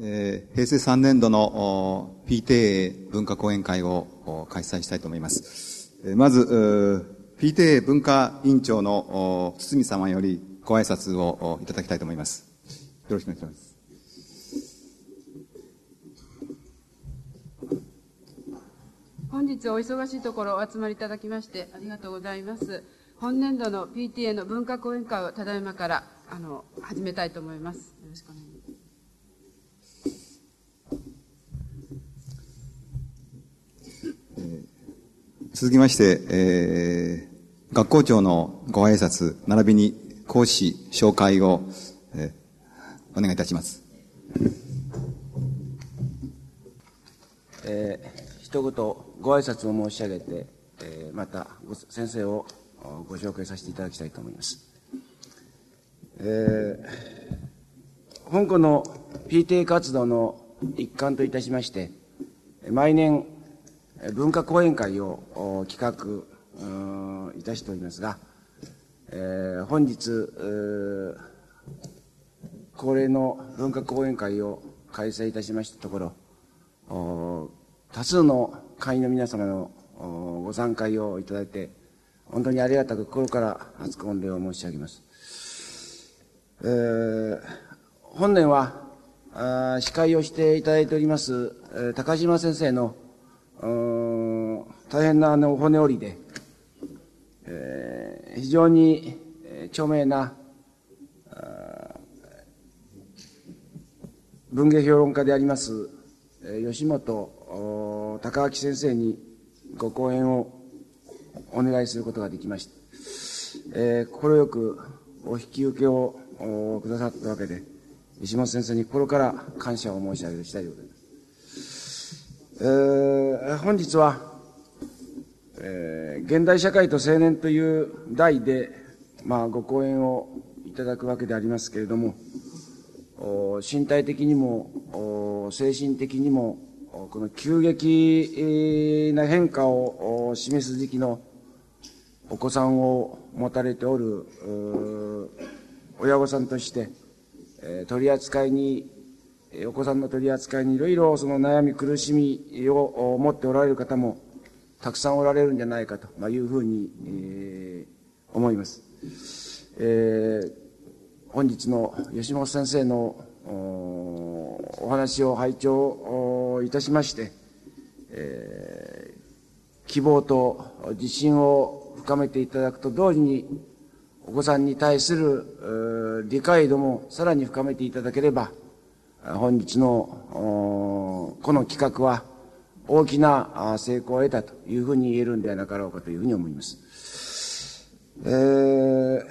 えー、平成3年度の PTA 文化講演会を開催したいと思います。えー、まず、PTA 文化委員長の堤様よりご挨拶をいただきたいと思います。よろしくお願いします。本日お忙しいところお集まりいただきましてありがとうございます。本年度の PTA の文化講演会をただいまからあの始めたいと思います。よろしくお願いします。続きまして、えー、学校長のご挨拶、並びに講師紹介を、えー、お願いいたします。えー、一言ご挨拶を申し上げて、えー、また先生をご紹介させていただきたいと思います。えー、本校の PTA 活動の一環といたしまして、毎年文化講演会を企画いたしておりますが、えー、本日、恒例の文化講演会を開催いたしましたところ、多数の会員の皆様のご参加をいただいて、本当にありがたく心から初婚礼を申し上げます。えー、本年はあ司会をしていただいております、高島先生の大変なあの骨折りで、えー、非常に著名な文芸評論家であります、吉本高明先生にご講演をお願いすることができました。えー、心よくお引き受けをくださったわけで、石本先生に心から感謝を申し上げる次第でございます。えー、本日は、えー、現代社会と青年という題で、まあ、ご講演をいただくわけでありますけれども、身体的にも、精神的にも、この急激な変化を示す時期のお子さんを持たれておる親御さんとして、取り扱いにお子さんの取り扱いにいろいろその悩み苦しみを持っておられる方もたくさんおられるんじゃないかというふうに、えー、思います。えー、本日の吉本先生のお話を拝聴いたしまして、えー、希望と自信を深めていただくと同時にお子さんに対する理解度もさらに深めていただければ本日のこの企画は大きな成功を得たというふうに言えるんではなかろうかというふうに思います。えー、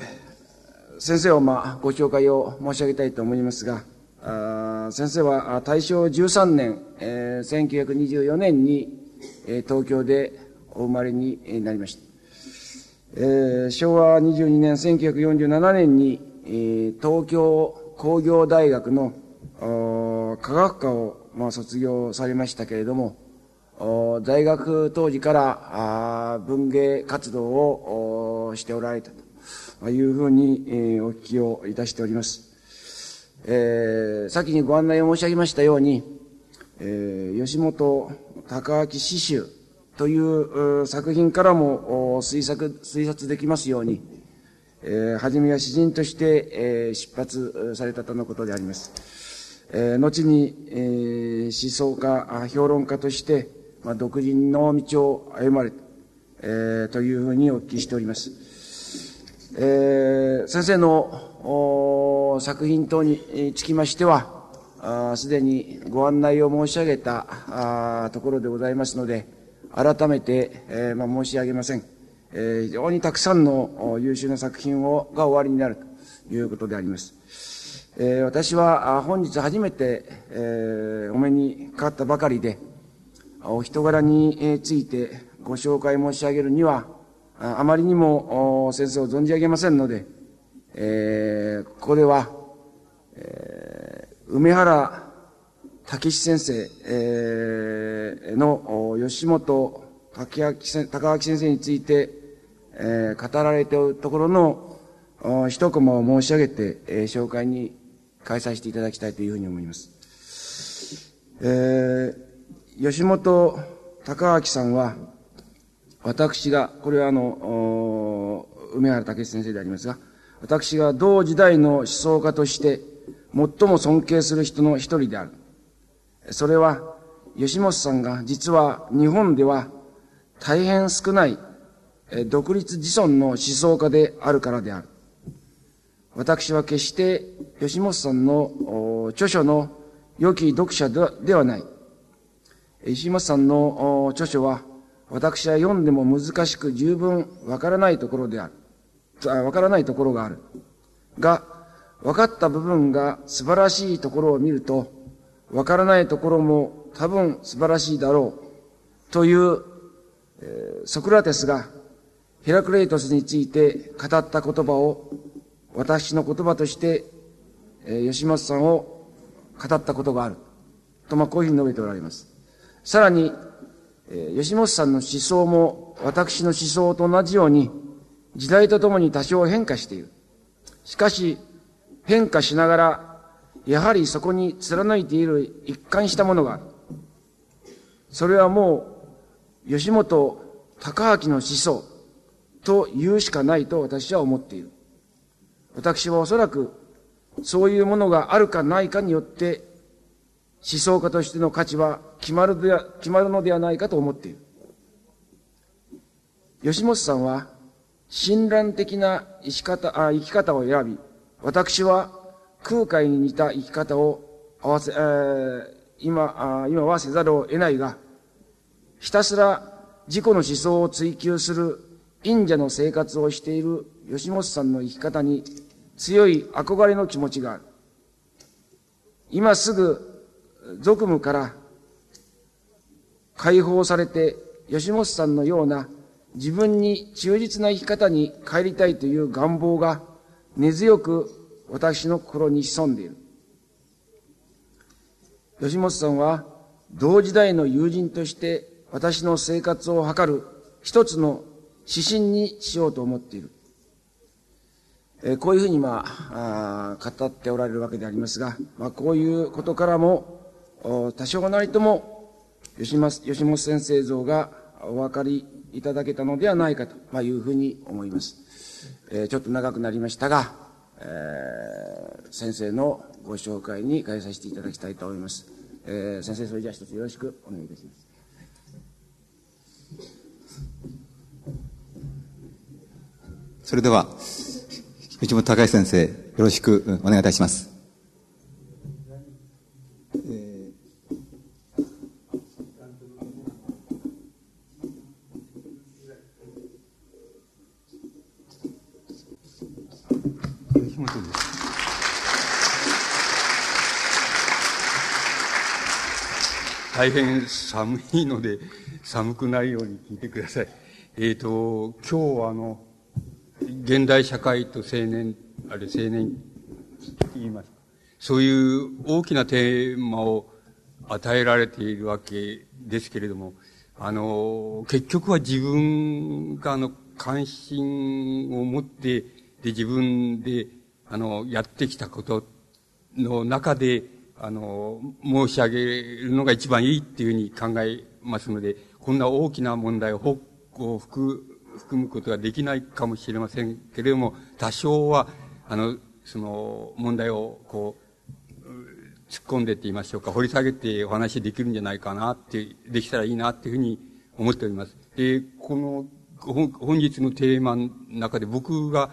先生をまあご紹介を申し上げたいと思いますが、あ先生は大正13年、えー、1924年に、えー、東京でお生まれになりました。えー、昭和22年1947年に、えー、東京工業大学の科学科を、まあ、卒業されましたけれども、大学当時から文芸活動をしておられたというふうに、え、お聞きをいたしております。えー、先にご案内を申し上げましたように、えー、吉本高明詩集という作品からも推察推察できますように、えー、初めは詩人として、え、出発されたとのことであります。えー、後に、えー、思想家、評論家として、まあ、独自の道を歩まれた、えー、というふうにお聞きしております。えー、先生の作品等につきましては、すでにご案内を申し上げたところでございますので、改めて、えーまあ、申し上げません。えー、非常にたくさんの優秀な作品をが終わりになるということであります。えー、私は本日初めて、えー、お目にかかったばかりで、お人柄についてご紹介申し上げるには、あまりにも先生を存じ上げませんので、えー、ここでは、えー、梅原武史先生、えー、の吉本高明先生について、えー、語られているところの一コマを申し上げて、えー、紹介に開催していただきたいというふうに思います。えー、吉本隆明さんは、私が、これはあの、梅原武先生でありますが、私が同時代の思想家として最も尊敬する人の一人である。それは、吉本さんが実は日本では大変少ない独立自尊の思想家であるからである。私は決して吉本さんの著書の良き読者ではない。石本さんの著書は私は読んでも難しく十分わからないところである。わからないところがある。が、分かった部分が素晴らしいところを見ると、わからないところも多分素晴らしいだろう。という、ソクラテスがヘラクレイトスについて語った言葉を私の言葉として、えー、吉本さんを語ったことがある。と、まあ、こういうふうに述べておられます。さらに、えー、吉本さんの思想も私の思想と同じように時代とともに多少変化している。しかし、変化しながら、やはりそこに貫いている一貫したものがある。それはもう、吉本隆明の思想と言うしかないと私は思っている。私はおそらく、そういうものがあるかないかによって、思想家としての価値は決まるで、決まるのではないかと思っている。吉本さんは、親鸞的な生き方あ生き方を選び、私は空海に似た生き方を合わせ、えー、今あ、今はせざるを得ないが、ひたすら自己の思想を追求する忍者の生活をしている吉本さんの生き方に強い憧れの気持ちがある。今すぐ俗務から解放されて吉本さんのような自分に忠実な生き方に帰りたいという願望が根強く私の心に潜んでいる。吉本さんは同時代の友人として私の生活を図る一つの指針にしようと思っている。えこういうふうにまあ語っておられるわけでありますが、まあ、こういうことからも、多少なりとも吉吉本先生像がお分かりいただけたのではないかと、まあ、いうふうに思います。えー、ちょっと長くなりましたが、えー、先生のご紹介に変えさせていただきたいと思います。えー、先生、それじゃあ一つよろしくお願いいたします。それでは、内本隆先生、よろしくお願いいたします。大変寒いので、寒くないように聞いてください。えっ、ー、と、今日あの、現代社会と青年、あれ青年、言いますか？そういう大きなテーマを与えられているわけですけれども、あの、結局は自分があの、関心を持って、で、自分で、あの、やってきたことの中で、あの、申し上げるのが一番いいっていうふうに考えますので、こんな大きな問題を、を含含むことができないかもしれませんけれども、多少は、あの、その問題をこう、突っ込んでって言いましょうか、掘り下げてお話できるんじゃないかなって、できたらいいなっていうふうに思っております。で、この、本日のテーマの中で僕が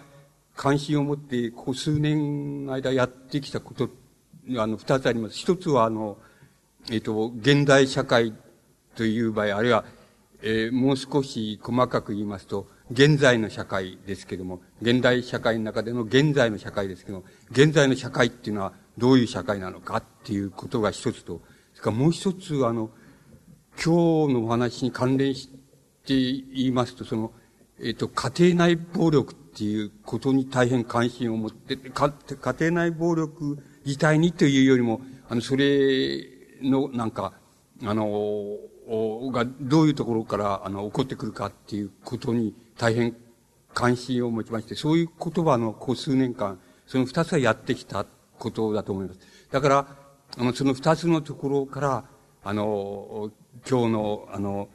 関心を持って、ここ数年の間やってきたこと、あの、二つあります。一つは、あの、えっ、と、現代社会という場合、あるいは、えー、もう少し細かく言いますと、現在の社会ですけども、現代社会の中での現在の社会ですけども、現在の社会っていうのはどういう社会なのかっていうことが一つと、それからもう一つ、あの、今日のお話に関連して言いますと、その、えっ、ー、と、家庭内暴力っていうことに大変関心を持って、家庭内暴力自体にというよりも、あの、それの、なんか、あの、がどういうところから、あの、起こってくるかっていうことに大変関心を持ちまして、そういう言葉のこう数年間、その二つはやってきたことだと思います。だから、あの、その二つのところから、あの、今日の、あの、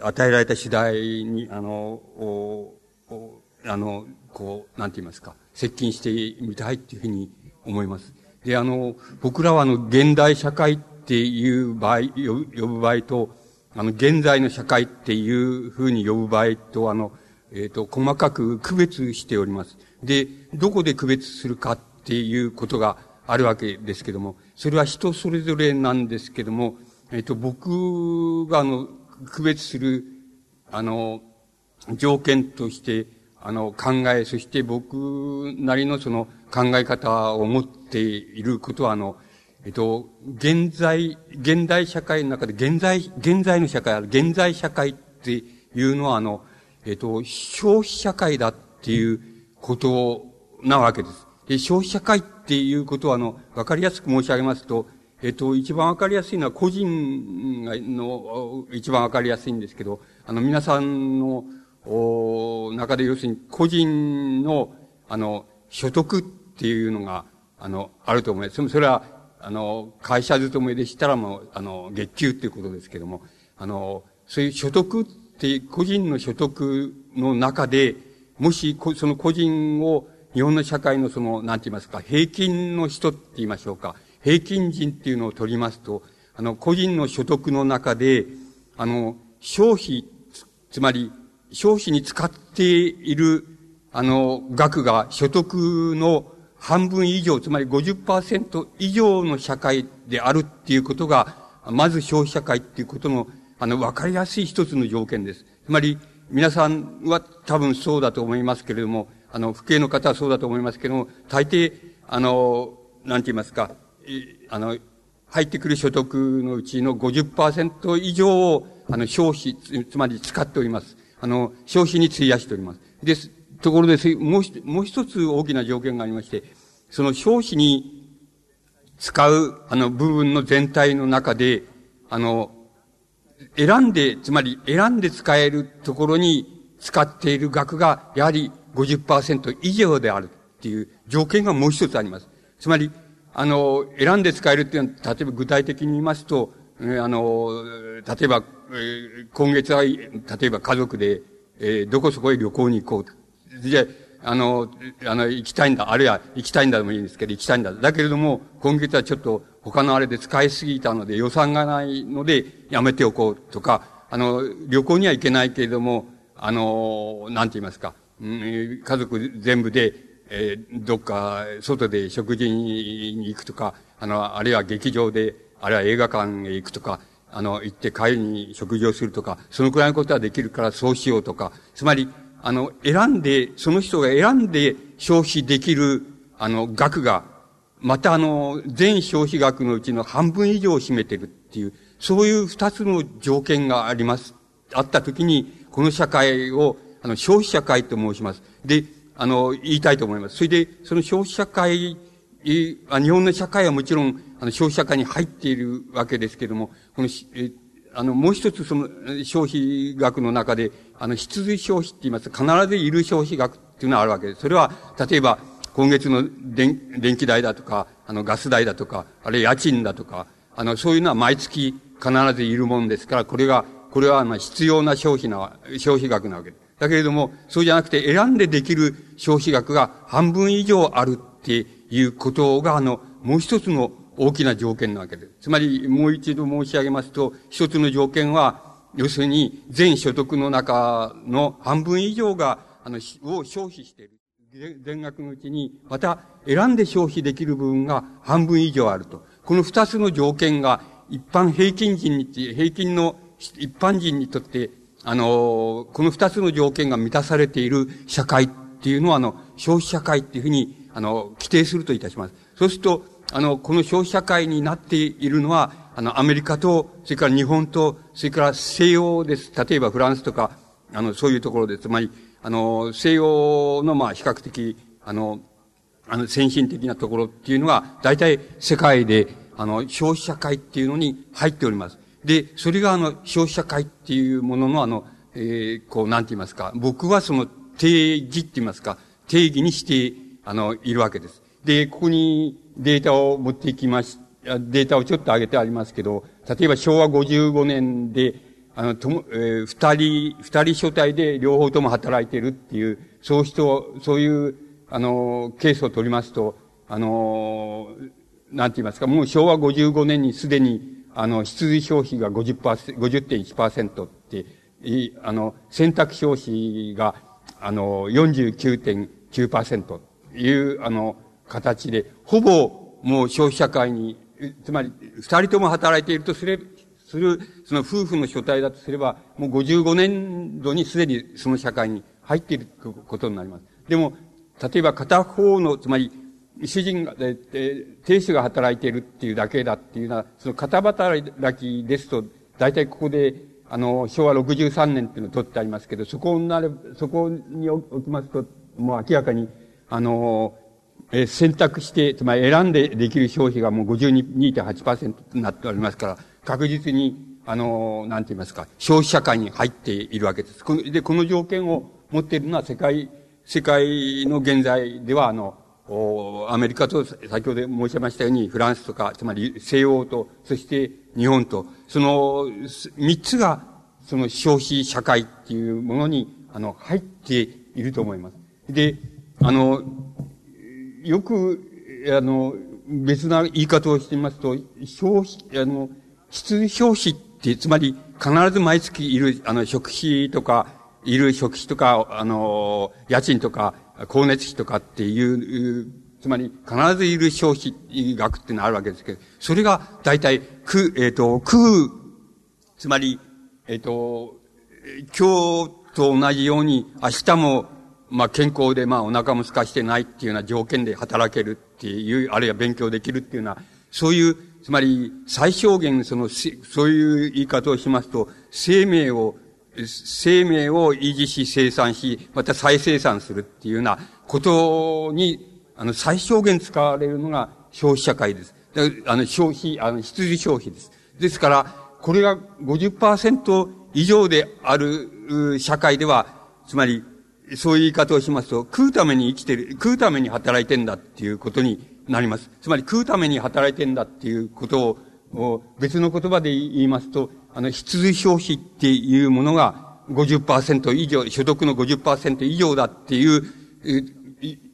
与えられた次第に、あの、おおあの、こう、なんて言いますか、接近してみたいっていうふうに思います。で、あの、僕らはあの、現代社会っていう場合、呼ぶ場合と、あの、現在の社会っていうふうに呼ぶ場合と、あの、えっ、ー、と、細かく区別しております。で、どこで区別するかっていうことがあるわけですけども、それは人それぞれなんですけども、えっ、ー、と、僕があの、区別する、あの、条件として、あの、考え、そして僕なりのその考え方を持っていることは、あの、えっと、現在、現代社会の中で、現在、現在の社会、現在社会っていうのは、あの、えっと、消費社会だっていうことなわけです。で、消費社会っていうことは、あの、わかりやすく申し上げますと、えっと、一番わかりやすいのは個人の一番わかりやすいんですけど、あの、皆さんの、お中で要するに個人の、あの、所得っていうのが、あの、あると思います。それは、あの、会社勤めでしたらもう、あの、月給っていうことですけども、あの、そういう所得って、個人の所得の中で、もし、その個人を日本の社会のその、なんて言いますか、平均の人って言いましょうか、平均人っていうのを取りますと、あの、個人の所得の中で、あの、消費、つまり、消費に使っている、あの、額が所得の半分以上、つまり50%以上の社会であるっていうことが、まず消費社会っていうことの、あの、わかりやすい一つの条件です。つまり、皆さんは多分そうだと思いますけれども、あの、不敬の方はそうだと思いますけれども、大抵、あの、なんて言いますか、あの、入ってくる所得のうちの50%以上を、あの、消費、つまり使っております。あの、消費に費やしております。です。ところで、もうもう一つ大きな条件がありまして、その消費に使う、あの、部分の全体の中で、あの、選んで、つまり選んで使えるところに使っている額が、やはり50%以上であるっていう条件がもう一つあります。つまり、あの、選んで使えるっていうのは、例えば具体的に言いますと、あの、例えば、今月は、例えば家族で、えー、どこそこへ旅行に行こうと。で、あの、あの、行きたいんだ、あるいは行きたいんだでもいいんですけど、行きたいんだ。だけれども、今月はちょっと他のあれで使いすぎたので予算がないのでやめておこうとか、あの、旅行には行けないけれども、あの、なんて言いますか、うん、家族全部で、えー、どっか外で食事に行くとか、あの、あるいは劇場で、あるいは映画館へ行くとか、あの、行って帰りに食事をするとか、そのくらいのことはできるからそうしようとか、つまり、あの、選んで、その人が選んで消費できる、あの、額が、またあの、全消費額のうちの半分以上を占めてるっていう、そういう二つの条件があります。あったときに、この社会を、あの、消費社会と申します。で、あの、言いたいと思います。それで、その消費社会、日本の社会はもちろん、あの、消費社会に入っているわけですけれども、この、えあの、もう一つその、消費額の中で、あの、必需消費って言います必ずいる消費額っていうのはあるわけです。それは、例えば、今月の電電気代だとか、あの、ガス代だとか、あるいは家賃だとか、あの、そういうのは毎月必ずいるもんですから、これが、これは、あ、必要な消費な、消費額なわけです。だけれども、そうじゃなくて選んでできる消費額が半分以上あるっていうことが、あの、もう一つの大きな条件なわけです。つまり、もう一度申し上げますと、一つの条件は、要するに、全所得の中の半分以上が、あの、を消費している。全額のうちに、また、選んで消費できる部分が半分以上あると。この二つの条件が、一般平均人に、平均の一般人にとって、あの、この二つの条件が満たされている社会っていうのは、あの、消費社会っていうふうに、あの、規定するといたします。そうすると、あの、この消費社会になっているのは、あの、アメリカと、それから日本と、それから西洋です。例えばフランスとか、あの、そういうところで。つまり、あの、西洋の、まあ、比較的、あの、あの、先進的なところっていうのは、大体世界で、あの、消費社会っていうのに入っております。で、それがあの、消費社会っていうもののあの、えー、こう、なんて言いますか、僕はその定義って言いますか、定義にして、あの、いるわけです。で、ここにデータを持ってきましデータをちょっと上げてありますけど、例えば昭和55年で、あの、とも、えー、二人、二人所帯で両方とも働いてるっていう、そう人、そういう、あの、ケースを取りますと、あの、なんて言いますか、もう昭和55年にすでに、あの、必需消費が50%、50.1%って、あの、選択消費が、あの、49.9%という、あの、形で、ほぼもう消費社会に、つまり、二人とも働いているとすれ、する、その夫婦の所帯だとすれば、もう55年度にすでにその社会に入っていることになります。でも、例えば片方の、つまり、主人が、え、亭主が働いているっていうだけだっていうのは、その片働きですと、大体ここで、あの、昭和63年っていうのを取ってありますけど、そこになれ、そこに置きますと、もう明らかに、あの、え選択して、つまり選んでできる消費がもう52.8%になっておりますから、確実に、あの、なんて言いますか、消費社会に入っているわけです。で、この条件を持っているのは世界、世界の現在では、あの、アメリカと先ほど申しましたように、フランスとか、つまり西欧と、そして日本と、その三つが、その消費社会っていうものに、あの、入っていると思います。で、あの、よく、あの、別な言い方をしてみますと、消費、あの、必需消費って、つまり必ず毎月いる、あの、食費とか、いる食費とか、あの、家賃とか、光熱費とかっていう、つまり必ずいる消費額っていうのがあるわけですけど、それが大体、く、えっ、ー、と、空、つまり、えっ、ー、と、今日と同じように明日もまあ健康でまあお腹も空かしてないっていうような条件で働けるっていう、あるいは勉強できるっていうような、そういう、つまり最小限その、そういう言い方をしますと、生命を、生命を維持し生産し、また再生産するっていうようなことに、あの、最小限使われるのが消費社会です。あの、消費、あの、必需消費です。ですから、これが50%以上である社会では、つまりそういう言い方をしますと、食うために生きてる、食うために働いてんだっていうことになります。つまり食うために働いてんだっていうことを、別の言葉で言いますと、あの、必需消費っていうものが50%以上、所得の50%以上だっていう、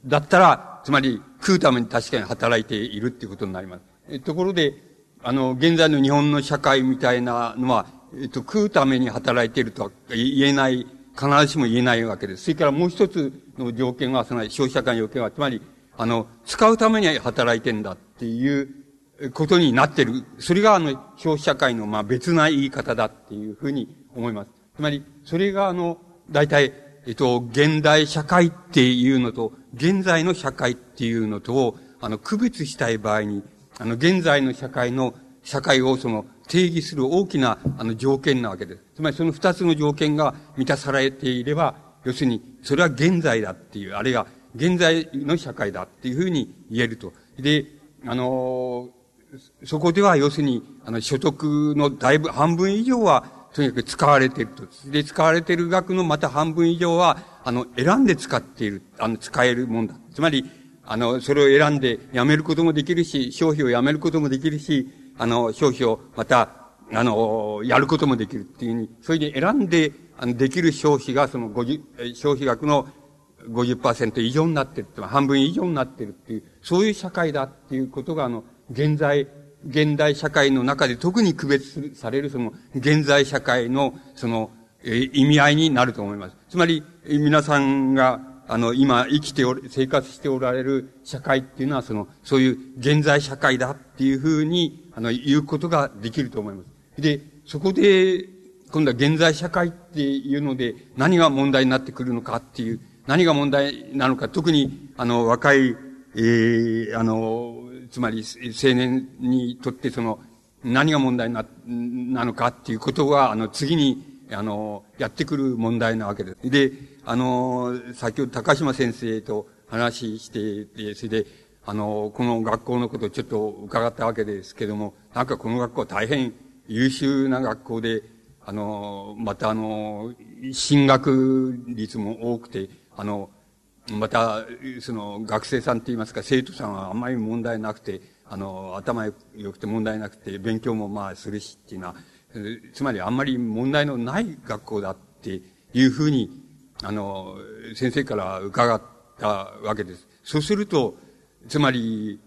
だったら、つまり食うために確かに働いているっていうことになります。ところで、あの、現在の日本の社会みたいなのは、えっと、食うために働いているとは言えない必ずしも言えないわけです。それからもう一つの条件は、その消費者間要件は、つまり、あの、使うために働いてんだっていうことになってる。それがあの、消費社会のまあ別な言い方だっていうふうに思います。つまり、それがあの、大体、えっと、現代社会っていうのと、現在の社会っていうのとを、あの、区別したい場合に、あの、現在の社会の、社会をその、定義する大きな、あの、条件なわけです。つまりその二つの条件が満たされていれば、要するに、それは現在だっていう、あるいは現在の社会だっていうふうに言えると。で、あのそこでは要するに、あの、所得のだいぶ半分以上は、とにかく使われていると。で、使われている額のまた半分以上は、あの、選んで使っている、あの、使えるもんだ。つまり、あの、それを選んでやめることもできるし、消費をやめることもできるし、あの、消費をまた、あの、やることもできるっていうふうに、それで選んで、あの、できる消費がその50、消費額の50%以上になってるって、半分以上になってるっていう、そういう社会だっていうことが、あの、現在、現代社会の中で特に区別されるその、現在社会の、その、え意味合いになると思います。つまり、皆さんが、あの、今生きてお生活しておられる社会っていうのは、その、そういう現在社会だっていうふうに、あの、言うことができると思います。で、そこで、今度は現在社会っていうので、何が問題になってくるのかっていう、何が問題なのか、特に、あの、若い、ええー、あの、つまり、青年にとってその、何が問題な、なのかっていうことが、あの、次に、あの、やってくる問題なわけです。で、あの、先ほど高島先生と話してて、それで、あの、この学校のことをちょっと伺ったわけですけども、なんかこの学校大変優秀な学校で、あの、またあの、進学率も多くて、あの、また、その、学生さんって言いますか、生徒さんはあんまり問題なくて、あの、頭良くて問題なくて、勉強もまあするしっていうのは、つまりあんまり問題のない学校だっていうふうに、あの、先生から伺ったわけです。そうすると、つまり、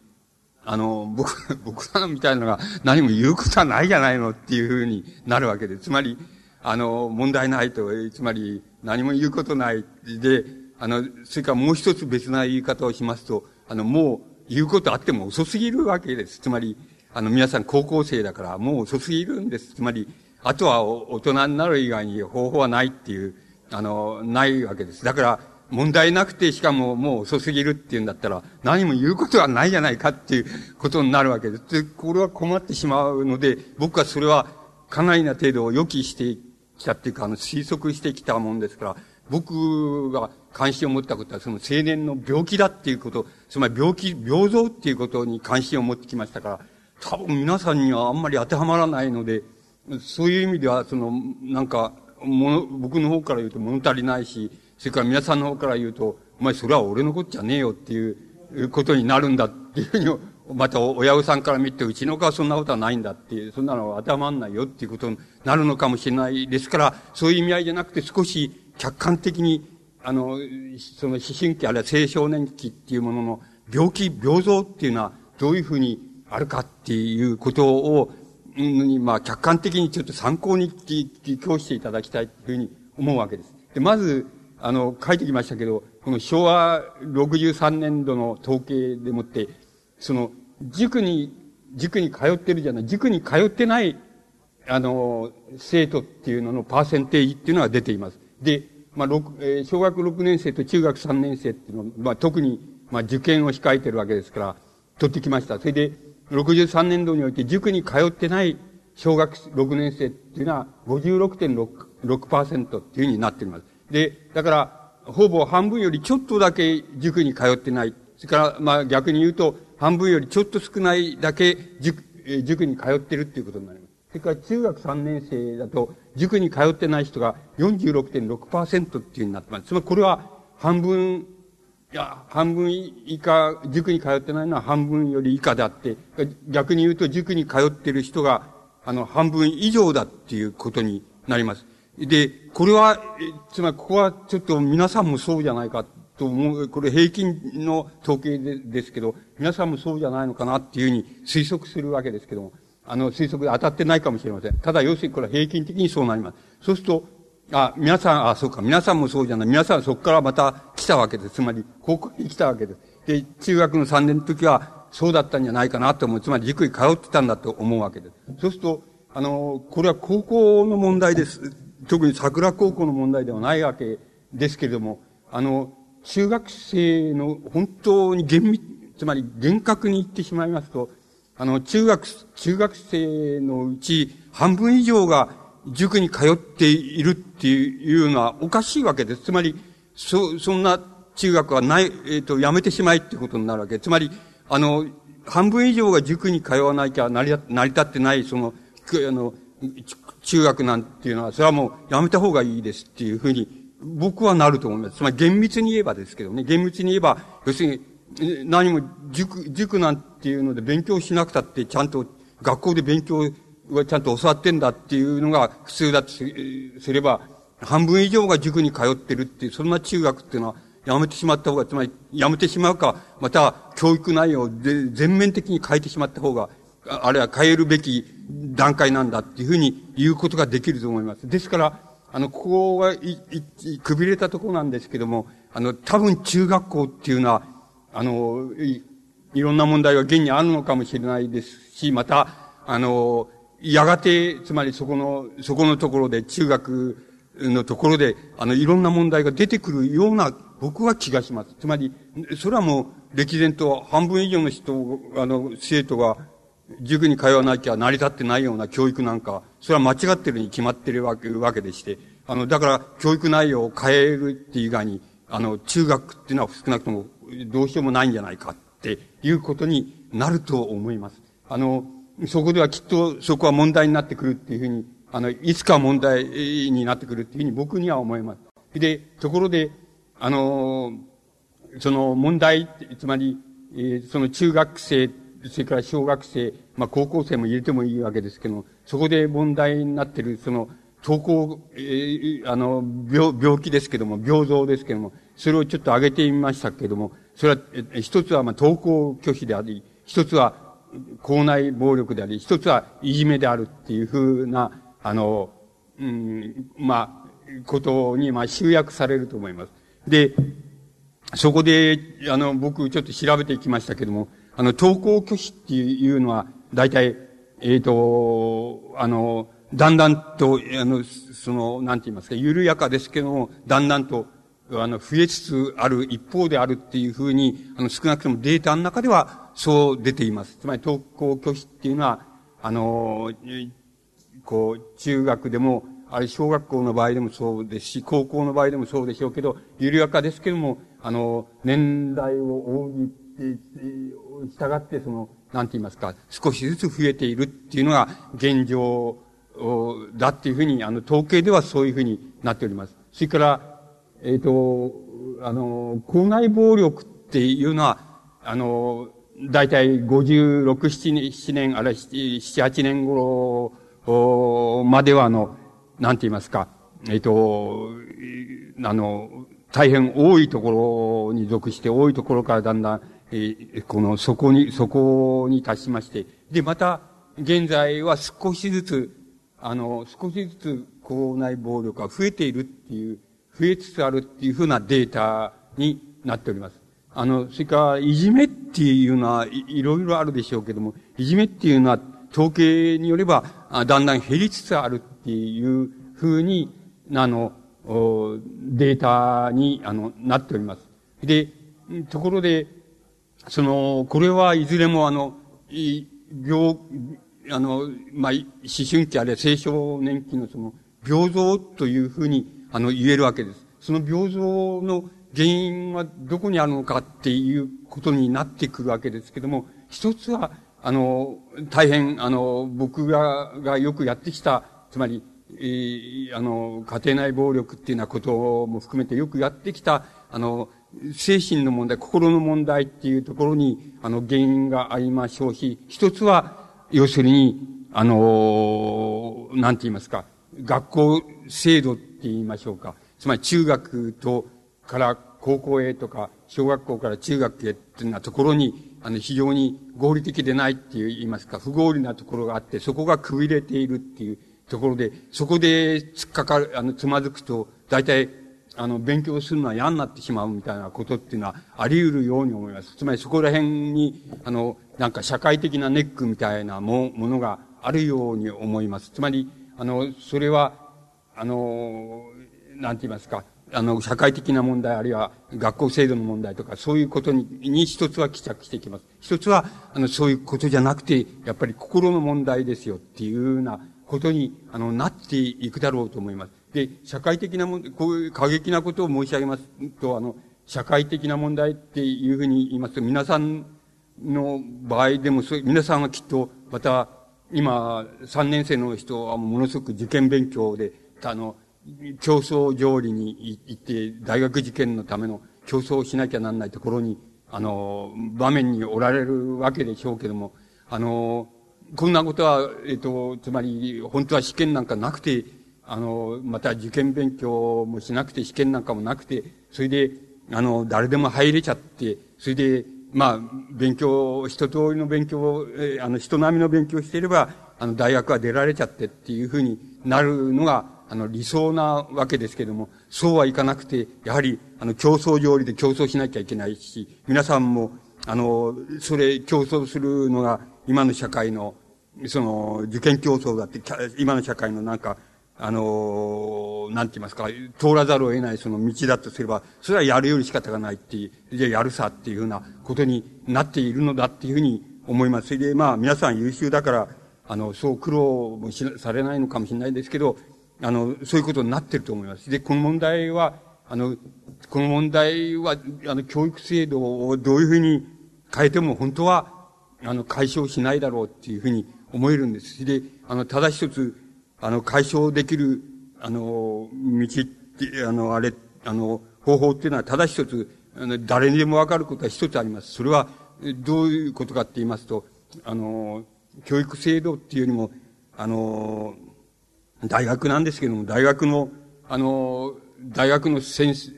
あの、僕、僕らみたいなのが何も言うことはないじゃないのっていうふうになるわけで。つまり、あの、問題ないと、つまり何も言うことない。で、あの、それからもう一つ別な言い方をしますと、あの、もう言うことあっても遅すぎるわけです。つまり、あの、皆さん高校生だからもう遅すぎるんです。つまり、あとは大人になる以外に方法はないっていう、あの、ないわけです。だから、問題なくて、しかももう遅すぎるっていうんだったら、何も言うことはないじゃないかっていうことになるわけです。で、これは困ってしまうので、僕はそれはかなりな程度を予期してきたっていうか、あの、推測してきたもんですから、僕が関心を持ったことは、その青年の病気だっていうこと、つまり病気、病状っていうことに関心を持ってきましたから、多分皆さんにはあんまり当てはまらないので、そういう意味では、その、なんか、もの、僕の方から言うと物足りないし、それから皆さんの方から言うと、お前それは俺のことじゃねえよっていうことになるんだっていうふうに、また親御さんから見て、うちの子はそんなことはないんだっていう、そんなのは当てはまんないよっていうことになるのかもしれないですから、そういう意味合いじゃなくて少し客観的に、あの、その思春期あるいは青少年期っていうものの病気、病状っていうのはどういうふうにあるかっていうことを、まあ、客観的にちょっと参考に教していただきたいというふうに思うわけです。で、まず、あの、書いてきましたけど、この昭和63年度の統計でもって、その、塾に、塾に通ってるじゃない、塾に通ってない、あの、生徒っていうののパーセンテージっていうのが出ています。で、まあ、六えー、小学6年生と中学3年生っていうのは、まあ、特に、まあ、受験を控えてるわけですから、取ってきました。それで、63年度において塾に通ってない小学6年生っていうのは56.6%っていうふうになっています。で、だから、ほぼ半分よりちょっとだけ塾に通ってない。それから、まあ逆に言うと、半分よりちょっと少ないだけ塾、塾に通ってるっていうことになります。それから中学3年生だと、塾に通ってない人が46.6%っていうふうになってます。つまりこれは半分、いや、半分以下、塾に通ってないのは半分より以下であって、逆に言うと塾に通ってる人が、あの、半分以上だっていうことになります。で、これは、つまりここはちょっと皆さんもそうじゃないかと思う、これ平均の統計でですけど、皆さんもそうじゃないのかなっていうふうに推測するわけですけども、あの推測で当たってないかもしれません。ただ要するにこれは平均的にそうなります。そうすると、あ、皆さん、あ、そうか、皆さんもそうじゃない。皆さんそこからまた来たわけです。つまり、高校に来たわけです。で、中学の3年の時は、そうだったんじゃないかなと思う。つまり、塾に通ってたんだと思うわけです。そうすると、あの、これは高校の問題です。特に桜高校の問題ではないわけですけれども、あの、中学生の本当に厳密、つまり厳格に言ってしまいますと、あの、中学、中学生のうち半分以上が塾に通っているっていうのはおかしいわけです。つまり、そ、そんな中学はない、えっ、ー、と、やめてしまいってことになるわけです。つまり、あの、半分以上が塾に通わなきゃ成り成り立ってない、その、あの、中学なんていうのは、それはもうやめた方がいいですっていうふうに、僕はなると思います。つまり厳密に言えばですけどね、厳密に言えば、要するに、何も塾、塾なんていうので勉強しなくたって、ちゃんと学校で勉強はちゃんと教わってんだっていうのが普通だとすれば、半分以上が塾に通ってるっていう、そんな中学っていうのは、やめてしまった方が、つまり、やめてしまうか、また、教育内容で全面的に変えてしまった方が、あるいは変えるべき段階なんだっていうふうに言うことができると思います。ですから、あの、ここがい、い、くびれたところなんですけども、あの、多分中学校っていうのは、あの、い、いろんな問題が現にあるのかもしれないですし、また、あの、やがて、つまりそこの、そこのところで、中学のところで、あの、いろんな問題が出てくるような、僕は気がします。つまり、それはもう、歴然と半分以上の人、あの、生徒が、塾に通わなきゃ成り立ってないような教育なんか、それは間違ってるに決まってるわけわけでして、あの、だから、教育内容を変えるっていう以外に、あの、中学っていうのは少なくともどうしようもないんじゃないかっていうことになると思います。あの、そこではきっとそこは問題になってくるっていうふうに、あの、いつか問題になってくるっていうふうに僕には思います。で、ところで、あの、その問題、つまり、え、その中学生それから小学生、まあ高校生も入れてもいいわけですけども、そこで問題になっている、その、登校、えー、あの、病、病気ですけども、病状ですけども、それをちょっと挙げてみましたけども、それは、一つは、まあ、登校拒否であり、一つは、校内暴力であり、一つはいじめであるっていうふうな、あの、うん、まあ、ことに、まあ、集約されると思います。で、そこで、あの、僕ちょっと調べてきましたけども、あの、登校拒否っていうのは、大体、えっ、ー、と、あの、だんだんと、あの、その、なんて言いますか、緩やかですけども、だんだんと、あの、増えつつある一方であるっていうふうに、あの、少なくともデータの中では、そう出ています。つまり、登校拒否っていうのは、あの、こう、中学でも、あれ、小学校の場合でもそうですし、高校の場合でもそうでしょうけど、緩やかですけども、あの、年代を大きて、従って、その、なんて言いますか、少しずつ増えているっていうのが現状だっていうふうに、あの、統計ではそういうふうになっております。それから、えっ、ー、と、あの、校内暴力っていうのは、あの、だいたい56、7年、あるいは7、8年頃までは、あの、なんて言いますか、えっ、ー、と、あの、大変多いところに属して、多いところからだんだん、えー、この、そこに、そこに達しまして、で、また、現在は少しずつ、あの、少しずつ校内暴力が増えているっていう、増えつつあるっていうふうなデータになっております。あの、それから、いじめっていうのは、いいろいろあるでしょうけども、いじめっていうのは、統計によれば、だんだん減りつつあるっていうふうに、あの、データに、あの、なっております。で、ところで、その、これはいずれもあの、い病、あの、まあ、思春期あるいは青少年期のその、病像というふうに、あの、言えるわけです。その病像の原因はどこにあるのかっていうことになってくるわけですけども、一つは、あの、大変、あの、僕が、がよくやってきた、つまり、えー、あの、家庭内暴力っていうようなことも含めてよくやってきた、あの、精神の問題、心の問題っていうところに、あの、原因がありましょうし、一つは、要するに、あの、なんて言いますか、学校制度って言いましょうか。つまり中学と、から高校へとか、小学校から中学へっていうようなところに、あの、非常に合理的でないって言いますか、不合理なところがあって、そこがくびれているっていうところで、そこで突っかかる、あの、つまずくと、大体、あの、勉強するのは嫌になってしまうみたいなことっていうのはあり得るように思います。つまりそこら辺に、あの、なんか社会的なネックみたいなもものがあるように思います。つまり、あの、それは、あの、なんて言いますか、あの、社会的な問題、あるいは学校制度の問題とか、そういうことに、に一つは帰着していきます。一つは、あの、そういうことじゃなくて、やっぱり心の問題ですよっていうようなことに、あの、なっていくだろうと思います。で、社会的なもんこういう過激なことを申し上げます。と、あの、社会的な問題っていうふうに言います。と、皆さんの場合でも、そう皆さんはきっと、また、今、三年生の人はものすごく受験勉強で、あの、競争条理に行って、大学受験のための競争をしなきゃなんないところに、あの、場面におられるわけでしょうけども、あの、こんなことは、えっ、と、つまり、本当は試験なんかなくて、あの、また受験勉強もしなくて、試験なんかもなくて、それで、あの、誰でも入れちゃって、それで、まあ、勉強、一通りの勉強を、えー、あの、人並みの勉強していれば、あの、大学は出られちゃってっていうふうになるのが、あの、理想なわけですけども、そうはいかなくて、やはり、あの、競争条理で競争しなきゃいけないし、皆さんも、あの、それ、競争するのが、今の社会の、その、受験競争だって、今の社会のなんか、あの、なんて言いますか、通らざるを得ないその道だとすれば、それはやるより仕方がないっていう、じゃやるさっていうふうなことになっているのだっていうふうに思います。で、まあ、皆さん優秀だから、あの、そう苦労もしされないのかもしれないですけど、あの、そういうことになってると思います。で、この問題は、あの、この問題は、あの、教育制度をどういうふうに変えても本当は、あの、解消しないだろうっていうふうに思えるんです。で、あの、ただ一つ、あの、解消できる、あの、道って、あの、あれ、あの、方法っていうのはただ一つ、あの、誰にでもわかることは一つあります。それは、どういうことかって言いますと、あの、教育制度っていうよりも、あの、大学なんですけども、大学の、あの、大学の先生、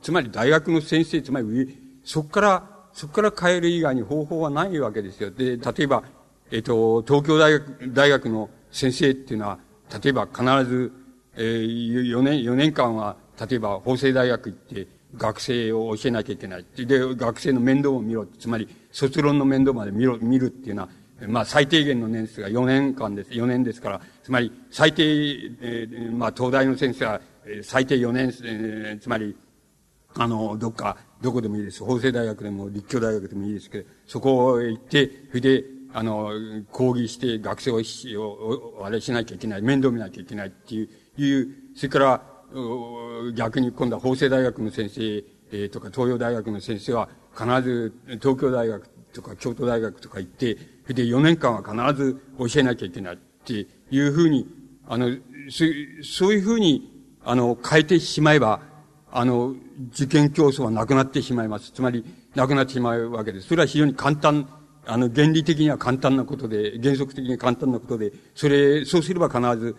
つまり大学の先生、つまり、そこから、そこから変える以外に方法はないわけですよ。で、例えば、えっと、東京大学、大学の先生っていうのは、例えば必ず、えー、4年、4年間は、例えば法政大学行って、学生を教えなきゃいけない。で、学生の面倒を見ろ。つまり、卒論の面倒まで見ろ、見るっていうのは、まあ、最低限の年数が4年間です。4年ですから、つまり、最低、えー、まあ、東大の先生は、最低4年、えー、つまり、あの、どっか、どこでもいいです。法政大学でも、立教大学でもいいですけど、そこへ行って、それで、あの、講義して学生を、あれしなきゃいけない、面倒見なきゃいけないっていう、いう、それから、逆に今度は法政大学の先生、えー、とか東洋大学の先生は必ず東京大学とか京都大学とか行って、で4年間は必ず教えなきゃいけないっていうふうに、あの、そういうふうに、あの、変えてしまえば、あの、受験競争はなくなってしまいます。つまり、なくなってしまうわけです。それは非常に簡単、あの、原理的には簡単なことで、原則的に簡単なことで、それ、そうすれば必ず、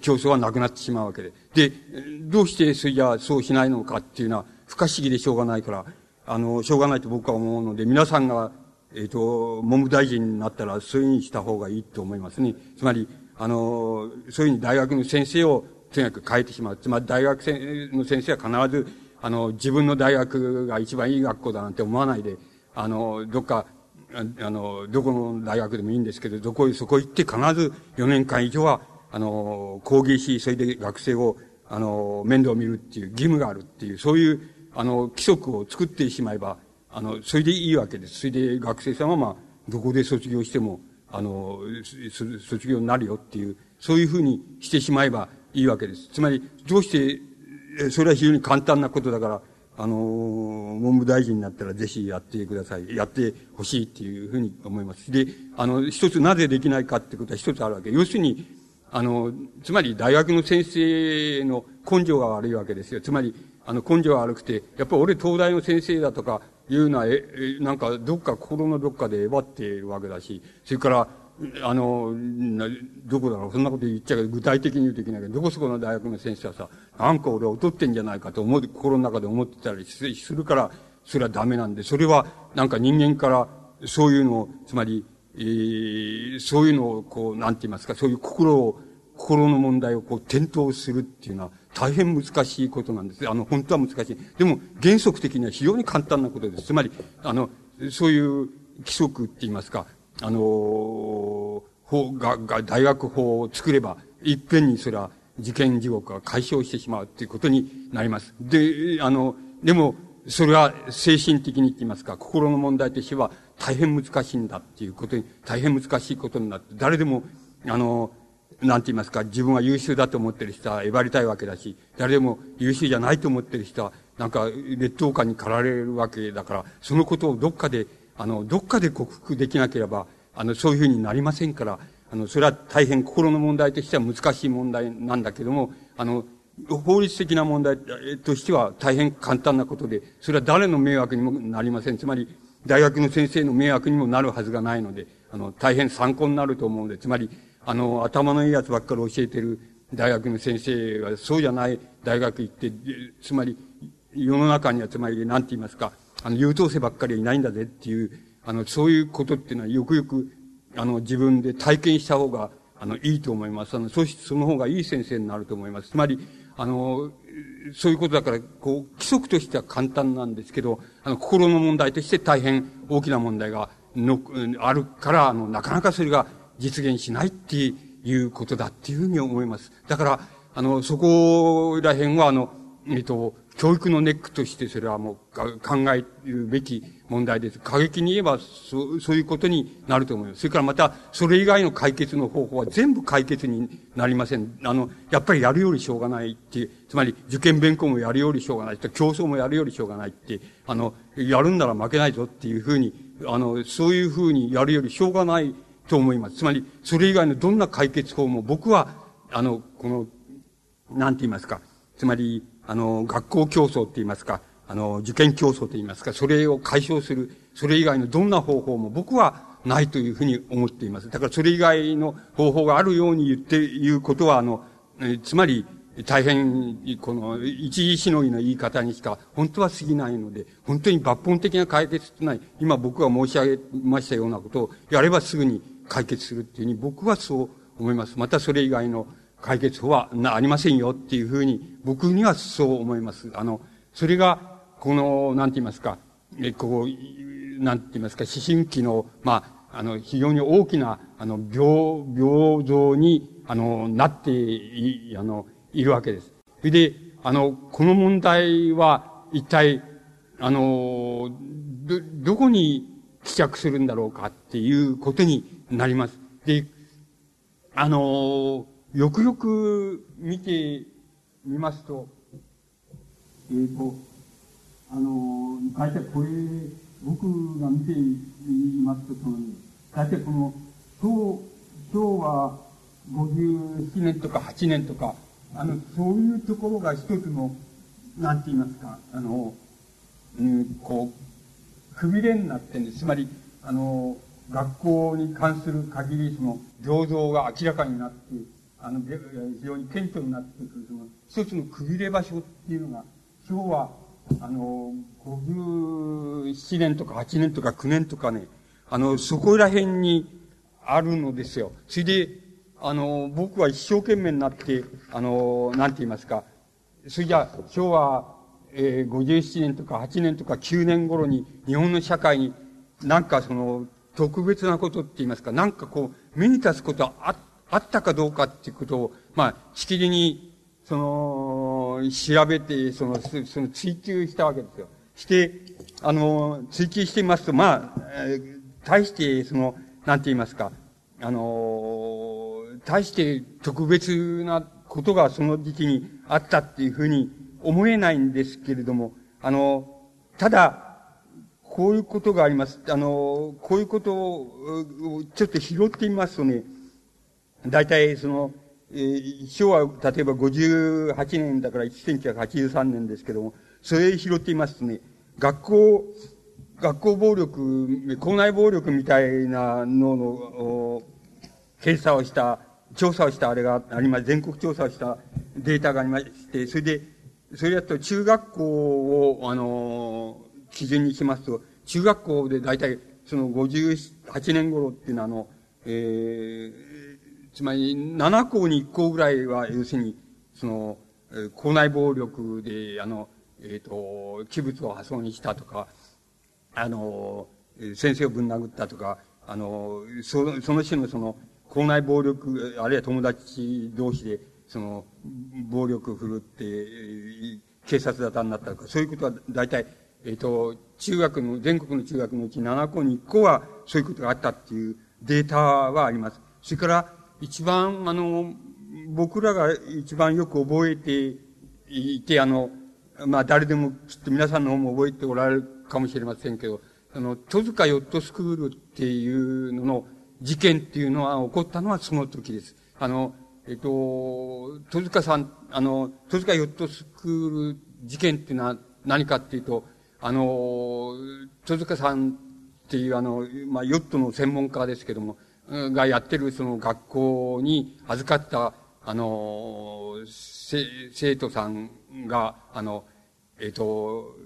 競争はなくなってしまうわけで。で、どうしてそれじゃあそうしないのかっていうのは不可思議でしょうがないから、あの、しょうがないと僕は思うので、皆さんが、えっ、ー、と、文部大臣になったらそういうふうにした方がいいと思いますね。つまり、あの、そういうふうに大学の先生をとにかく変えてしまう。つまり大学の先生は必ず、あの、自分の大学が一番いい学校だなんて思わないで、あの、どっか、あの、どこの大学でもいいんですけど、どこへ、そこ行って必ず4年間以上はあの、講義し、それで学生を、あの、面倒を見るっていう義務があるっていう、そういう、あの、規則を作ってしまえば、あの、それでいいわけです。それで学生さんはまあ、どこで卒業しても、あの、卒業になるよっていう、そういうふうにしてしまえばいいわけです。つまり、どうして、それは非常に簡単なことだから、あの、文部大臣になったらぜひやってください。やってほしいっていうふうに思います。で、あの、一つなぜできないかってことは一つあるわけ。要するに、あの、つまり大学の先生の根性が悪いわけですよ。つまり、あの、根性が悪くて、やっぱり俺東大の先生だとかいうのは、え、なんかどっか心のどっかでえばっているわけだし、それから、あの、どこだろう、そんなこと言っちゃうけど、具体的に言うといけないけど、どこそこの大学の先生はさ、なんか俺は劣ってんじゃないかと思う、心の中で思ってたりするから、それはダメなんで、それはなんか人間からそういうのを、つまり、えー、そういうのを、こう、なんて言いますか、そういう心を、心の問題をこう、転倒するっていうのは、大変難しいことなんです。あの、本当は難しい。でも、原則的には非常に簡単なことです。つまり、あの、そういう規則って言いますか、あの、法が、が、大学法を作れば、いっぺんにそれは、受験地獄が解消してしまうっていうことになります。で、あの、でも、それは精神的に言いますか、心の問題としては大変難しいんだっていうことに、大変難しいことになって、誰でも、あの、なんて言いますか、自分は優秀だと思ってる人はえばりたいわけだし、誰でも優秀じゃないと思ってる人は、なんか劣等感に駆られるわけだから、そのことをどっかで、あの、どっかで克服できなければ、あの、そういうふうになりませんから、あの、それは大変心の問題としては難しい問題なんだけども、あの、法律的な問題としては大変簡単なことで、それは誰の迷惑にもなりません。つまり、大学の先生の迷惑にもなるはずがないので、あの、大変参考になると思うので、つまり、あの、頭のいいやつばっかり教えてる大学の先生が、そうじゃない大学行って、つまり、世の中にはつまり、なんて言いますか、あの、優等生ばっかりいないんだぜっていう、あの、そういうことっていうのは、よくよく、あの、自分で体験した方が、あの、いいと思います。あの、そしてその方がいい先生になると思います。つまり、あの、そういうことだから、こう、規則としては簡単なんですけど、あの、心の問題として大変大きな問題がの、あるから、あの、なかなかそれが実現しないっていうことだっていうふうに思います。だから、あの、そこら辺は、あの、えっと、教育のネックとしてそれはもう考えるべき問題です。過激に言えばそそういうことになると思います。それからまた、それ以外の解決の方法は全部解決になりません。あの、やっぱりやるよりしょうがないっていう、つまり受験勉強もやるよりしょうがない、競争もやるよりしょうがないって、あの、やるんなら負けないぞっていうふうに、あの、そういうふうにやるよりしょうがないと思います。つまり、それ以外のどんな解決法も僕は、あの、この、なんて言いますか、つまり、あの、学校競争って言いますか、あの、受験競争と言いますか、それを解消する、それ以外のどんな方法も僕はないというふうに思っています。だからそれ以外の方法があるように言って言うことは、あの、えつまり、大変、この、一時しのぎの言い方にしか、本当は過ぎないので、本当に抜本的な解決ってない、今僕が申し上げましたようなことをやればすぐに解決するっていうふうに、僕はそう思います。またそれ以外の解決法はなありませんよっていうふうに、僕にはそう思います。あの、それが、この、なんて言いますか、え、こう、なんて言いますか、思春期の、まあ、あの、非常に大きな、あの、病、病像に、あの、なってい、あの、いるわけです。それで、あの、この問題は一体、あの、ど、どこに帰着するんだろうかっていうことになります。で、あの、よくよく見てみますと、えっ、ー、と、あの、大体これ、僕が見てみますと、その、大体この、昭昭和57年とか8年とか、あの、そういうところが一つの、なんて言いますか、あの、うん、こう、くびれになってんです。つまり、あの、学校に関する限り、その、醸造が明らかになって、あの、非常に顕著になってくる、その、一つのくびれ場所っていうのが、今日は、あの、57年とか8年とか9年とかね、あの、そこら辺にあるのですよ。それで、あの、僕は一生懸命になって、あの、なんて言いますか、それじゃ昭和、えー、57年とか8年とか9年頃に日本の社会になんかその特別なことって言いますか、なんかこう目に立つことはあっあったかどうかっていうことを、まあ、しきりに、その、調べて、その、その追求したわけですよ。して、あの、追求してみますと、まあ、対して、その、なんて言いますか、あの大して特別なことがその時期にあったっていうふうに思えないんですけれども、あの、ただ、こういうことがあります。あの、こういうことをちょっと拾ってみますとね、大体その、えー、昭和、例えば58年だから1983年ですけども、それ拾ってみますとね、学校、学校暴力、校内暴力みたいなのの、検査をした調査をしたあれがあります、全国調査をしたデータがありまして、それで、それだと中学校を、あの、基準にしますと、中学校で大体、その58年頃っていうのは、あの、えー、つまり7校に1校ぐらいは、要するに、その、校内暴力で、あの、えっ、ー、と、器物を破損にしたとか、あの、先生をぶん殴ったとか、あの、そのその種のその、校内暴力、あるいは友達同士で、その、暴力を振るって、警察沙汰になったとか、そういうことは大体、えっ、ー、と、中学の、全国の中学のうち7校に1校はそういうことがあったっていうデータはあります。それから、一番、あの、僕らが一番よく覚えていて、あの、まあ、誰でも、きっと皆さんの方も覚えておられるかもしれませんけど、あの、戸塚ヨットスクールっていうのの、事件っていうのは起こったのはその時です。あの、えっと、戸塚さん、あの、戸塚ヨットスクール事件っていうのは何かっていうと、あの、戸塚さんっていうあの、まあ、ヨットの専門家ですけども、がやってるその学校に預かった、あの、生徒さんが、あの、えっと、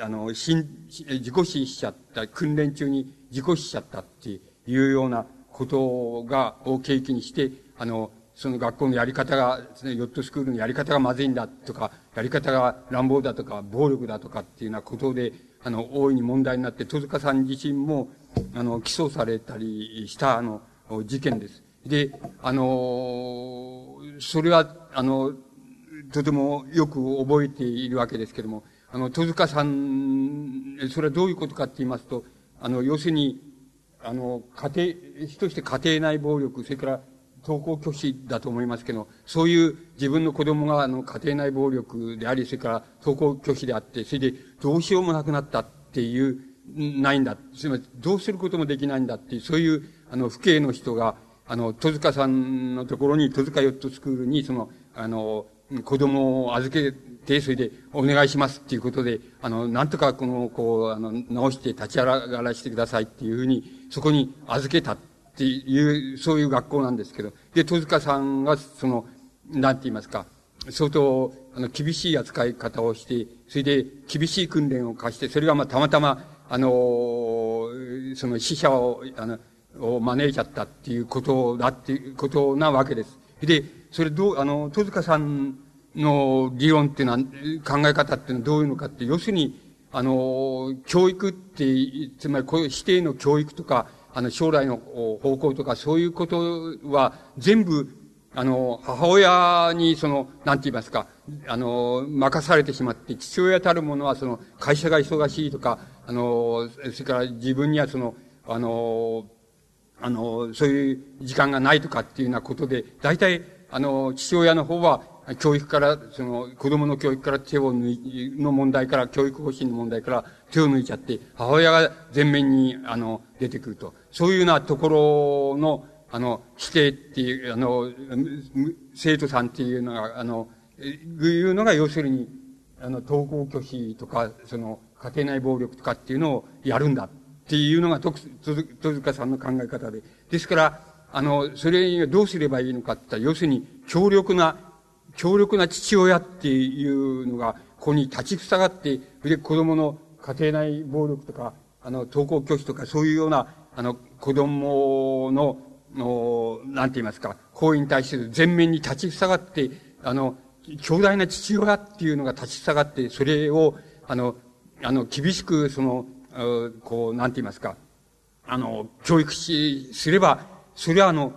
あの、死ん、事故死しちゃった、訓練中に事故死しちゃったっていうようなことが、を契機にして、あの、その学校のやり方が、ね、ヨットスクールのやり方がまずいんだとか、やり方が乱暴だとか、暴力だとかっていうようなことで、あの、大いに問題になって、戸塚さん自身も、あの、起訴されたりした、あの、事件です。で、あの、それは、あの、とてもよく覚えているわけですけども、あの、戸塚さん、それはどういうことかって言いますと、あの、要するに、あの、家庭、人として家庭内暴力、それから登校拒否だと思いますけど、そういう自分の子供があの家庭内暴力であり、それから登校拒否であって、それでどうしようもなくなったっていう、ないんだ。つまりどうすることもできないんだっていう、そういうあの、父兄の人が、あの、戸塚さんのところに、戸塚ヨットスクールに、その、あの、子供を預けて、それで、お願いしますっていうことで、あの、なんとかこの、こう、あの、直して立ち上がらせてくださいっていうふうに、そこに預けたっていう、そういう学校なんですけど、で、戸塚さんが、その、なんて言いますか、相当、あの、厳しい扱い方をして、それで厳しい訓練を課して、それがまあ、たまたま、あの、その死者を、あの、を招いちゃったっていうことだっていうことなわけです。で、それどう、あの、戸塚さんの理論っていうのは、考え方っていうのはどういうのかって、要するに、あの、教育って、つまりこういう指定の教育とか、あの、将来の方向とか、そういうことは、全部、あの、母親に、その、なんて言いますか、あの、任されてしまって、父親たるものは、その、会社が忙しいとか、あの、それから自分にはその、あの、あの、そういう時間がないとかっていうようなことで、大体、あの、父親の方は、教育から、その、子供の教育から手を抜い、の問題から、教育方針の問題から手を抜いちゃって、母親が前面に、あの、出てくると。そういうようなところの、あの、否定っていう、あの、生徒さんっていうのが、あの、いうのが要するに、あの、登校拒否とか、その、家庭内暴力とかっていうのをやるんだっていうのが、戸塚さんの考え方で。ですから、あの、それにどうすればいいのかって言ったら、要するに、強力な、強力な父親っていうのが、ここに立ちふさがって、で、子供の家庭内暴力とか、あの、登校拒否とか、そういうような、あの、子供の、の、なんて言いますか、行為に対して全面に立ちふさがって、あの、強大な父親っていうのが立ちふさがって、それを、あの、あの、厳しく、その、こう、なんて言いますか、あの、教育し、すれば、それはあの、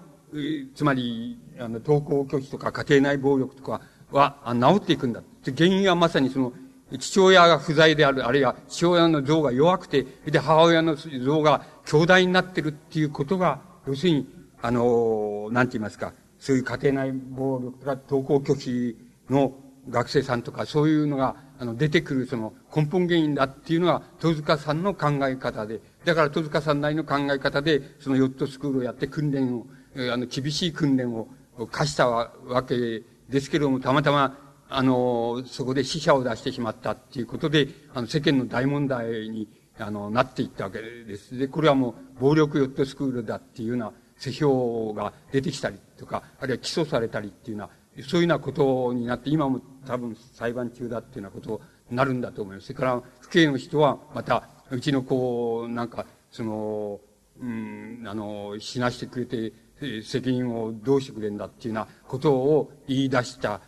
つまり、あの、登校拒否とか家庭内暴力とかは治っていくんだ。原因はまさにその、父親が不在である、あるいは父親の像が弱くて、で、母親の像が強大になってるっていうことが、要するに、あの、なんて言いますか、そういう家庭内暴力とか登校拒否の学生さんとか、そういうのが、あの、出てくるその根本原因だっていうのが、戸塚さんの考え方で、だから戸塚さんなりの考え方で、そのヨットスクールをやって訓練を、あの、厳しい訓練を課したわけですけれども、たまたま、あの、そこで死者を出してしまったっていうことで、あの、世間の大問題に、あの、なっていったわけです。で、これはもう、暴力ヨットスクールだっていうような、世評が出てきたりとか、あるいは起訴されたりっていうような、そういうようなことになって、今も多分裁判中だっていうようなことになるんだと思います。それから、府警の人は、また、うちの子を、なんか、その、うん、あの、死なしてくれて、責任をどうしてくれるんだっていうようなことを言い出した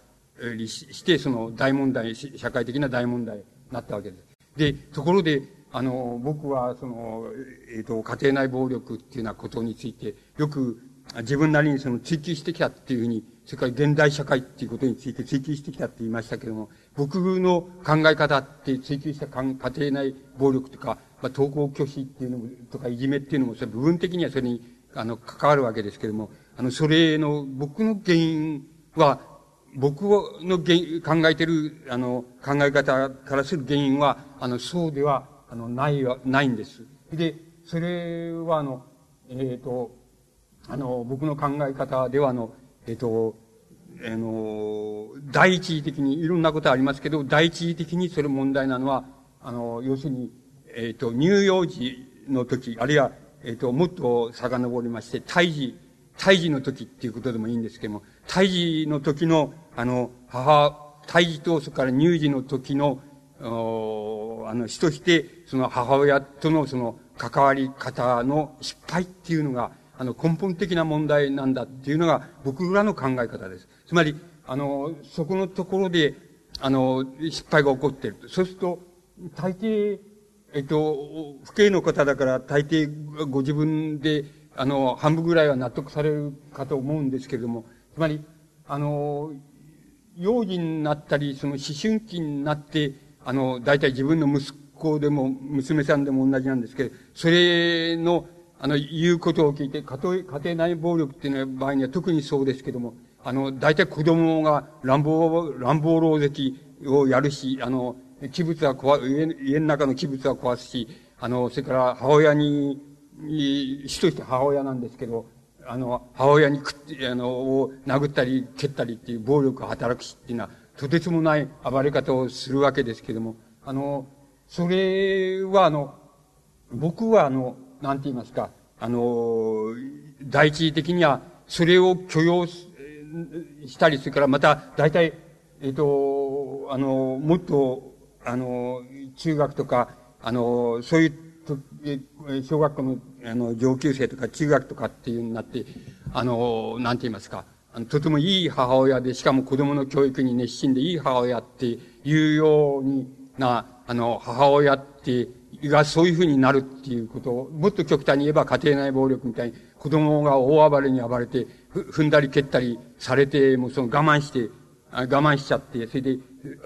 りして、その大問題、社会的な大問題になったわけです。で、ところで、あの、僕は、その、えっ、ー、と、家庭内暴力っていうようなことについて、よく自分なりにその追求してきたっていうふうに、それから現代社会っていうことについて追求してきたって言いましたけども、僕の考え方って追求した家庭内暴力とか、まあ、登校拒否っていうのも、とかいじめっていうのも、それ部分的にはそれに、あの、関わるわけですけども、あの、それの、僕の原因は、僕の原因考えてる、あの、考え方からする原因は、あの、そうでは、あの、ない、ないんです。で、それは、あの、えっ、ー、と、あの、僕の考え方では、あの、えっ、と、あの、第一義的に、いろんなことありますけど、第一義的にそれ問題なのは、あの、要するに、えっ、と、乳幼児の時、あるいは、えっ、と、もっと遡りまして、胎児、胎児の時っていうことでもいいんですけども、胎児の時の、あの、母、胎児と、それから乳児の時の、あの、死として、その母親とのその関わり方の失敗っていうのが、あの、根本的な問題なんだっていうのが僕らの考え方です。つまり、あの、そこのところで、あの、失敗が起こっている。そうすると、大抵、えっと、不敬の方だから大抵ご自分で、あの、半分ぐらいは納得されるかと思うんですけれども、つまり、あの、幼児になったり、その思春期になって、あの、大体自分の息子でも、娘さんでも同じなんですけど、それの、あの、言うことを聞いて、家庭家庭内暴力っていうのは場合には特にそうですけども、あの、大体子供が乱暴、乱暴狼藉をやるし、あの、器物は壊、家の中の器物は壊すし、あの、それから母親に、死として母親なんですけど、あの、母親にく、あの、を殴ったり蹴ったりっていう暴力が働くしっていうのは、とてつもない暴れ方をするわけですけども、あの、それはあの、僕はあの、なんて言いますか、あの、第一的には、それを許容したりするから、また、大体、えっ、と、あの、もっと、あの、中学とか、あの、そういう、小学校の、あの、上級生とか中学とかっていうになって、あの、なんて言いますか、あの、とてもいい母親で、しかも子供の教育に熱心でいい母親っていうようにな、あの、母親ってがそういうふうになるっていうことを、もっと極端に言えば家庭内暴力みたいに、子供が大暴れに暴れて、踏んだり蹴ったりされて、もうその我慢して、我慢しちゃって、それで、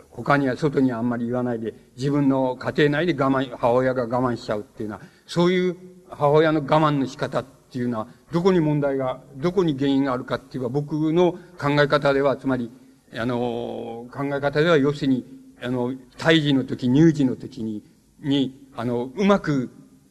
他には、外にはあんまり言わないで、自分の家庭内で我慢、母親が我慢しちゃうっていうのは、そういう母親の我慢の仕方っていうのは、どこに問題が、どこに原因があるかっていうか、僕の考え方では、つまり、あの、考え方では、要するに、あの、胎児の時、乳児の時に、に、あの、うまく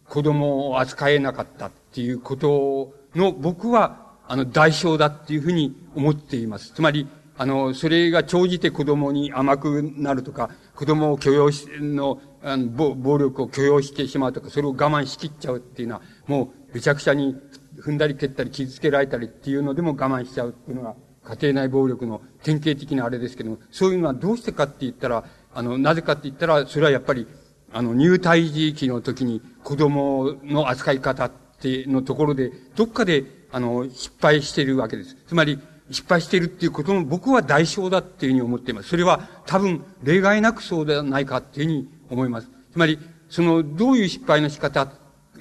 子供を扱えなかったっていうことの、僕は、あの、代償だっていうふうに思っています。つまり、あの、それが長じて子供に甘くなるとか、子供を許容し、の、あの暴暴力を許容してしまうとか、それを我慢しきっちゃうっていうのは、もう、めちゃくちゃに踏んだり蹴ったり傷つけられたりっていうのでも我慢しちゃうっていうのが、家庭内暴力の典型的なあれですけども、そういうのはどうしてかって言ったら、あの、なぜかって言ったら、それはやっぱり、あの、入退児期の時に子供の扱い方ってのところで、どっかで、あの、失敗しているわけです。つまり、失敗しているっていうことも僕は代償だっていうふうに思っています。それは多分例外なくそうではないかっていうふうに思います。つまり、その、どういう失敗の仕方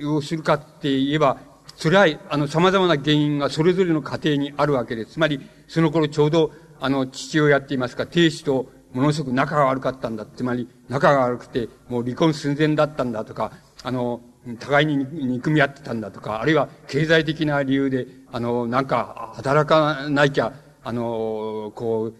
をするかって言えば、それは、あの、様々な原因がそれぞれの家庭にあるわけです。つまり、その頃ちょうど、あの、父親って言いますか、亭主とものすごく仲が悪かったんだ。つまり、仲が悪くて、もう離婚寸前だったんだとか、あの、互いに憎み合ってたんだとか、あるいは経済的な理由で、あの、なんか、働かなきゃ、あの、こう、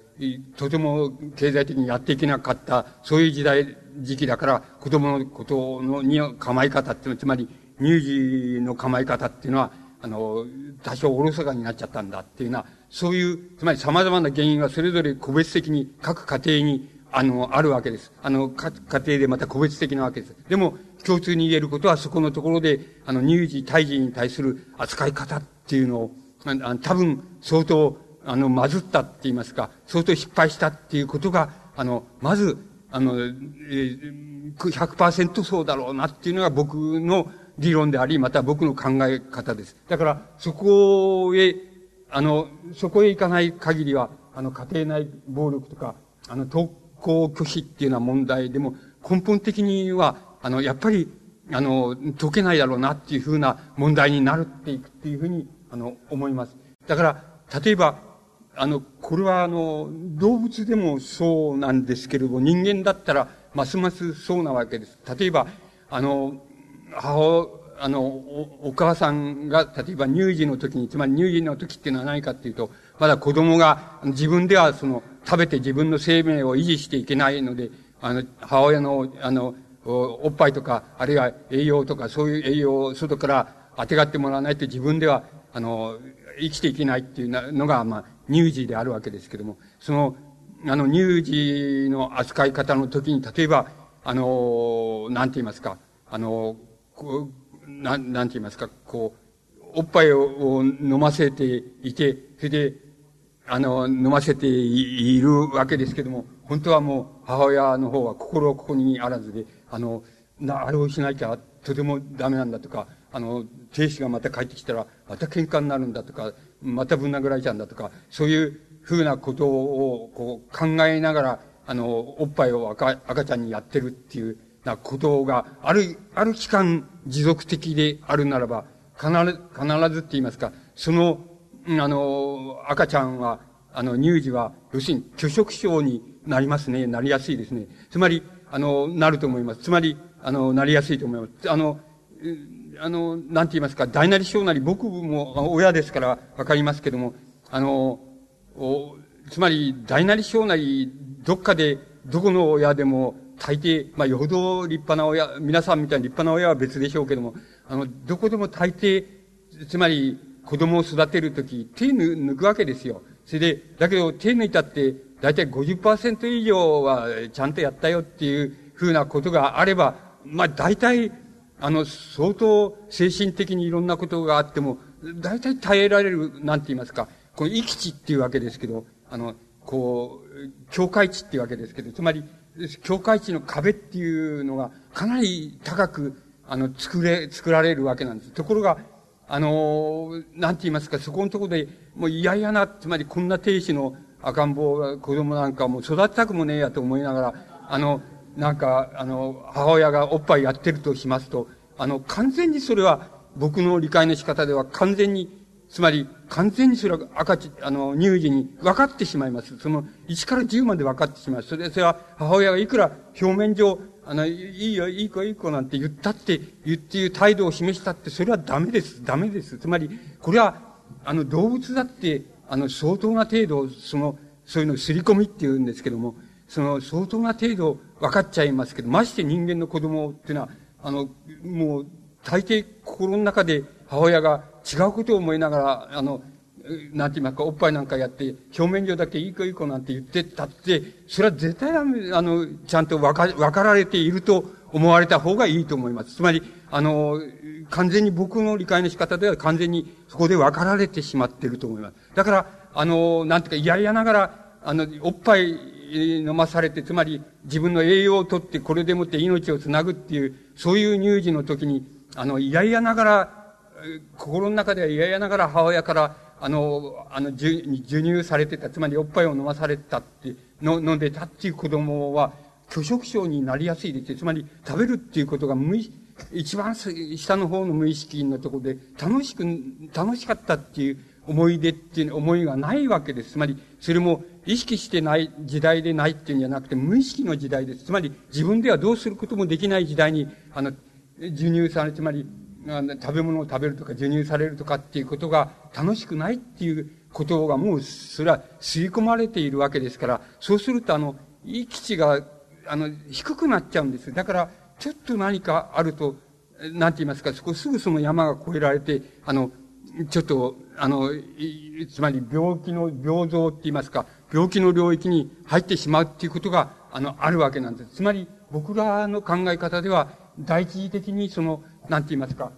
とても経済的にやっていけなかった、そういう時代、時期だから、子供のことの、に構え方っていうのは、つまり、乳児の構え方っていうのは、あの、多少おろそかになっちゃったんだっていうのは、そういう、つまり様々な原因はそれぞれ個別的に各家庭に、あの、あるわけです。あの、か家庭でまた個別的なわけです。でも、共通に言えることはそこのところで、あの、乳児、胎児に対する扱い方っていうのを、あ多分、相当、あの、まずったって言いますか、相当失敗したっていうことが、あの、まず、あの、えー、100%そうだろうなっていうのが僕の理論であり、また僕の考え方です。だから、そこへ、あの、そこへ行かない限りは、あの、家庭内暴力とか、あの、登校拒否っていうような問題でも、根本的には、あの、やっぱり、あの、解けないだろうなっていうふうな問題になるっていくっていうふうに、あの、思います。だから、例えば、あの、これはあの、動物でもそうなんですけれども、人間だったら、ますますそうなわけです。例えば、あの、母、あの、おお母さんが、例えば乳児の時に、つまり乳児の時っていうのは何かっていうと、まだ子供が自分ではその、食べて自分の生命を維持していけないので、あの、母親の、あの、おっぱいとか、あるいは栄養とか、そういう栄養を外から当てがってもらわないと自分では、あの、生きていけないっていうのが、まあ、乳児であるわけですけども、その、あの、乳児の扱い方の時に、例えば、あの、なんて言いますか、あの、こう、なん、なんて言いますか、こう、おっぱいを飲ませていて、それで、あの、飲ませているわけですけども、本当はもう母親の方は心ここにあらずで、あの、な、あれをしなきゃとてもダメなんだとか、あの、亭主がまた帰ってきたら、また喧嘩になるんだとか、またぶん殴られちゃうんだとか、そういうふうなことを、こう、考えながら、あの、おっぱいを赤、赤ちゃんにやってるっていう、なことが、ある、ある期間持続的であるならば、必ず、必ずって言いますか、その、あの、赤ちゃんは、あの、乳児は、要するに拒食症になりますね。なりやすいですね。つまり、あの、なると思います。つまり、あの、なりやすいと思います。あの、あの、なんて言いますか、大なり小なり、僕も親ですからわかりますけども、あの、つまり、大なり小なり、どっかで、どこの親でも、大抵、まあ、よほど立派な親、皆さんみたいに立派な親は別でしょうけども、あの、どこでも大抵、つまり、子供を育てるとき、手抜くわけですよ。それで、だけど手抜いたって、だいたい50%以上はちゃんとやったよっていうふうなことがあれば、まあ大体、あの、相当精神的にいろんなことがあっても、大体耐えられる、なんて言いますか、この域地っていうわけですけど、あの、こう、境界値っていうわけですけど、つまり、境界値の壁っていうのがかなり高く、あの、作れ、作られるわけなんです。ところが、あの、なんて言いますか、そこのところで、もう嫌々な、つまりこんな亭主の赤ん坊、子供なんかも育てたくもねえやと思いながら、あの、なんか、あの、母親がおっぱいやってるとしますと、あの、完全にそれは、僕の理解の仕方では完全に、つまり、完全にそれは赤ち、あの、乳児に分かってしまいます。その、1から10まで分かってしまう。それ、それは母親がいくら表面上、あの、いいよ、いい子、いい子なんて言ったって、言っていう態度を示したって、それはダメです。ダメです。つまり、これは、あの、動物だって、あの、相当な程度、その、そういうのをすり込みって言うんですけども、その、相当な程度分かっちゃいますけど、まして人間の子供っていうのは、あの、もう、大抵心の中で母親が違うことを思いながら、あの、なんて言いますか、おっぱいなんかやって、表面上だけいい子いい子なんて言ってたって、それは絶対あの、ちゃんと分か、分かられていると思われた方がいいと思います。つまり、あの、完全に僕の理解の仕方では完全にそこで分かられてしまっていると思います。だから、あの、なんていうか、嫌々ながら、あの、おっぱい飲まされて、つまり自分の栄養をとってこれでもって命をつなぐっていう、そういう乳児の時に、あの、嫌々ながら、心の中では嫌々ながら母親から、あの、あの、授乳されてた、つまりおっぱいを飲まされたって、の飲んでたっていう子供は、拒食症になりやすいです。つまり、食べるっていうことが無意、一番下の方の無意識のところで、楽しく、楽しかったっていう思い出っていう思いがないわけです。つまり、それも意識してない時代でないっていうんじゃなくて、無意識の時代です。つまり、自分ではどうすることもできない時代に、あの、授乳され、つまり、食べ物を食べるとか授乳されるとかっていうことが楽しくないっていうことがもう、それは吸い込まれているわけですから、そうするとあの、域地が、あの、低くなっちゃうんです。だから、ちょっと何かあると、なんて言いますか、そこすぐその山が越えられて、あの、ちょっと、あの、つまり病気の病像って言いますか、病気の領域に入ってしまうっていうことが、あの、あるわけなんです。つまり、僕らの考え方では、第一次的にその、なんて言いますか、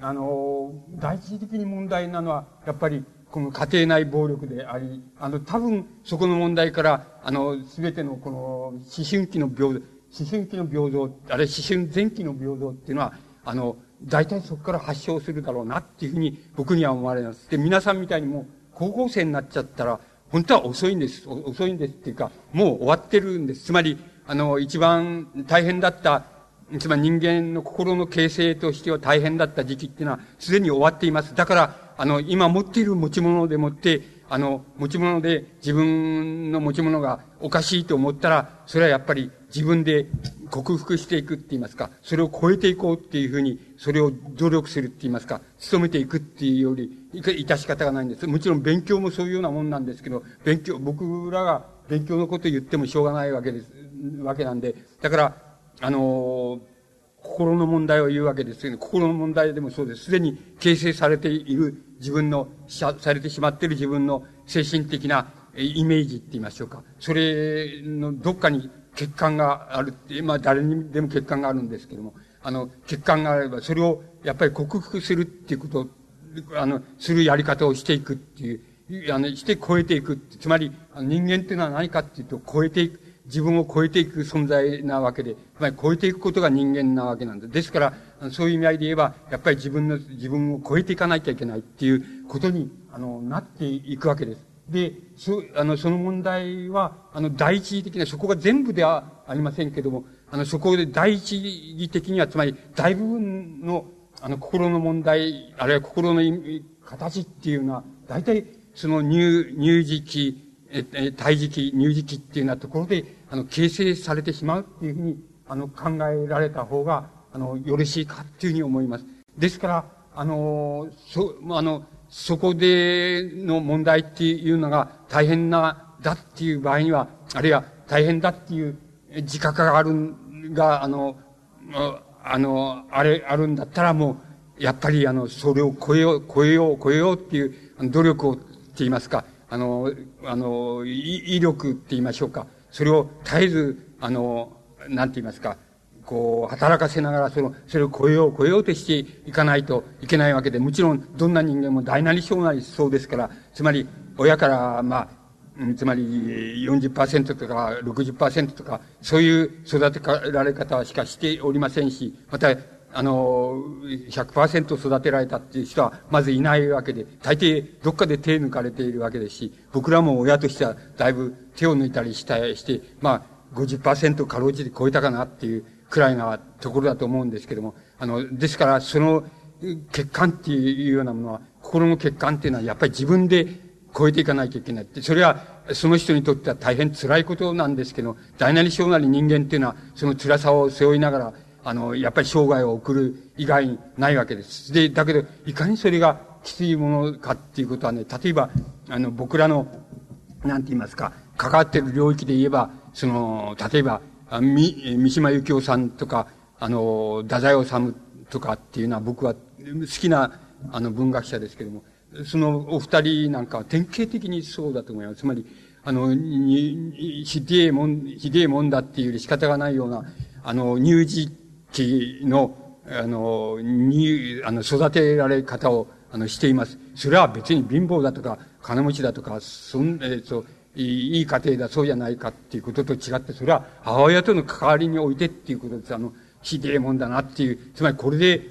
あの、第一的に問題なのは、やっぱり、この家庭内暴力であり、あの、多分、そこの問題から、あの、すべてのこの、思春期の平等、思春期の平等、あれ、思春前期の平等っていうのは、あの、大体そこから発症するだろうなっていうふうに僕には思われます。で、皆さんみたいにもう、高校生になっちゃったら、本当は遅いんです。遅いんですっていうか、もう終わってるんです。つまり、あの、一番大変だったつまり人間の心の形成としては大変だった時期っていうのはすでに終わっています。だから、あの、今持っている持ち物でもって、あの、持ち物で自分の持ち物がおかしいと思ったら、それはやっぱり自分で克服していくって言いますか、それを超えていこうっていうふうに、それを努力するって言いますか、努めていくっていうより、いたし方がないんです。もちろん勉強もそういうようなもんなんですけど、勉強、僕らが勉強のこと言ってもしょうがないわけです、わけなんで、だから、あの、心の問題を言うわけですけど、心の問題でもそうです。すでに形成されている自分の、されてしまっている自分の精神的なイメージって言いましょうか。それのどっかに欠陥があるって、まあ誰にでも欠陥があるんですけども、あの、欠陥があれば、それをやっぱり克服するっていうこと、あの、するやり方をしていくっていう、あの、して超えていく。つまり、人間っていうのは何かっていうと、超えていく。自分を超えていく存在なわけで、つまり超えていくことが人間なわけなんです。ですから、そういう意味合いで言えば、やっぱり自分の、自分を超えていかなきゃいけないっていうことに、あの、なっていくわけです。で、そ、あの、その問題は、あの、第一義的な、そこが全部ではありませんけども、あの、そこで第一義的には、つまり、大部分の、あの、心の問題、あるいは心の形っていうのは、大体、その入、入時期、え、え、胎児期、乳児期っていうようなところで、あの、形成されてしまうっていうふうに、あの、考えられた方が、あの、よろしいかっていうふうに思います。ですから、あの、そ、あの、そこでの問題っていうのが大変な、だっていう場合には、あるいは大変だっていう自覚があるんが、あの、あの、あれ、あるんだったらもう、やっぱりあの、それを超えよう、超えよう、超えようっていう努力をって言いますか、あの、あの、威力って言いましょうか。それを絶えず、あの、なんて言いますか、こう、働かせながら、その、それを超えよう、超えようとしていかないといけないわけで、もちろん、どんな人間も大なり小なりそうですから、つまり、親から、まあ、つまり40%とか60%とか、そういう育てられ方しかしておりませんし、また、あの、100%育てられたっていう人はまずいないわけで、大抵どっかで手抜かれているわけですし、僕らも親としてはだいぶ手を抜いたりしたして、まあ50%かろうじて超えたかなっていうくらいなところだと思うんですけども、あの、ですからその欠陥っていうようなものは、心の欠陥っていうのはやっぱり自分で超えていかないといけないって、それはその人にとっては大変辛いことなんですけど、大なり小なり人間っていうのはその辛さを背負いながら、あの、やっぱり生涯を送る以外にないわけです。で、だけど、いかにそれがきついものかっていうことはね、例えば、あの、僕らの、なんて言いますか、関わってる領域で言えば、その、例えば、み、三島由紀夫さんとか、あの、太宰治とかっていうのは僕は好きな、あの、文学者ですけども、そのお二人なんかは典型的にそうだと思います。つまり、あの、に、ひでえもん、ひでえもんだっていうより仕方がないような、あの、乳児期の、あの、に、あの、育てられ方を、あの、しています。それは別に貧乏だとか、金持ちだとか、そん、えっ、と、いい家庭だ、そうじゃないかっていうことと違って、それは母親との関わりにおいてっていうことです。あの、ひでえもんだなっていう、つまりこれで、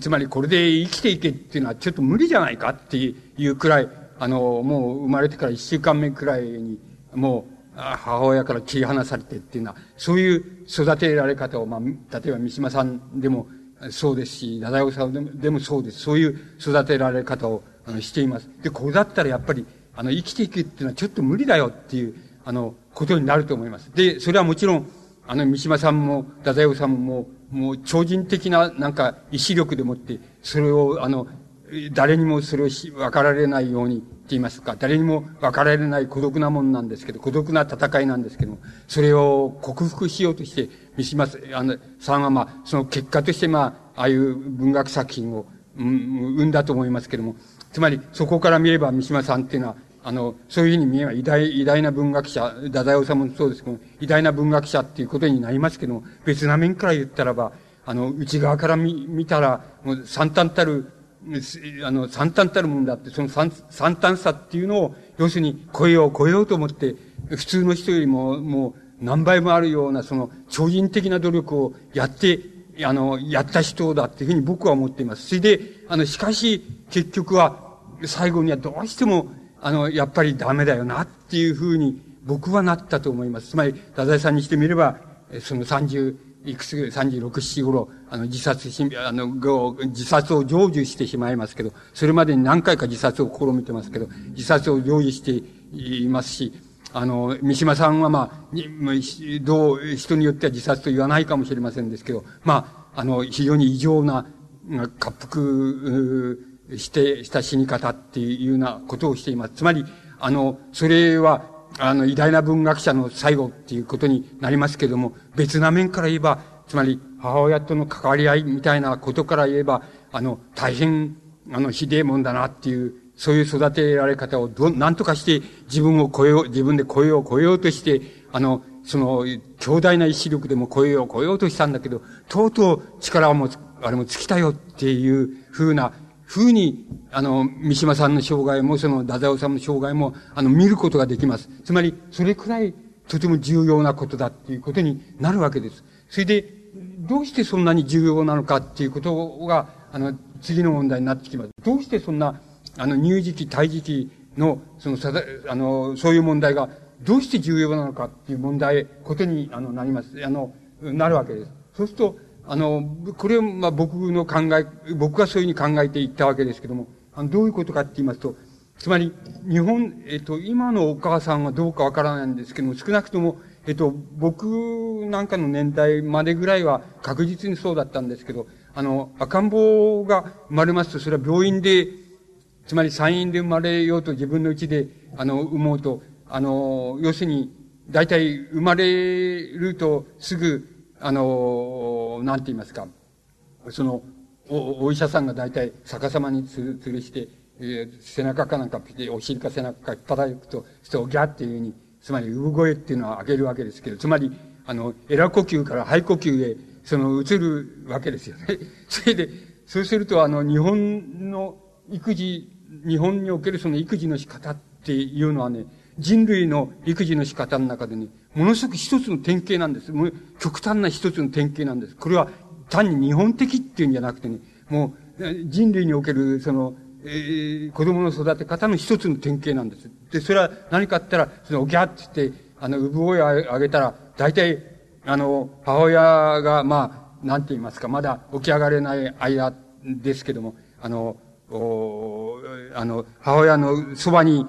つまりこれで生きていけっていうのはちょっと無理じゃないかっていうくらい、あの、もう生まれてから一週間目くらいに、もう、母親から切り離されてっていうのは、そういう育てられ方を、まあ、例えば三島さんでもそうですし、太宰治でもでもそうです。そういう育てられ方をあのしています。で、これだったらやっぱり、あの、生きていくっていうのはちょっと無理だよっていう、あの、ことになると思います。で、それはもちろん、あの、三島さんも、太宰治さんも、もう超人的な、なんか、意志力でもって、それを、あの、誰にもそれを、分かられないようにって言いますか、誰にも分かられない孤独なもんなんですけど、孤独な戦いなんですけども、それを克服しようとして、三島あの、さんはまあ、その結果としてまあ、ああいう文学作品を、うん、生んだと思いますけども、つまり、そこから見れば三島さんっていうのは、あの、そういうふうに見えば偉大、偉大な文学者、太宰治もそうですけども、偉大な文学者っていうことになりますけども、別な面から言ったらば、あの、内側から見、見たら、もう惨憺たる、あの、惨憺たるもんだって、その惨憺さっていうのを、要するに超えよう超えようと思って、普通の人よりも、もう何倍もあるような、その超人的な努力をやって、あの、やった人だっていうふうに僕は思っています。それで、あの、しかし、結局は、最後にはどうしても、あの、やっぱりダメだよなっていうふうに僕はなったと思います。つまり、太宰さんにしてみれば、その30いくつ、36、7頃、あの、自殺し、あの、自殺を成就してしまいますけど、それまでに何回か自殺を試みてますけど、自殺を成就していますし、あの、三島さんはまあ、どう、人によっては自殺と言わないかもしれませんですけど、まあ、あの、非常に異常な、滑腹、して、した死に方っていうようなことをしています。つまり、あの、それは、あの、偉大な文学者の最後っていうことになりますけども、別な面から言えば、つまり、母親との関わり合いみたいなことから言えば、あの、大変、あの、ひでえもんだなっていう、そういう育てられ方をど、なんとかして自分を超えよう、自分で超えよう、超えようとして、あの、その、強大な意志力でも超えよう、超えようとしたんだけど、とうとう力も、あれも尽きたよっていうふうな、ふうに、あの、三島さんの生涯も、その、ダザオさんの生涯も、あの、見ることができます。つまり、それくらい、とても重要なことだっていうことになるわけです。それで、どうしてそんなに重要なのかっていうことが、あの、次の問題になってきます。どうしてそんな、あの、乳児期、胎児期の、その、あの、そういう問題が、どうして重要なのかっていう問題、ことに、あの、なります。あの、なるわけです。そうすると、あの、これは、まあ、僕の考え、僕がそういうふうに考えていったわけですけども、あのどういうことかって言いますと、つまり、日本、えっと、今のお母さんはどうかわからないんですけども、少なくとも、えっと、僕なんかの年代までぐらいは確実にそうだったんですけど、あの、赤ん坊が生まれますと、それは病院で、つまり産院で生まれようと自分の家で、あの、産もうと、あの、要するに、大体生まれるとすぐ、あの、なんて言いますか、その、お、お医者さんが大体逆さまにつ吊るして、えー、背中かなんかピお尻か背中か引っ張られると、そう、ギャっていうふうに、つまり産声っていうのは上げるわけですけど、つまり、あの、エラ呼吸から肺呼吸へその、移るわけですよね。それで、そうすると、あの、日本の育児、日本におけるその育児の仕方っていうのはね、人類の育児の仕方の中でね、ものすごく一つの典型なんです。もう極端な一つの典型なんです。これは単に日本的っていうんじゃなくてね、もう人類におけるその、えー、子供の育て方の一つの典型なんです。で、それは何かって言ったら、その、おぎゃって言って、あの、産声を上げたら、大体、あの、母親が、まあ、なんて言いますか、まだ起き上がれない間ですけども、あの、おあの、母親のそばに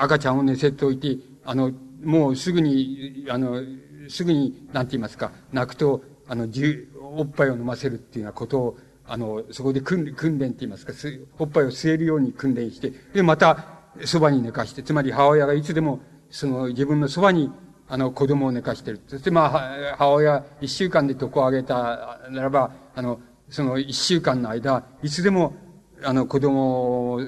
赤ちゃんを寝せておいて、あの、もうすぐに、あの、すぐに、なんて言いますか、泣くと、あの、おっぱいを飲ませるっていうようなことを、あの、そこで訓訓練って言いますか、おっぱいを吸えるように訓練して、で、また、そばに寝かして、つまり母親がいつでも、その自分のそばに、あの、子供を寝かしてる。そしてまあ、母親一週間で床を上げたならば、あの、その一週間の間、いつでも、あの、子供を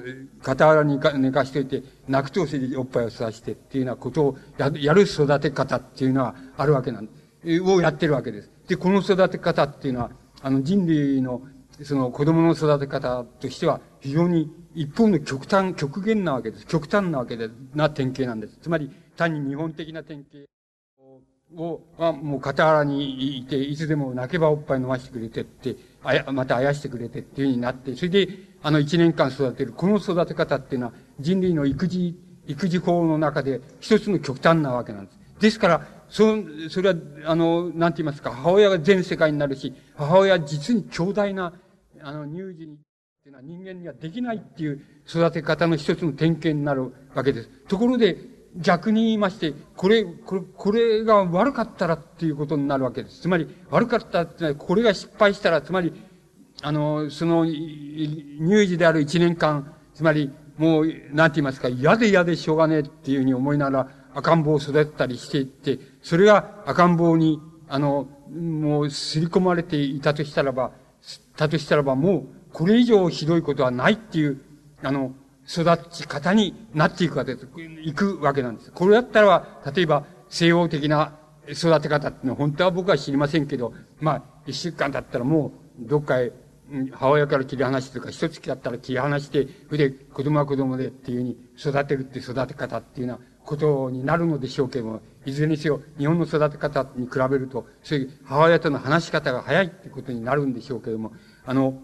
傍らに寝かしていて、泣くとせでおっぱいを吸わしてっていうようなことをややる育て方っていうのはあるわけなんです、をやってるわけです。で、この育て方っていうのは、あの、人類のその子供の育て方としては非常に一方の極端、極限なわけです。極端なわけで、な典型なんです。つまり単に日本的な典型を、はもう傍らにいて、いつでも泣けばおっぱい飲ましてくれてって、あや、またあやしてくれてっていうふうになって、それで、あの一年間育てる、この育て方っていうのは人類の育児、育児法の中で一つの極端なわけなんです。ですから、そ、それは、あの、なんて言いますか、母親が全世界になるし、母親は実に強大なあの、乳児に、っていうのは人間にはできないっていう育て方の一つの典型になるわけです。ところで、逆に言いまして、これ、これ、これが悪かったらっていうことになるわけです。つまり、悪かったってのは、これが失敗したら、つまり、あの、その、乳児である一年間、つまり、もう、なんて言いますか、嫌で嫌でしょうがねえっていうふうに思いながら、赤ん坊を育てたりしていって、それが赤ん坊に、あの、もう、すり込まれていたとしたらば、たとしたらばもう、これ以上ひどいことはないっていう、あの、育ち方になっていくわけです。いくわけなんです。これだったら例えば西洋的な育て方っていうのは本当は僕は知りませんけど、まあ、一週間だったらもう、どっかへ、母親から切り離してとか、一月だったら切り離して、それで子供は子供でっていうふうに育てるって育て方っていうようなことになるのでしょうけども、いずれにせよ、日本の育て方に比べると、そういう母親との話し方が早いってことになるんでしょうけども、あの、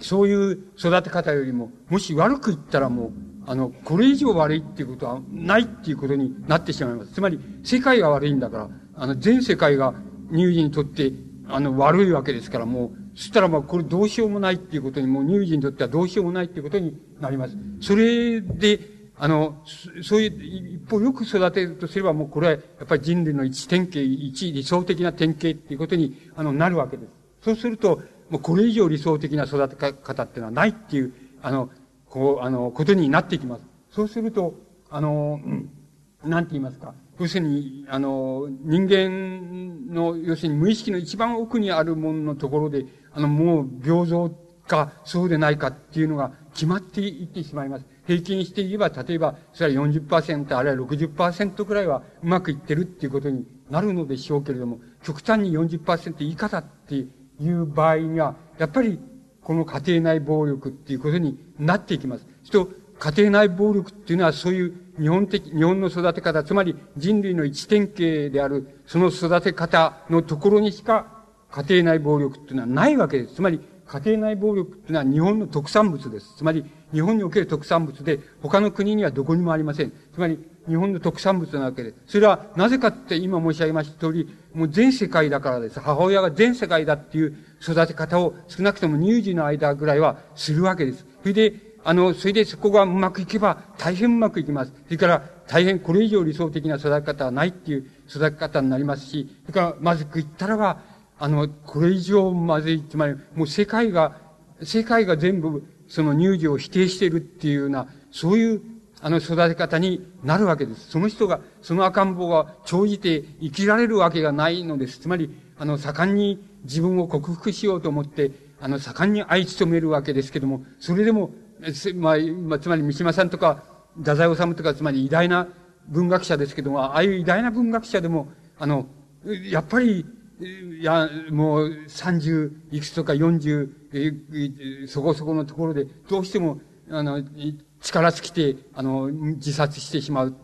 そういう育て方よりも、もし悪く言ったらもう、あの、これ以上悪いっていうことはないっていうことになってしまいます。つまり、世界が悪いんだから、あの、全世界が乳児にとって、あの、悪いわけですから、もう、そしたらまあ、これどうしようもないっていうことに、もう乳児にとってはどうしようもないっていうことになります。それで、あの、そういう、一方よく育てるとすれば、もうこれは、やっぱり人類の一典型、一理想的な典型っていうことに、あの、なるわけです。そうすると、もうこれ以上理想的な育て方っていうのはないっていう、あの、こう、あの、ことになってきます。そうすると、あの、なんて言いますか。要するに、あの、人間の、要するに無意識の一番奥にあるもののところで、あの、もう平等か、そうでないかっていうのが決まっていってしまいます。平均して言えば、例えば、それは40%、あるいは60%くらいはうまくいってるっていうことになるのでしょうけれども、極端に40%以下だっていう場合には、やっぱり、この家庭内暴力っていうことになっていきます。と、家庭内暴力っていうのはそういう日本的、日本の育て方、つまり人類の一典型である、その育て方のところにしか家庭内暴力っていうのはないわけです。つまり、家庭内暴力っていうのは日本の特産物です。つまり、日本における特産物で、他の国にはどこにもありません。つまり、日本の特産物なわけです。それは、なぜかって今申し上げました通り、もう全世界だからです。母親が全世界だっていう育て方を少なくとも乳児の間ぐらいはするわけです。それで、あの、それでそこがうまくいけば大変うまくいきます。それから大変これ以上理想的な育て方はないっていう育て方になりますし、それからまずくいったらば、あの、これ以上まずい、つまりもう世界が、世界が全部その乳児を否定しているっていうような、そういうあの育て方になるわけです。その人が、その赤ん坊が長じて生きられるわけがないのです。つまり、あの、盛んに自分を克服しようと思って、あの、盛んに愛務めるわけですけども、それでも、まあ、まあ、つまり三島さんとか、太宰治とか、つまり偉大な文学者ですけども、ああいう偉大な文学者でも、あの、やっぱり、いや、もう30いくつとか40、えそこそこのところで、どうしても、あの、力尽きて、あの、自殺してしまう、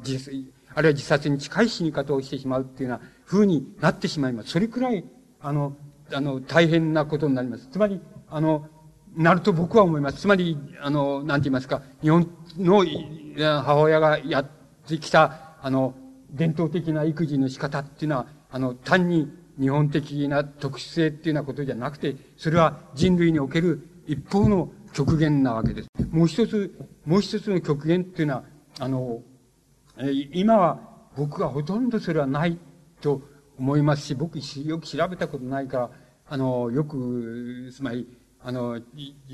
あるいは自殺に近い死に方をしてしまうっていうような風になってしまいます。それくらい、あの、あの、大変なことになります。つまり、あの、なると僕は思います。つまり、あの、なんて言いますか、日本の母親がやってきた、あの、伝統的な育児の仕方っていうのは、あの、単に日本的な特殊性っていうようなことじゃなくて、それは人類における一方の極限なわけです。もう一つ、もう一つの極限っていうのは、あの、今は僕はほとんどそれはないと思いますし、僕よく調べたことないから、あの、よく、つまり、あの、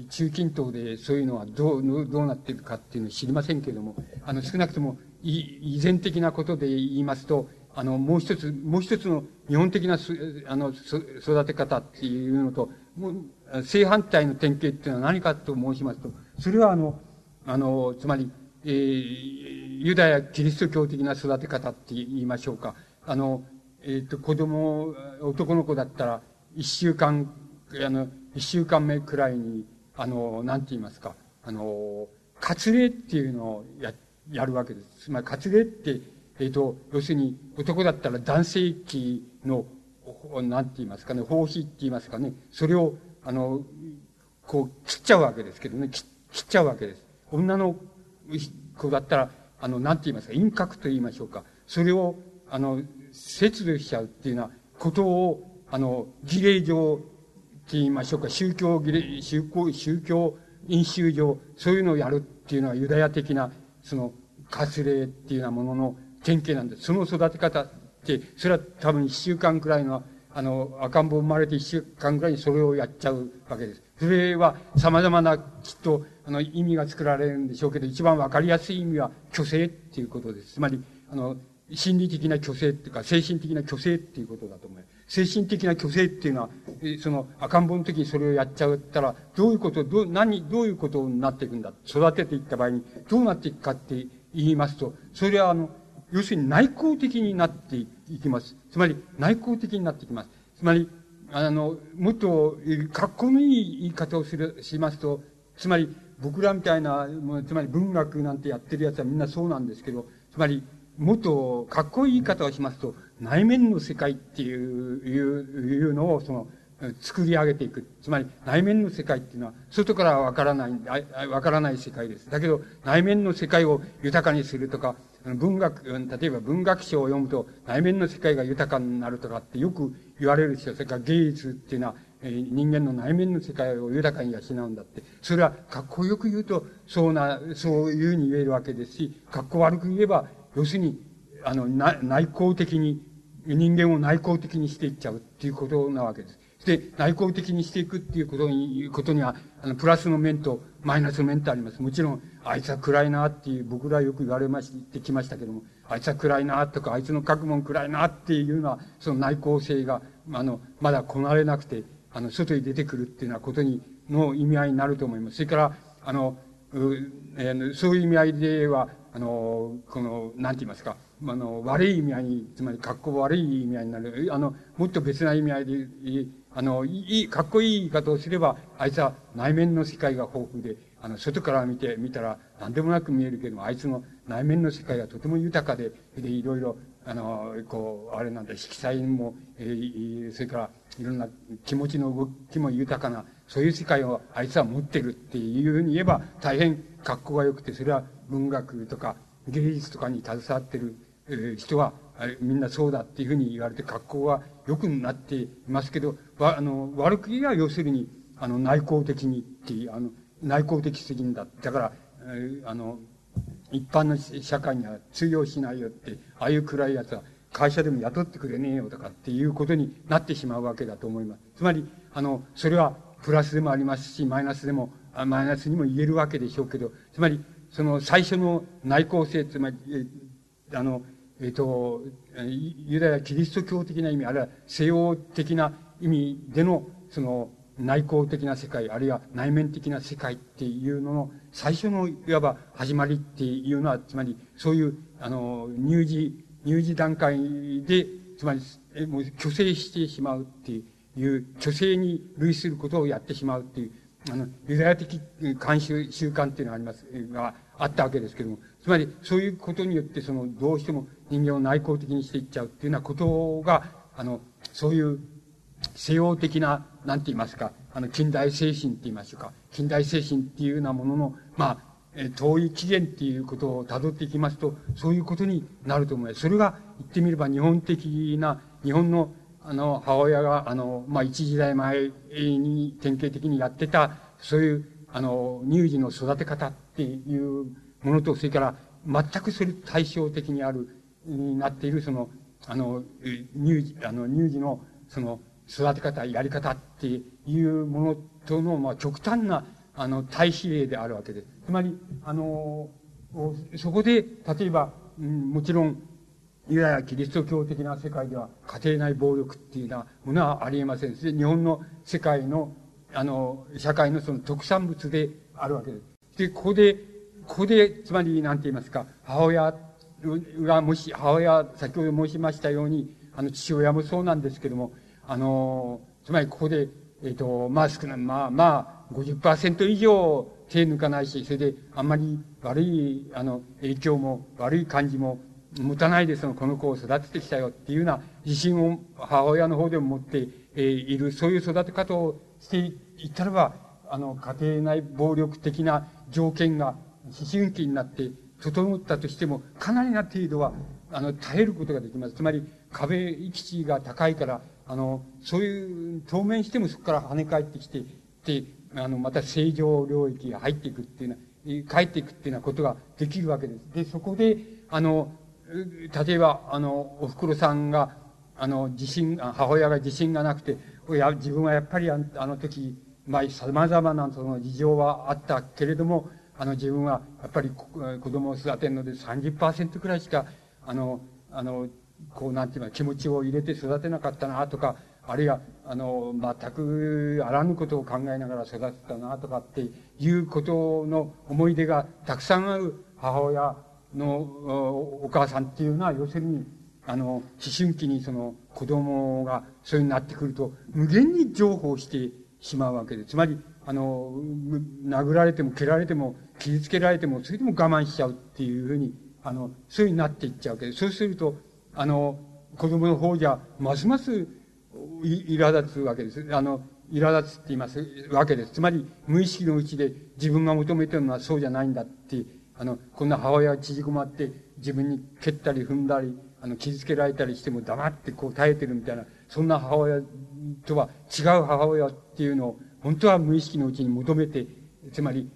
中近東でそういうのはどう、どうなっているかっていうのを知りませんけれども、あの、少なくとも、依然的なことで言いますと、あの、もう一つ、もう一つの日本的なあの、育て方っていうのと、もう正反対の典型っていうのは何かと申しますと、それはあの、あの、つまり、えー、ユダヤキリスト教的な育て方って言いましょうか。あの、えっ、ー、と、子供、男の子だったら、一週間、あの、一週間目くらいに、あの、なんて言いますか、あの、割礼っていうのをや、やるわけです。つまり、割礼って、えっ、ー、と、要するに、男だったら男性器の、なんて言いますかね、放棄って言いますかね、それを、あの、こう、切っちゃうわけですけどね、切っちゃうわけです。女の子だったら、あの、なんて言いますか、陰格と言いましょうか。それを、あの、切除しちゃうっていうようなことを、あの、儀礼上って言いましょうか、宗教儀礼、宗教、宗教飲酒上、そういうのをやるっていうのはユダヤ的な、その、割礼っていうようなものの典型なんです。その育て方って、それは多分一週間くらいの、あの、赤ん坊生まれて一週間くらいにそれをやっちゃうわけです。それは様々なきっと、あの、意味が作られるんでしょうけど、一番わかりやすい意味は虚勢っていうことです。つまり、あの、心理的な虚勢っていうか、精神的な虚勢っていうことだと思います。精神的な虚勢っていうのは、その赤ん坊の時にそれをやっちゃったら、どういうこと、どう、何、どういうことになっていくんだ。育てていった場合に、どうなっていくかって言いますと、それはあの、要するに内向的になっていきます。つまり、内向的になってきます。つまり、あの、もっと、格好のいい言い方をする、しますと、つまり、僕らみたいな、つまり文学なんてやってるやつはみんなそうなんですけど、つまり、もっとかっこいい言い方をしますと、内面の世界っていう、いう、いうのを、その、作り上げていく。つまり、内面の世界っていうのは、外からはわからない、わからない世界です。だけど、内面の世界を豊かにするとか、文学、例えば文学賞を読むと、内面の世界が豊かになるとかってよく言われるし、それから芸術っていうのは、えー、人間の内面の世界を豊かに養うんだって。それは、かっこよく言うと、そうな、そういうふうに言えるわけですし、かっこ悪く言えば、要するに、あの、内向的に、人間を内向的にしていっちゃうっていうことなわけです。で、内向的にしていくっていうことに、ことには、あの、プラスの面とマイナス面ってあります。もちろん、あいつは暗いなっていう、僕らよく言われましてきましたけども、あいつは暗いなとか、あいつの学問暗いなっていうのは、その内向性が、あの、まだこなれなくて、あの、外に出てくるっていうようなことに、の意味合いになると思います。それから、あの、うえー、そういう意味合いでは、あの、この、なんて言いますか、あの、悪い意味合いに、つまり、格好悪い意味合いになる。あの、もっと別な意味合いで、あの、いい、かっこいい言い方をすれば、あいつは内面の世界が豊富で、あの、外から見て、見たら何でもなく見えるけども、あいつの内面の世界がとても豊かで、で、いろいろ、あの、こう、あれなんだ、色彩も、えー、それから、いろんな気持ちの動きも豊かな、そういう世界をあいつは持ってるっていうふうに言えば、大変格好が良くて、それは文学とか芸術とかに携わってる、えー、人は、みんなそうだっていうふうに言われて格好が良くなっていますけど、わ、あの、悪く言えば要するに、あの、内向的にっていう、あの、内向的責任だ。だから、えー、あの、一般の社会には通用しないよって、ああいう暗い奴は会社でも雇ってくれねえよとかっていうことになってしまうわけだと思います。つまり、あの、それはプラスでもありますし、マイナスでも、マイナスにも言えるわけでしょうけど、つまり、その最初の内向性、つまり、えあの、えっ、ー、と、ユダヤキリスト教的な意味、あるいは西洋的な意味での、その、内向的な世界、あるいは内面的な世界っていうのの最初のいわば始まりっていうのは、つまりそういう、あの、乳児、乳児段階で、つまり、もう虚勢してしまうっていう、虚勢に類することをやってしまうっていう、あの、ユダヤ的慣習、習慣っていうのがあります、があったわけですけども、つまり、そういうことによって、その、どうしても人間を内向的にしていっちゃうっていうようなことが、あの、そういう西洋的な、なんて言いますか、あの、近代精神って言いましょうか、近代精神っていうようなものの、まあ、え遠い起源っていうことを辿っていきますと、そういうことになると思います。それが、言ってみれば日本的な、日本の、あの、母親が、あの、まあ、一時代前に典型的にやってた、そういう、あの、乳児の育て方っていうものと、それから、全くそれ対照的にある、になっている、その、あの、乳児、あの、乳児の、その、育て方、やり方っていうものとの、まあ、極端な、あの、対比例であるわけです。つまり、あの、そこで、例えば、うん、もちろん、ユダヤキリスト教的な世界では家庭内暴力っていうようなものはありえませんし、日本の世界の、あの、社会のその特産物であるわけです。で、ここで、ここで、つまり、なんて言いますか、母親がもし、母親、先ほど申しましたように、あの、父親もそうなんですけども、あの、つまりここで、えっ、ー、と、まあ少ない、まあまあ、50%以上手抜かないし、それであんまり悪い、あの、影響も、悪い感じも持たないでその、この子を育ててきたよっていうような自信を母親の方でも持っている、そういう育て方をしていったらば、あの、家庭内暴力的な条件が思春期になって整ったとしても、かなりな程度は、あの、耐えることができます。つまり、壁域値が高いから、あの、そういう、当面してもそこから跳ね返ってきて、で、あの、また正常領域が入っていくっていうのは、帰っていくっていうようなことができるわけです。で、そこで、あの、例えば、あの、お袋さんが、あの、自信、母親が自信がなくて、や自分はやっぱりあの時、まあ、様々なその事情はあったけれども、あの自分はやっぱり子供を育てるので30%くらいしか、あの、あの、こうなんていうか気持ちを入れて育てなかったなとか、あるいは、あの、全くあらぬことを考えながら育てたなとかっていうことの思い出がたくさんある母親のお母さんっていうのは、要するに、あの、思春期にその子供がそういうになってくると、無限に譲歩してしまうわけです、つまり、あの、殴られても蹴られても傷つけられても、それでも我慢しちゃうっていうふうに、あの、そういうふうになっていっちゃうわけで、そうすると、あの、子供の方じゃ、ますますい、苛立つわけです。あの、苛立つって言いますわけです。つまり、無意識のうちで自分が求めてるのはそうじゃないんだって、あの、こんな母親が縮こまって自分に蹴ったり踏んだり、あの、傷つけられたりしても黙ってこう耐えてるみたいな、そんな母親とは違う母親っていうのを、本当は無意識のうちに求めて、つまり、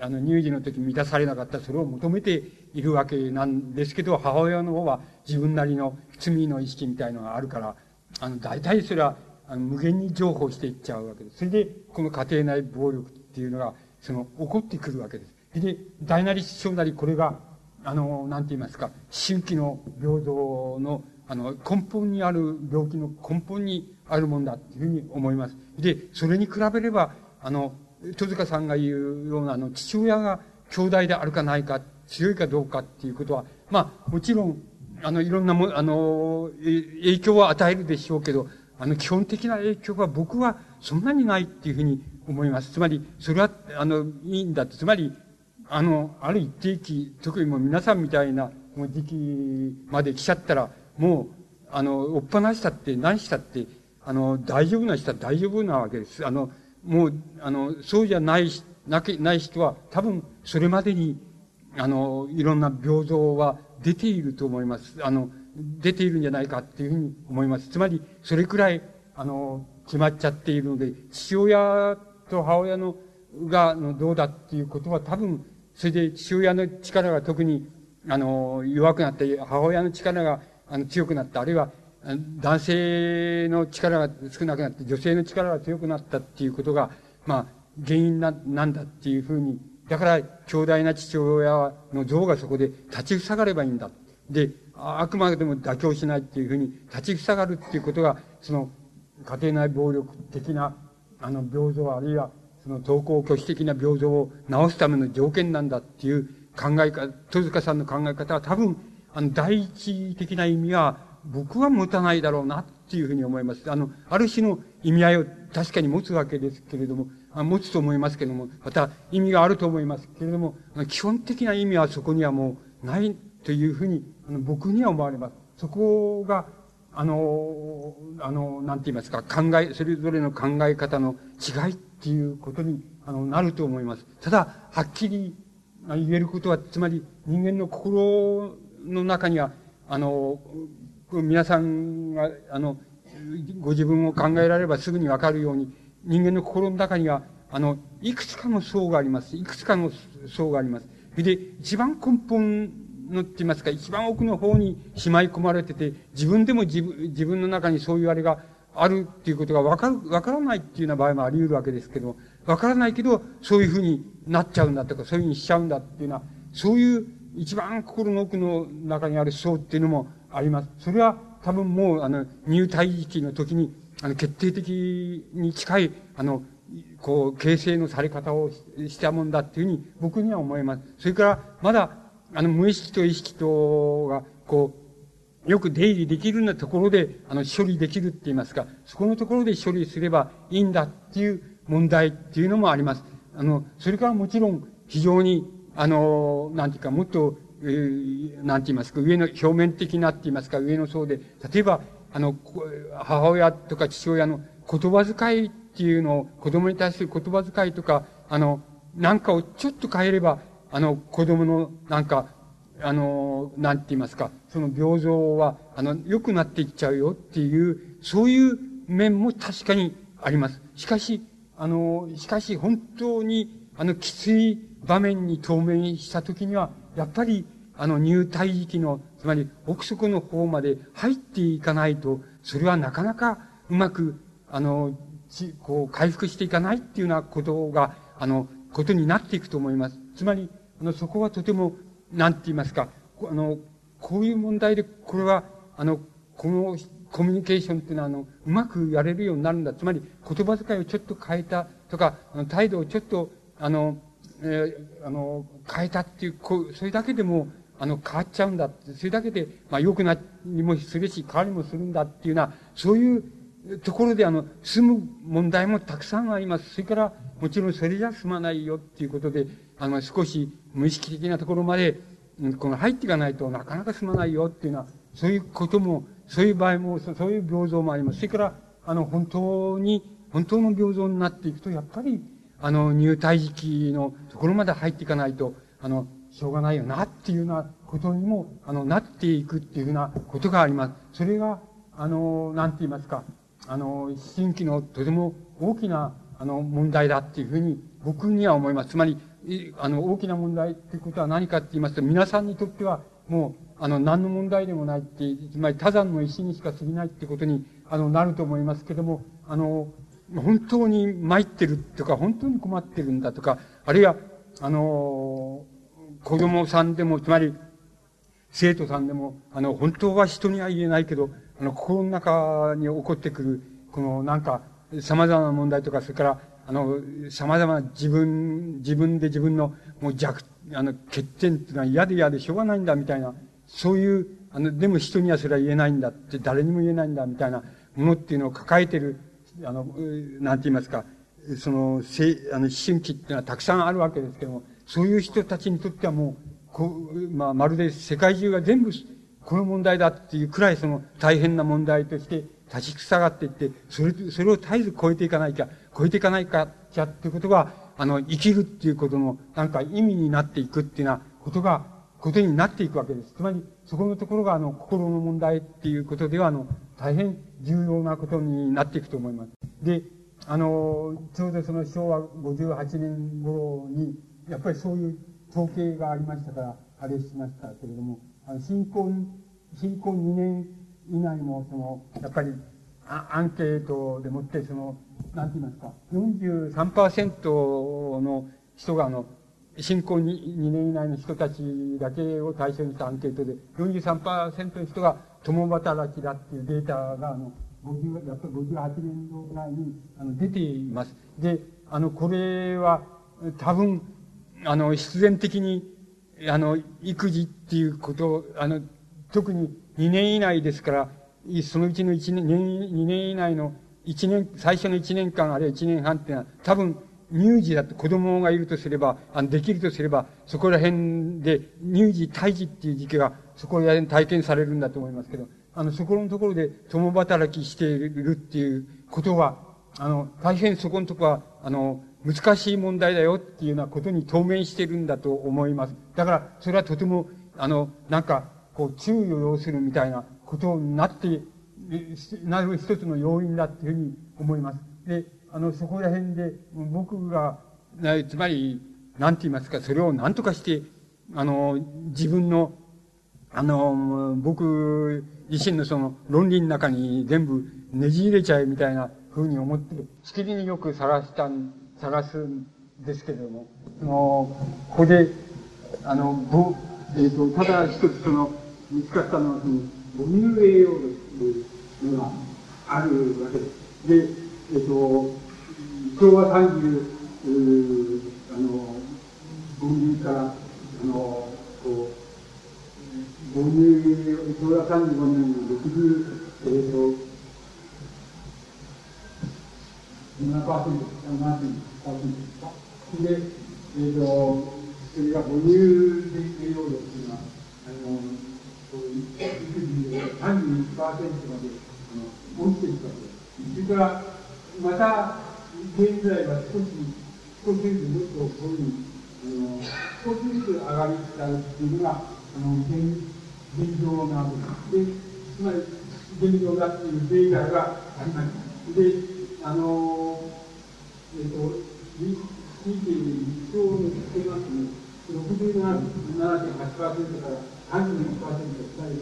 あの、乳児の時満たされなかったそれを求めているわけなんですけど、母親の方は自分なりの罪の意識みたいのがあるから、あの、大体それは、あの、無限に譲歩していっちゃうわけです。それで、この家庭内暴力っていうのが、その、起こってくるわけです。で、大なり小なりこれが、あの、なんて言いますか、周期の平等の、あの、根本にある病気の根本にあるもんだっていうふうに思います。で、それに比べれば、あの、戸塚さんが言うような、あの、父親が兄弟であるかないか、強いかどうかっていうことは、まあ、もちろん、あの、いろんなも、あの、影響は与えるでしょうけど、あの、基本的な影響は僕はそんなにないっていうふうに思います。つまり、それは、あの、いいんだって。つまり、あの、ある一定期、特にもう皆さんみたいなもう時期まで来ちゃったら、もう、あの、おっぱなしたって、何したって、あの、大丈夫な人は大丈夫なわけです。あの、もう、あの、そうじゃない、なけ、ない人は、多分、それまでに、あの、いろんな平等は出ていると思います。あの、出ているんじゃないかっていうふうに思います。つまり、それくらい、あの、決まっちゃっているので、父親と母親の、が、の、どうだっていうことは多分、それで父親の力が特に、あの、弱くなって、母親の力が、あの、強くなった、あるいは、男性の力が少なくなって、女性の力が強くなったっていうことが、まあ、原因な、なんだっていうふうに、だから、強大な父親の像がそこで立ち塞がればいいんだ。で、あくまでも妥協しないっていうふうに立ち塞がるっていうことが、その、家庭内暴力的な、あの、平等、あるいは、その、登校拒否的な平等を直すための条件なんだっていう考え方、戸塚さんの考え方は多分、あの、第一的な意味は、僕は持たないだろうなっていうふうに思います。あの、ある種の意味合いを確かに持つわけですけれども、持つと思いますけれども、また意味があると思いますけれども、基本的な意味はそこにはもうないというふうに、あの僕には思われます。そこが、あの、あの、なんて言いますか、考え、それぞれの考え方の違いっていうことに、あの、なると思います。ただ、はっきり言えることは、つまり人間の心の中には、あの、皆さんが、あの、ご自分を考えられればすぐにわかるように、人間の心の中には、あの、いくつかの層があります。いくつかの層があります。で、一番根本のって言いますか、一番奥の方にしまい込まれてて、自分でも自分、自分の中にそういうあれがあるっていうことがわかる、わからないっていうような場合もあり得るわけですけど、わからないけど、そういうふうになっちゃうんだとか、そういうふうにしちゃうんだっていうのは、そういう一番心の奥の中にある層っていうのもあります。それは多分もう、あの、入体域の時に、あの、決定的に近い、あの、こう、形成のされ方をしたもんだっていうふうに僕には思います。それから、まだ、あの、無意識と意識とが、こう、よく出入りできるようなところで、あの、処理できるって言いますか、そこのところで処理すればいいんだっていう問題っていうのもあります。あの、それからもちろん、非常に、あの、なんていうか、もっと、えー、なんて言いますか、上の表面的なって言いますか、上の層で、例えば、あの、母親とか父親の言葉遣いっていうのを、子供に対する言葉遣いとか、あの、なんかをちょっと変えれば、あの、子供の、なんか、あの、なんて言いますか、その病状は、あの、良くなっていっちゃうよっていう、そういう面も確かにあります。しかし、あの、しかし本当に、あの、きつい場面に当面したときには、やっぱり、あの、入体域の、つまり、奥底の方まで入っていかないと、それはなかなかうまく、あの、こう、回復していかないっていうようなことが、あの、ことになっていくと思います。つまり、あの、そこはとても、なんて言いますか、あの、こういう問題で、これは、あの、このコミュニケーションっていうのは、あの、うまくやれるようになるんだ。つまり、言葉遣いをちょっと変えたとか、あの態度をちょっと、あの、えー、あの、変えたっていう、こう、それだけでも、あの、変わっちゃうんだって、それだけで、まあ、良くなりもするし、変わりもするんだっていうような、そういうところで、あの、済む問題もたくさんあります。それから、もちろんそれじゃ済まないよっていうことで、あの、少し無意識的なところまで、この入っていかないとなかなか済まないよっていうのは、そういうことも、そういう場合も、そういう病状もあります。それから、あの、本当に、本当の病状になっていくと、やっぱり、あの、入体時期のところまで入っていかないと、あの、しょうがないよなっていうようなことにも、あの、なっていくっていうようなことがあります。それが、あの、なんて言いますか、あの、新規のとても大きな、あの、問題だっていうふうに僕には思います。つまり、あの、大きな問題っていうことは何かって言いますと、皆さんにとっては、もう、あの、何の問題でもないって、つまり多山の石にしか過ぎないってことに、あの、なると思いますけども、あの、本当に参ってるとか、本当に困ってるんだとか、あるいは、あの、子供さんでも、つまり、生徒さんでも、あの、本当は人には言えないけど、あの、心の中に起こってくる、この、なんか、様々な問題とか、それから、あの、様々な自分、自分で自分のもう弱、あの、欠点っていうのは嫌で嫌でしょうがないんだみたいな、そういう、あの、でも人にはそれは言えないんだって、誰にも言えないんだみたいなものっていうのを抱えてる、あの、なんて言いますか、その、せあの、思春期っていうのはたくさんあるわけですけども、そういう人たちにとってはもう、こう、まあ、まるで世界中が全部、この問題だっていうくらいその大変な問題として立ちふさがっていって、それ、それを絶えず超えていかないか、超えていかないか、じゃっていうことが、あの、生きるっていうことの、なんか意味になっていくっていうようなことが、ことになっていくわけです。つまり、そこのところが、あの、心の問題っていうことでは、あの、大変重要なことになっていくと思います。で、あの、ちょうどその昭和58年頃に、やっぱりそういう統計がありましたから、あれしましたけれども、あの、新婚、新婚2年以内の、その、やっぱり、アンケートでもって、その、なんて言いますか、43%の人が、あの、新婚 2, 2年以内の人たちだけを対象にしたアンケートで、43%の人が共働きだっていうデータが、あの、50やっぱり58年度ぐらいにあの出ています。で、あの、これは多分、あの、必然的に、あの、育児っていうことを、あの、特に2年以内ですから、そのうちの1年、2年以内の1年、最初の1年間、あるいは1年半っていうのは、多分、乳児だって子供がいるとすれば、あの、できるとすれば、そこら辺で、乳児、胎児っていう時期が、そこら辺体験されるんだと思いますけど、あの、そこのところで共働きしているっていうことは、あの、大変そこのところは、あの、難しい問題だよっていうようなことに当面してるんだと思います。だから、それはとても、あの、なんか、こう、注意を要するみたいなことになって、なる一つの要因だっていうふうに思います。で、あの、そこら辺で、僕が、つまり、なんて言いますか、それを何とかして、あの、自分の、あの、僕自身のその論理の中に全部ねじ入れちゃうみたいな風に思って。しきりによく探したん、探すんですけれども、あの、ここで、あの、ぼ、えっ、ー、と、ただ一つその、見つかったのは、その、母乳栄養というのがあるわけです。で、えっ、ー、と、昭和30、あの、母乳から、あの、こう、母乳、昭和35年の60、えっ、ー、と、7%、7%で、えっ、ー、と、それが母乳で栄養量っていうのは、あの、育児で31%まであの落ちていくわけです。それから、また、現在は少し、少しずつもっとこういうふうに、あの、少しずつ上がりつつあるっていうのが、あの、現現状なわけで。つまり、現状だっていうデータがあります。で、あの、えっ、ー、と、見て一応につけますと、67.8%から32%、つまり、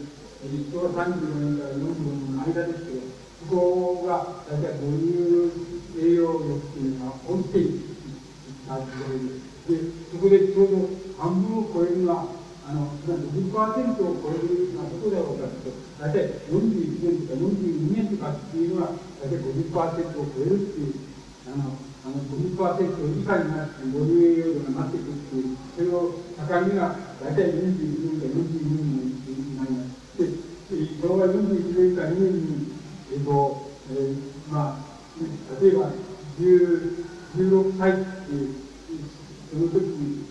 一応34年から45年の間ですけど、そこが大体母乳栄養力っていうのが落ちていった時代です。で、そこでちょうど半分を超えるのは、あの、60%を超えるのはどこだろうかというと、大体41年とか42年とかっていうのは、大体50%を超えるっていう、あの、あの50%以下になって母乳栄養度がなってくるっていう、それを境目が大体21年か42年になります。で、昭和41年か2年にえっと、えー、まあ、例えば、16歳っていう、その時に、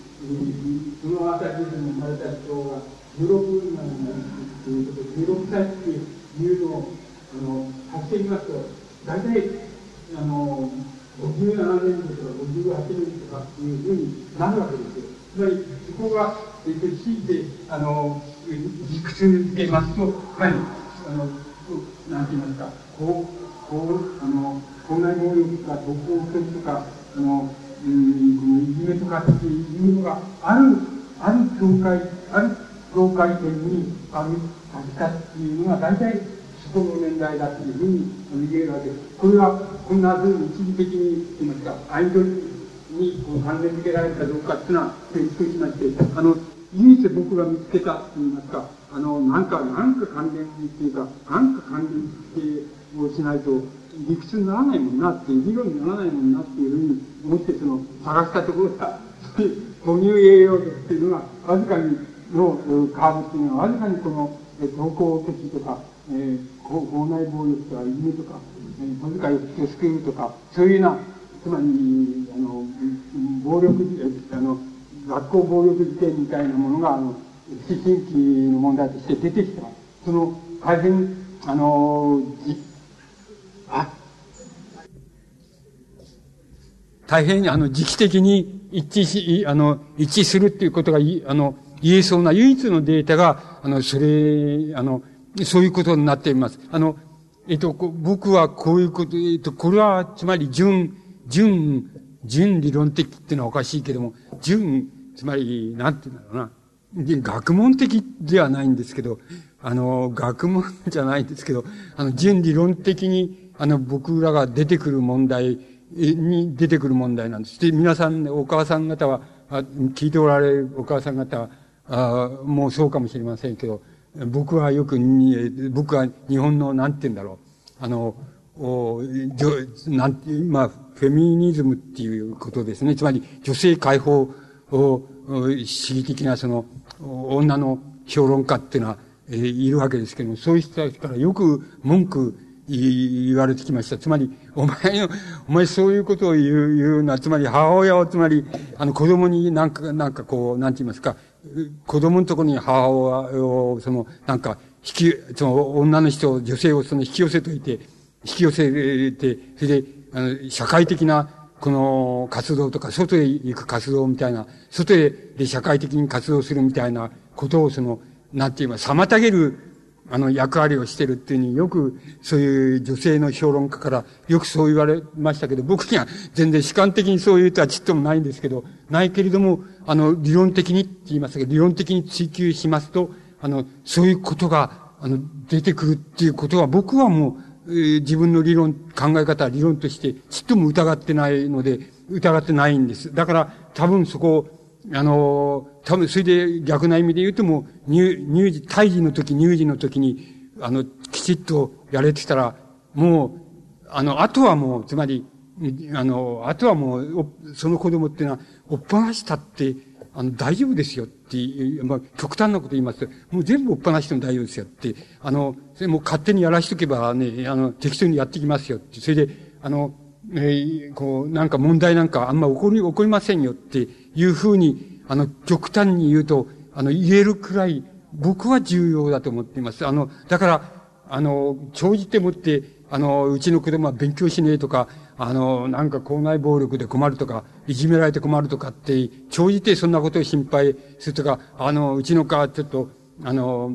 そのあたりで生まれた人が16歳になるということで、16歳っていうのを、あの、足してみますと、大体、あの、57年とか58年とかっていうふうになるわけですよ。つまり、そこが、えっと、強いて、あの、理屈づけますと、はい、あの、なんて言いますか、こう、こう、あの、校内暴力とか、特攻とか、あの、うん、いじめとかっていうのがある、ある教会、ある教会点にある、あったっていうのが大体そこの年代だっていうふうに見えるわけです。これは、こんなふうに一時的に、言いますか、アイドルにこう関連づけられるかどうかっていうのは、提出しまして、あの、唯一僕が見つけたと言いますか、あの、なんか、なんか関連っていうか、なんか関連付けをしないと、理屈にならないもんなっていう、理論にならないもんなっていうふうに思って、その、探したところが、母乳栄養度っていうのが、わずかに、のカーブっていうのは、わずかにこの、え登校的とか、えー、校内暴力とか、いじめとか、えー、小遣いを救うとか、そういうような、つまり、あの、暴力、あの、学校暴力事件みたいなものが、あの、思春期の問題として出てきてます。その、大変、あの、あ、大変、あの、時期的に一致し、あの、一致するっていうことが、あの、言えそうな唯一のデータが、あの、それ、あの、そういうことになっています。あの、えっと、僕はこういうこと、えっと、これは、つまり、純、純、純理論的っていうのはおかしいけども、純、つまり、なんていうんだろうな。学問的ではないんですけど、あの、学問じゃないんですけど、あの、純理論的に、あの、僕らが出てくる問題に出てくる問題なんです。で、皆さん、お母さん方は、聞いておられるお母さん方は、あもうそうかもしれませんけど、僕はよく僕は日本の、なんて言うんだろう、あの、おなんて、まあ、フェミニズムっていうことですね。つまり、女性解放を、主義的なその、女の評論家っていうのは、えー、いるわけですけども、そういう人たちからよく文句言われてきました。つまり、お前の、お前そういうことを言う、言うのは、つまり母親を、つまり、あの子供になんか、なんかこう、なんて言いますか、子供のところに母親を、その、なんか、引き、その女の人、女性をその引き寄せといて、引き寄せて、それで、あの、社会的な、この活動とか、外へ行く活動みたいな、外へで社会的に活動するみたいなことを、その、なんて言います、妨げる、あの、役割をしてるっていうふうによく、そういう女性の評論家からよくそう言われましたけど、僕には全然主観的にそういうとはちっともないんですけど、ないけれども、あの、理論的にって言いますけど、理論的に追求しますと、あの、そういうことが、あの、出てくるっていうことは僕はもう、えー、自分の理論、考え方、理論としてちっとも疑ってないので、疑ってないんです。だから、多分そこを、あの、多分それで逆な意味で言うとも、入、入時、胎児の時、入時の時に、あの、きちっとやれてたら、もう、あの、あとはもう、つまり、あの、あとはもう、その子供っていうのは、おっぱなしたって、あの、大丈夫ですよっていう、まあ、極端なこと言いますと、もう全部おっぱなしても大丈夫ですよって、あの、それもう勝手にやらしとけばね、あの、適当にやってきますよって、それで、あの、えー、こう、なんか問題なんかあんま起こり、起こりませんよっていうふうに、あの、極端に言うと、あの、言えるくらい、僕は重要だと思っています。あの、だから、あの、長じてもって、あの、うちの子供は勉強しねえとか、あの、なんか校内暴力で困るとか、いじめられて困るとかって、長じてそんなことを心配するとか、あの、うちの子はちょっと、あの、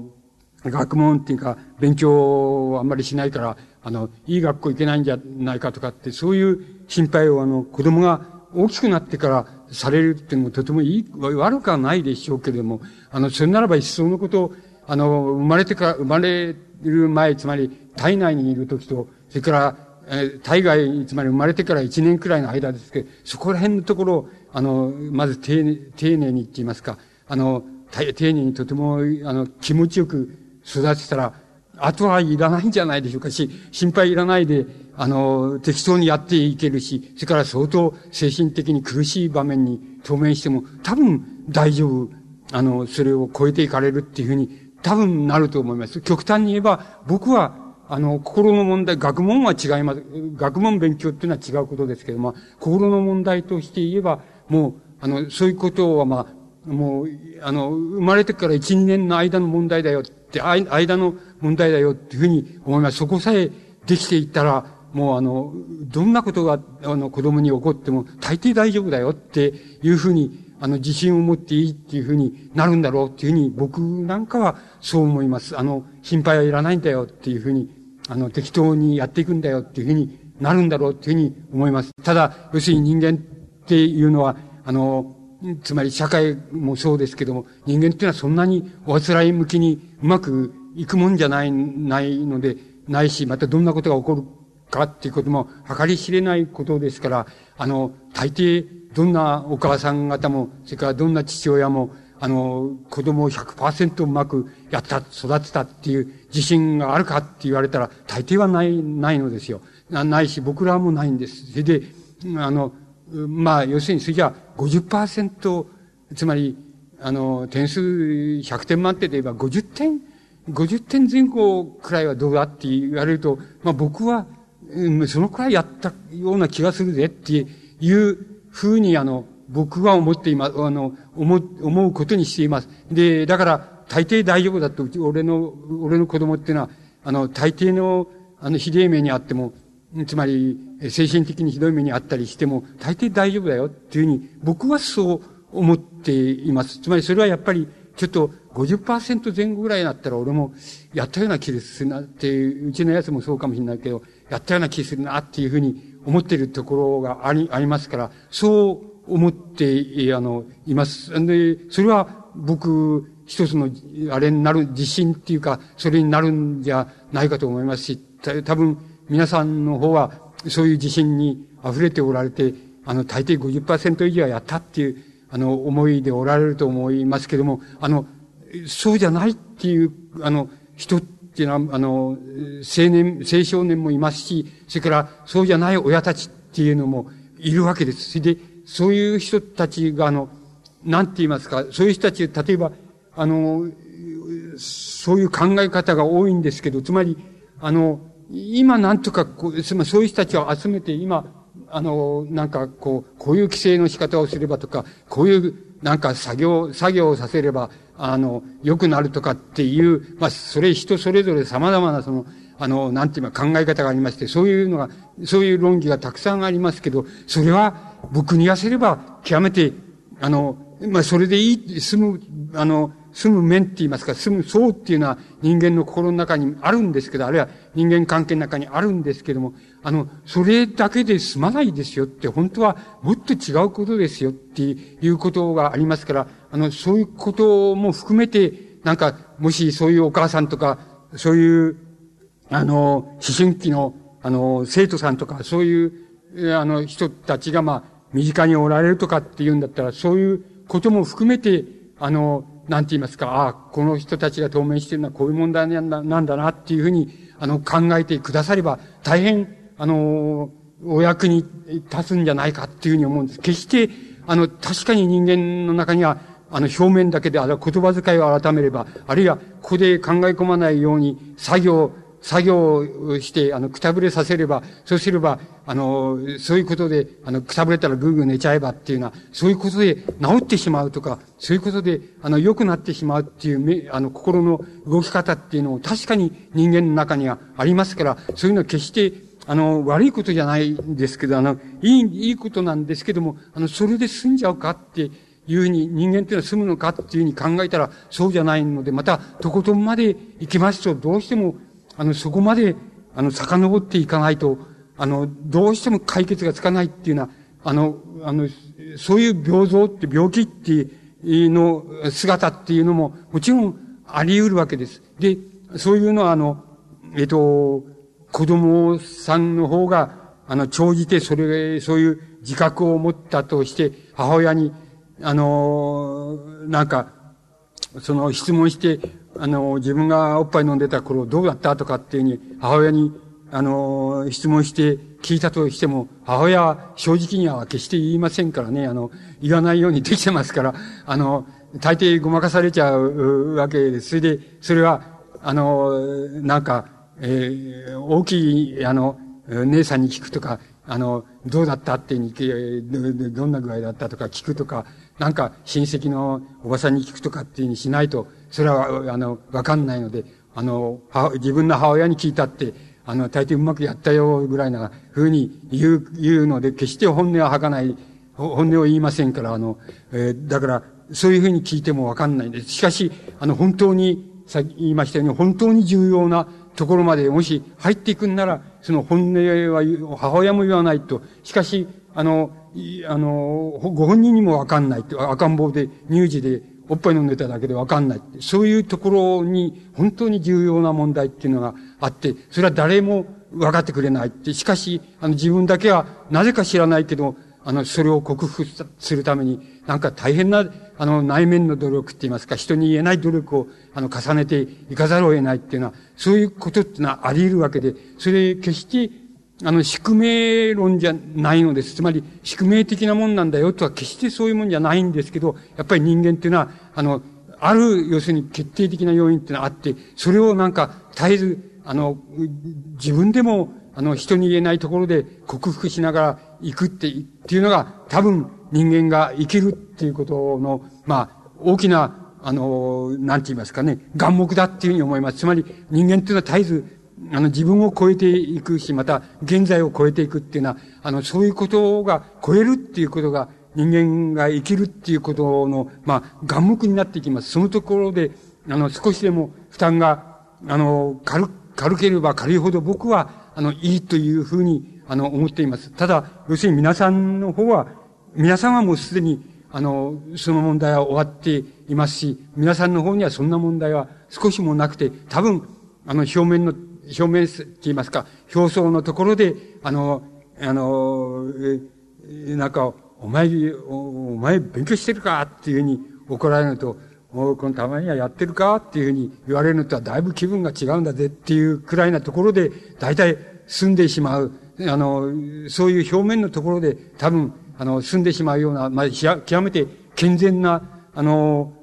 学問っていうか、勉強をあんまりしないから、あの、いい学校行けないんじゃないかとかって、そういう心配をあの、子供が大きくなってからされるっていうのもとてもいい、悪くはないでしょうけれども、あの、それならば一層のことを、あの、生まれてから、生まれる前、つまり体内にいる時と、それから、えー、体外、つまり生まれてから一年くらいの間ですけど、そこら辺のところを、あの、まず丁寧、丁寧にって言いますか、あの、丁寧にとても、あの、気持ちよく育てたら、あとはいらないんじゃないでしょうかし、心配いらないで、あの、適当にやっていけるし、それから相当精神的に苦しい場面に当面しても、多分大丈夫、あの、それを超えていかれるっていうふうに、多分なると思います。極端に言えば、僕はあの、心の問題、学問は違います。学問勉強っていうのは違うことですけども、心の問題として言えば、もう、あの、そういうことは、まあ、もう、あの、生まれてから1、2年の間の問題だよって、間の問題だよっていうふうに思います。そこさえできていったら、もうあの、どんなことが、あの、子供に起こっても、大抵大丈夫だよっていうふうに、あの、自信を持っていいっていうふうになるんだろうっていうふうに、僕なんかはそう思います。あの、心配はいらないんだよっていうふうにあの、適当にやっていくんだよっていうふうになるんだろうっていうふうに思います。ただ、要するに人間っていうのは、あの、つまり社会もそうですけども、人間っていうのはそんなにおあつらい向きにうまくいくもんじゃない、ないので、ないし、またどんなことが起こるかっていうことも計り知れないことですから、あの、大抵、どんなお母さん方も、それからどんな父親も、あの、子供を100%うまくやった、育てたっていう自信があるかって言われたら、大抵はない、ないのですよ。なないし、僕らもないんです。それで、あの、まあ、要するに、それじゃあ50%、つまり、あの、点数100点満点で言えば50点、50点前後くらいはどうだって言われると、まあ僕は、そのくらいやったような気がするぜっていうふうに、あの、僕は思っています。あの、思う、思うことにしています。で、だから、大抵大丈夫だと、俺の、俺の子供っていうのは、あの、大抵の、あの、ひどい目にあっても、つまり、精神的にひどい目にあったりしても、大抵大丈夫だよっていうふうに、僕はそう思っています。つまり、それはやっぱり、ちょっと50%前後ぐらいになったら俺もやったような気ですなってう、うちのやつもそうかもしれないけど、やったような気するなっていうふうに思っているところがあり、ありますから、そう思って、あの、います。で、それは僕、一つの、あれになる、自信っていうか、それになるんじゃないかと思いますし、多分、皆さんの方は、そういう自信に溢れておられて、あの、大抵50%以上はやったっていう、あの、思いでおられると思いますけども、あの、そうじゃないっていう、あの、人っていうのは、あの、青年、青少年もいますし、それからそうじゃない親たちっていうのもいるわけです。それで、そういう人たちが、あの、なんて言いますか、そういう人たち、例えば、あの、そういう考え方が多いんですけど、つまり、あの、今なんとかこう、つまりそういう人たちを集めて、今、あの、なんかこう、こういう規制の仕方をすればとか、こういうなんか作業、作業をさせれば、あの、良くなるとかっていう、まあ、それ人それぞれ様々なその、あの、なんていうか考え方がありまして、そういうのが、そういう論議がたくさんありますけど、それは僕に痩せれば極めて、あの、まあ、それでいい、済む、あの、住む面って言いますか、住む層っていうのは人間の心の中にあるんですけど、あるいは人間関係の中にあるんですけども、あの、それだけで済まないですよって、本当はもっと違うことですよっていうことがありますから、あの、そういうことも含めて、なんか、もしそういうお母さんとか、そういう、あの、思春期の、あの、生徒さんとか、そういう、あの、人たちが、まあ、身近におられるとかっていうんだったら、そういうことも含めて、あの、なんて言いますか、ああ、この人たちが当面しているのはこういう問題なんだなんだなっていうふうに、あの、考えてくだされば、大変、あの、お役に立つんじゃないかっていうふうに思うんです。決して、あの、確かに人間の中には、あの、表面だけで、あるいは言葉遣いを改めれば、あるいは、ここで考え込まないように、作業、作業をして、あの、くたぶれさせれば、そうすれば、あの、そういうことで、あの、くたぶれたらぐーぐー寝ちゃえばっていうのは、そういうことで治ってしまうとか、そういうことで、あの、良くなってしまうっていう、あの、心の動き方っていうのを確かに人間の中にはありますから、そういうのは決して、あの、悪いことじゃないんですけど、あの、いい、いいことなんですけども、あの、それで済んじゃうかっていうふうに、人間っていうのは済むのかっていうふうに考えたら、そうじゃないので、また、とことんまで行きますと、どうしても、あの、そこまで、あの、遡っていかないと、あの、どうしても解決がつかないっていうのは、あの、あの、そういう病像って病気っていうの姿っていうのも、もちろんあり得るわけです。で、そういうのは、あの、えっと、子供さんの方が、あの、長じてそれ、そういう自覚を持ったとして、母親に、あの、なんか、その質問して、あの、自分がおっぱい飲んでた頃どうだったとかっていうふうに母親に、あの、質問して聞いたとしても、母親は正直には決して言いませんからね、あの、言わないようにできてますから、あの、大抵ごまかされちゃうわけです。それで、それは、あの、なんか、えー、大きい、あの、姉さんに聞くとか、あの、どうだったってに、どんな具合だったとか聞くとか、なんか親戚のおばさんに聞くとかっていうにしないと、それは、あの、わかんないので、あの、自分の母親に聞いたって、あの、大抵うまくやったよ、ぐらいな風に言う、言うので、決して本音は吐かない、本音を言いませんから、あの、えー、だから、そういうふうに聞いてもわかんないんです。しかし、あの、本当に、さっき言いましたように、本当に重要なところまでもし入っていくんなら、その本音は母親も言わないと。しかし、あの、あの、ご本人にもわかんないって、赤ん坊で、乳児で、おっぱい飲んでただけでわかんないって。そういうところに本当に重要な問題っていうのがあって、それは誰も分かってくれないって。しかし、あの自分だけはなぜか知らないけど、あの、それを克服するために、なんか大変な、あの、内面の努力って言いますか、人に言えない努力を、あの、重ねていかざるを得ないっていうのは、そういうことっていうのはあり得るわけで、それ決してあの、宿命論じゃないのです。つまり、宿命的なもんなんだよとは決してそういうもんじゃないんですけど、やっぱり人間っていうのは、あの、ある、要するに決定的な要因っていうのがあって、それをなんか絶えず、あの、自分でも、あの、人に言えないところで克服しながら行くって、っていうのが、多分人間が生きるっていうことの、まあ、大きな、あの、なんて言いますかね、眼目だっていうふうに思います。つまり、人間っていうのは絶えずあの、自分を超えていくし、また、現在を超えていくっていうのは、あの、そういうことが、超えるっていうことが、人間が生きるっていうことの、まあ、眼目になっていきます。そのところで、あの、少しでも負担が、あの、軽、軽ければ軽いほど僕は、あの、いいというふうに、あの、思っています。ただ、要するに皆さんの方は、皆さんはもうすでに、あの、その問題は終わっていますし、皆さんの方にはそんな問題は少しもなくて、多分、あの、表面の表面って言いますか、表層のところで、あの、あの、なんか、お前、お前勉強してるかっていうふうに怒られると、もうこのたまにはやってるかっていうふうに言われるのとはだいぶ気分が違うんだぜっていうくらいなところで、大体住んでしまう。あの、そういう表面のところで多分、あの、住んでしまうような、まあ、極めて健全な、あの、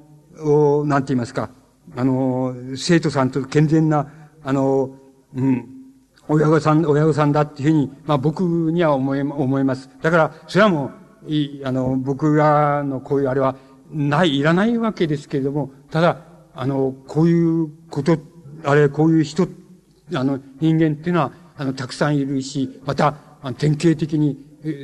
なんて言いますか、あの、生徒さんと健全な、あの、うん、親御さん、親御さんだっていうふうに、まあ僕には思い、思います。だから、それはもう、いあの、僕がのこういうあれは、ない、いらないわけですけれども、ただ、あの、こういうこと、あれ、こういう人、あの、人間っていうのは、あの、たくさんいるし、また、典型的に、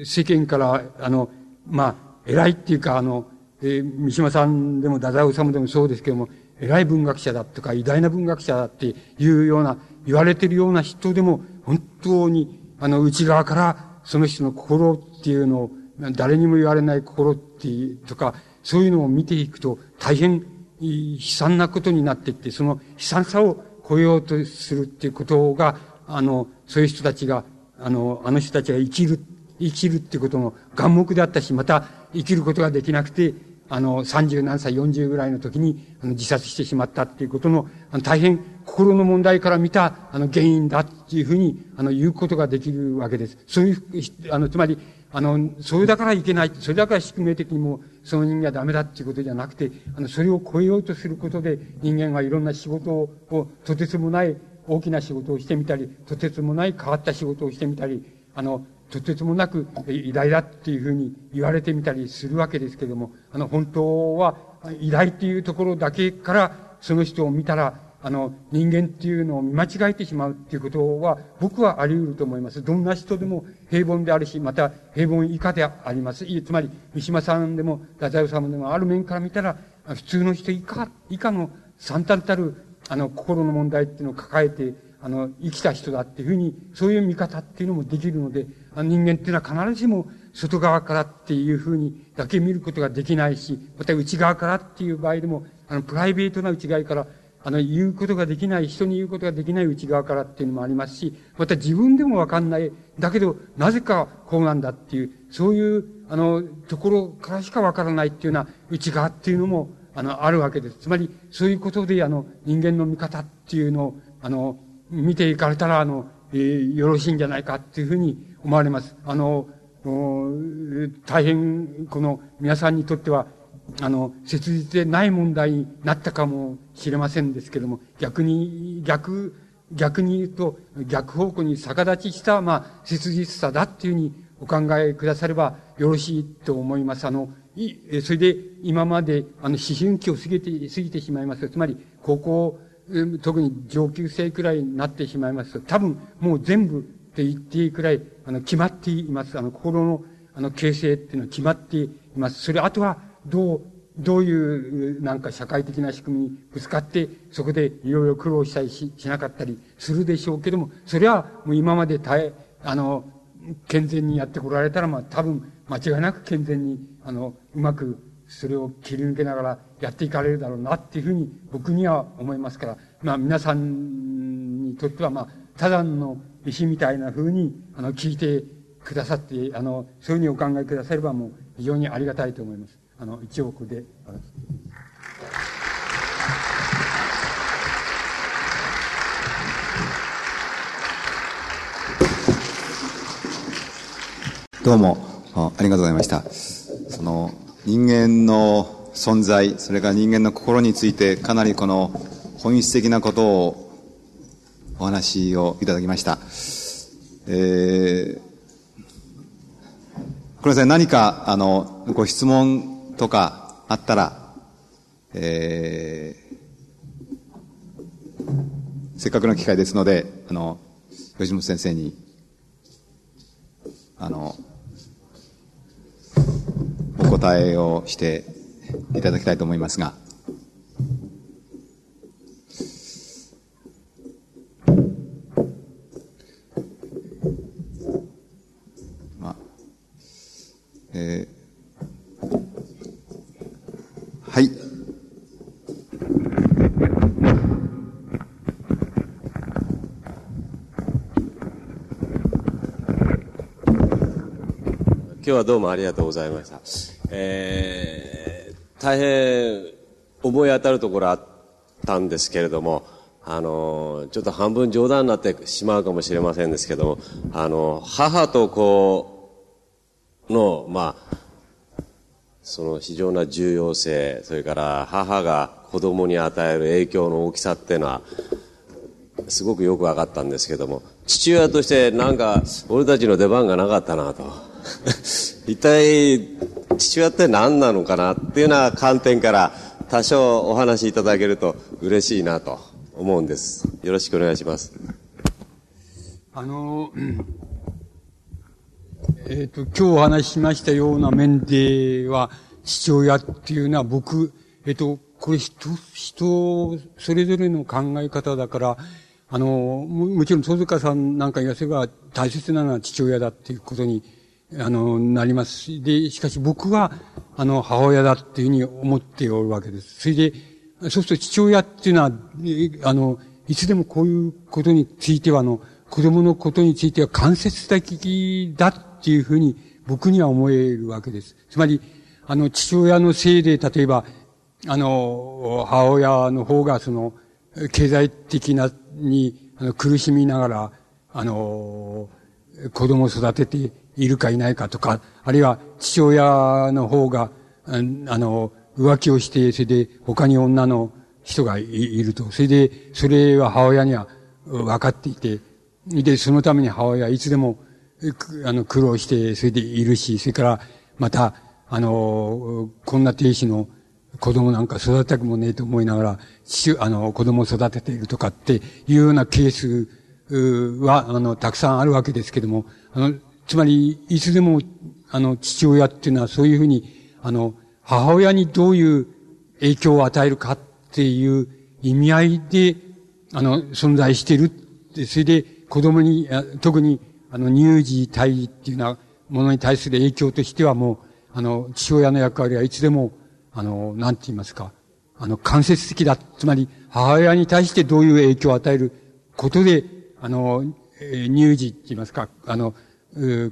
世間から、あの、まあ、偉いっていうか、あの、えー、三島さんでも太宰治でもそうですけども、偉い文学者だとか偉大な文学者だっていうような、言われているような人でも、本当に、あの、内側から、その人の心っていうのを、誰にも言われない心っていう、とか、そういうのを見ていくと、大変悲惨なことになっていって、その悲惨さを超えようとするっていうことが、あの、そういう人たちが、あの、あの人たちが生きる、生きるっていうことの眼目であったし、また生きることができなくて、あの、30何歳、40ぐらいの時に、あの、自殺してしまったっていうことの、あの、大変心の問題から見た、あの、原因だっていうふうに、あの、言うことができるわけです。そういう、あの、つまり、あの、それだからいけない、それだから宿命的にも、その人間はダメだっていうことじゃなくて、あの、それを超えようとすることで、人間はいろんな仕事を、とてつもない大きな仕事をしてみたり、とてつもない変わった仕事をしてみたり、あの、とてつもなく偉大だっていうふうに言われてみたりするわけですけれども、あの、本当は偉大っていうところだけから、その人を見たら、あの、人間っていうのを見間違えてしまうっていうことは、僕はあり得ると思います。どんな人でも平凡であるし、また平凡以下であります。つまり、三島さんでも、太宰治でも、ある面から見たら、普通の人以下、以下の三たるたる、あの、心の問題っていうのを抱えて、あの、生きた人だっていうふうに、そういう見方っていうのもできるので、あの人間っていうのは必ずしも外側からっていうふうにだけ見ることができないし、また内側からっていう場合でも、あの、プライベートな内側から、あの、言うことができない、人に言うことができない内側からっていうのもありますし、また自分でもわかんない、だけど、なぜかこうなんだっていう、そういう、あの、ところからしかわからないっていうような内側っていうのも、あの、あるわけです。つまり、そういうことで、あの、人間の見方っていうのを、あの、見ていかれたら、あの、えー、よろしいんじゃないかっていうふうに思われます。あの、大変、この皆さんにとっては、あの、切実でない問題になったかもしれませんですけども、逆に、逆、逆に言うと、逆方向に逆立ちした、まあ、切実さだっていうふうにお考えくださればよろしいと思います。あの、い、それで今まで、あの、思春期を過ぎて、過ぎてしまいます。つまり、高校、特に上級生くらいになってしまいますと、多分もう全部って言っていいくらい、あの、決まっています。あの、心の、あの、形成っていうのは決まっています。それ、あとは、どう、どういう、なんか社会的な仕組みにぶつかって、そこでいろいろ苦労したりししなかったりするでしょうけども、それはもう今まで耐え、あの、健全にやってこられたら、まあ多分間違いなく健全に、あの、うまくそれを切り抜けながらやっていかれるだろうなっていうふうに僕には思いますから、まあ皆さんにとってはまあ、ただの石みたいなふうに、あの、聞いてくださって、あの、そういうふうにお考えくださればもう非常にありがたいと思います。あの、一応ここで。どうもありがとうございました。その人間の存在、それから人間の心についてかなりこの本質的なことをお話をいただきました。えー、これさん何かあのご質問とかあったら、えー、せっかくの機会ですので、あの、吉本先生に、あの、お答えをしていただきたいと思いますが。ま、えー、はい。今日はどうもありがとうございました。えー、大変思い当たるところあったんですけれども、あの、ちょっと半分冗談になってしまうかもしれませんですけども、あの、母と子の、まあ、その非常な重要性、それから母が子供に与える影響の大きさっていうのは、すごくよく分かったんですけども、父親としてなんか、俺たちの出番がなかったなと。一体、父親って何なのかなっていうような観点から多少お話しいただけると嬉しいなと思うんです。よろしくお願いします。あの、えっ、ー、と、今日お話ししましたような面では、父親っていうのは僕、えっ、ー、と、これ人、人、それぞれの考え方だから、あの、もちろん、戸塚さんなんか言わせば大切なのは父親だっていうことに、あの、なりますし、で、しかし僕は、あの、母親だっていうふうに思っておるわけです。それで、そうすると父親っていうのは、あの、いつでもこういうことについては、あの、子供のことについては間接的だっっていうふうに僕には思えるわけです。つまり、あの、父親のせいで、例えば、あの、母親の方がその、経済的な、に、あの、苦しみながら、あの、子供を育てているかいないかとか、あるいは父親の方が、あの、浮気をして、それで他に女の人がいると。それで、それは母親には分かっていて、で、そのために母親はいつでも、あの、苦労して、それでいるし、それから、また、あの、こんな亭主の子供なんか育てたくもねえと思いながら、父、あの、子供を育てているとかっていうようなケースは、あの、たくさんあるわけですけども、あの、つまり、いつでも、あの、父親っていうのはそういうふうに、あの、母親にどういう影響を与えるかっていう意味合いで、あの、存在してる。それで、子供に、特に、あの、乳児、胎児っていうようなものに対する影響としてはもう、あの、父親の役割はいつでも、あの、なんて言いますか、あの、間接的だ。つまり、母親に対してどういう影響を与えることで、あの、乳児って言いますか、あの、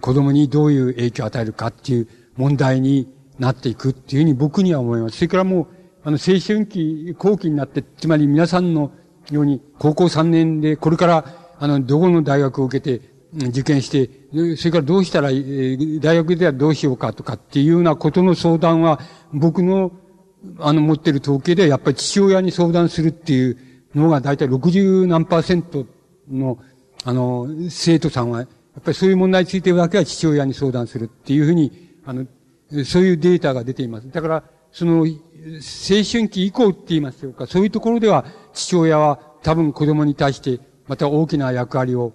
子供にどういう影響を与えるかっていう問題になっていくっていうふうに僕には思います。それからもう、あの、青春期、後期になって、つまり皆さんのように、高校3年で、これから、あの、どこの大学を受けて、受験して、それからどうしたら、大学ではどうしようかとかっていうようなことの相談は、僕の、あの、持ってる統計ではやっぱり父親に相談するっていうのが大体60何パーセントの、あの、生徒さんは、やっぱりそういう問題についてるだけは父親に相談するっていうふうに、あの、そういうデータが出ています。だから、その、青春期以降って言いますよか、そういうところでは父親は多分子供に対してまた大きな役割を、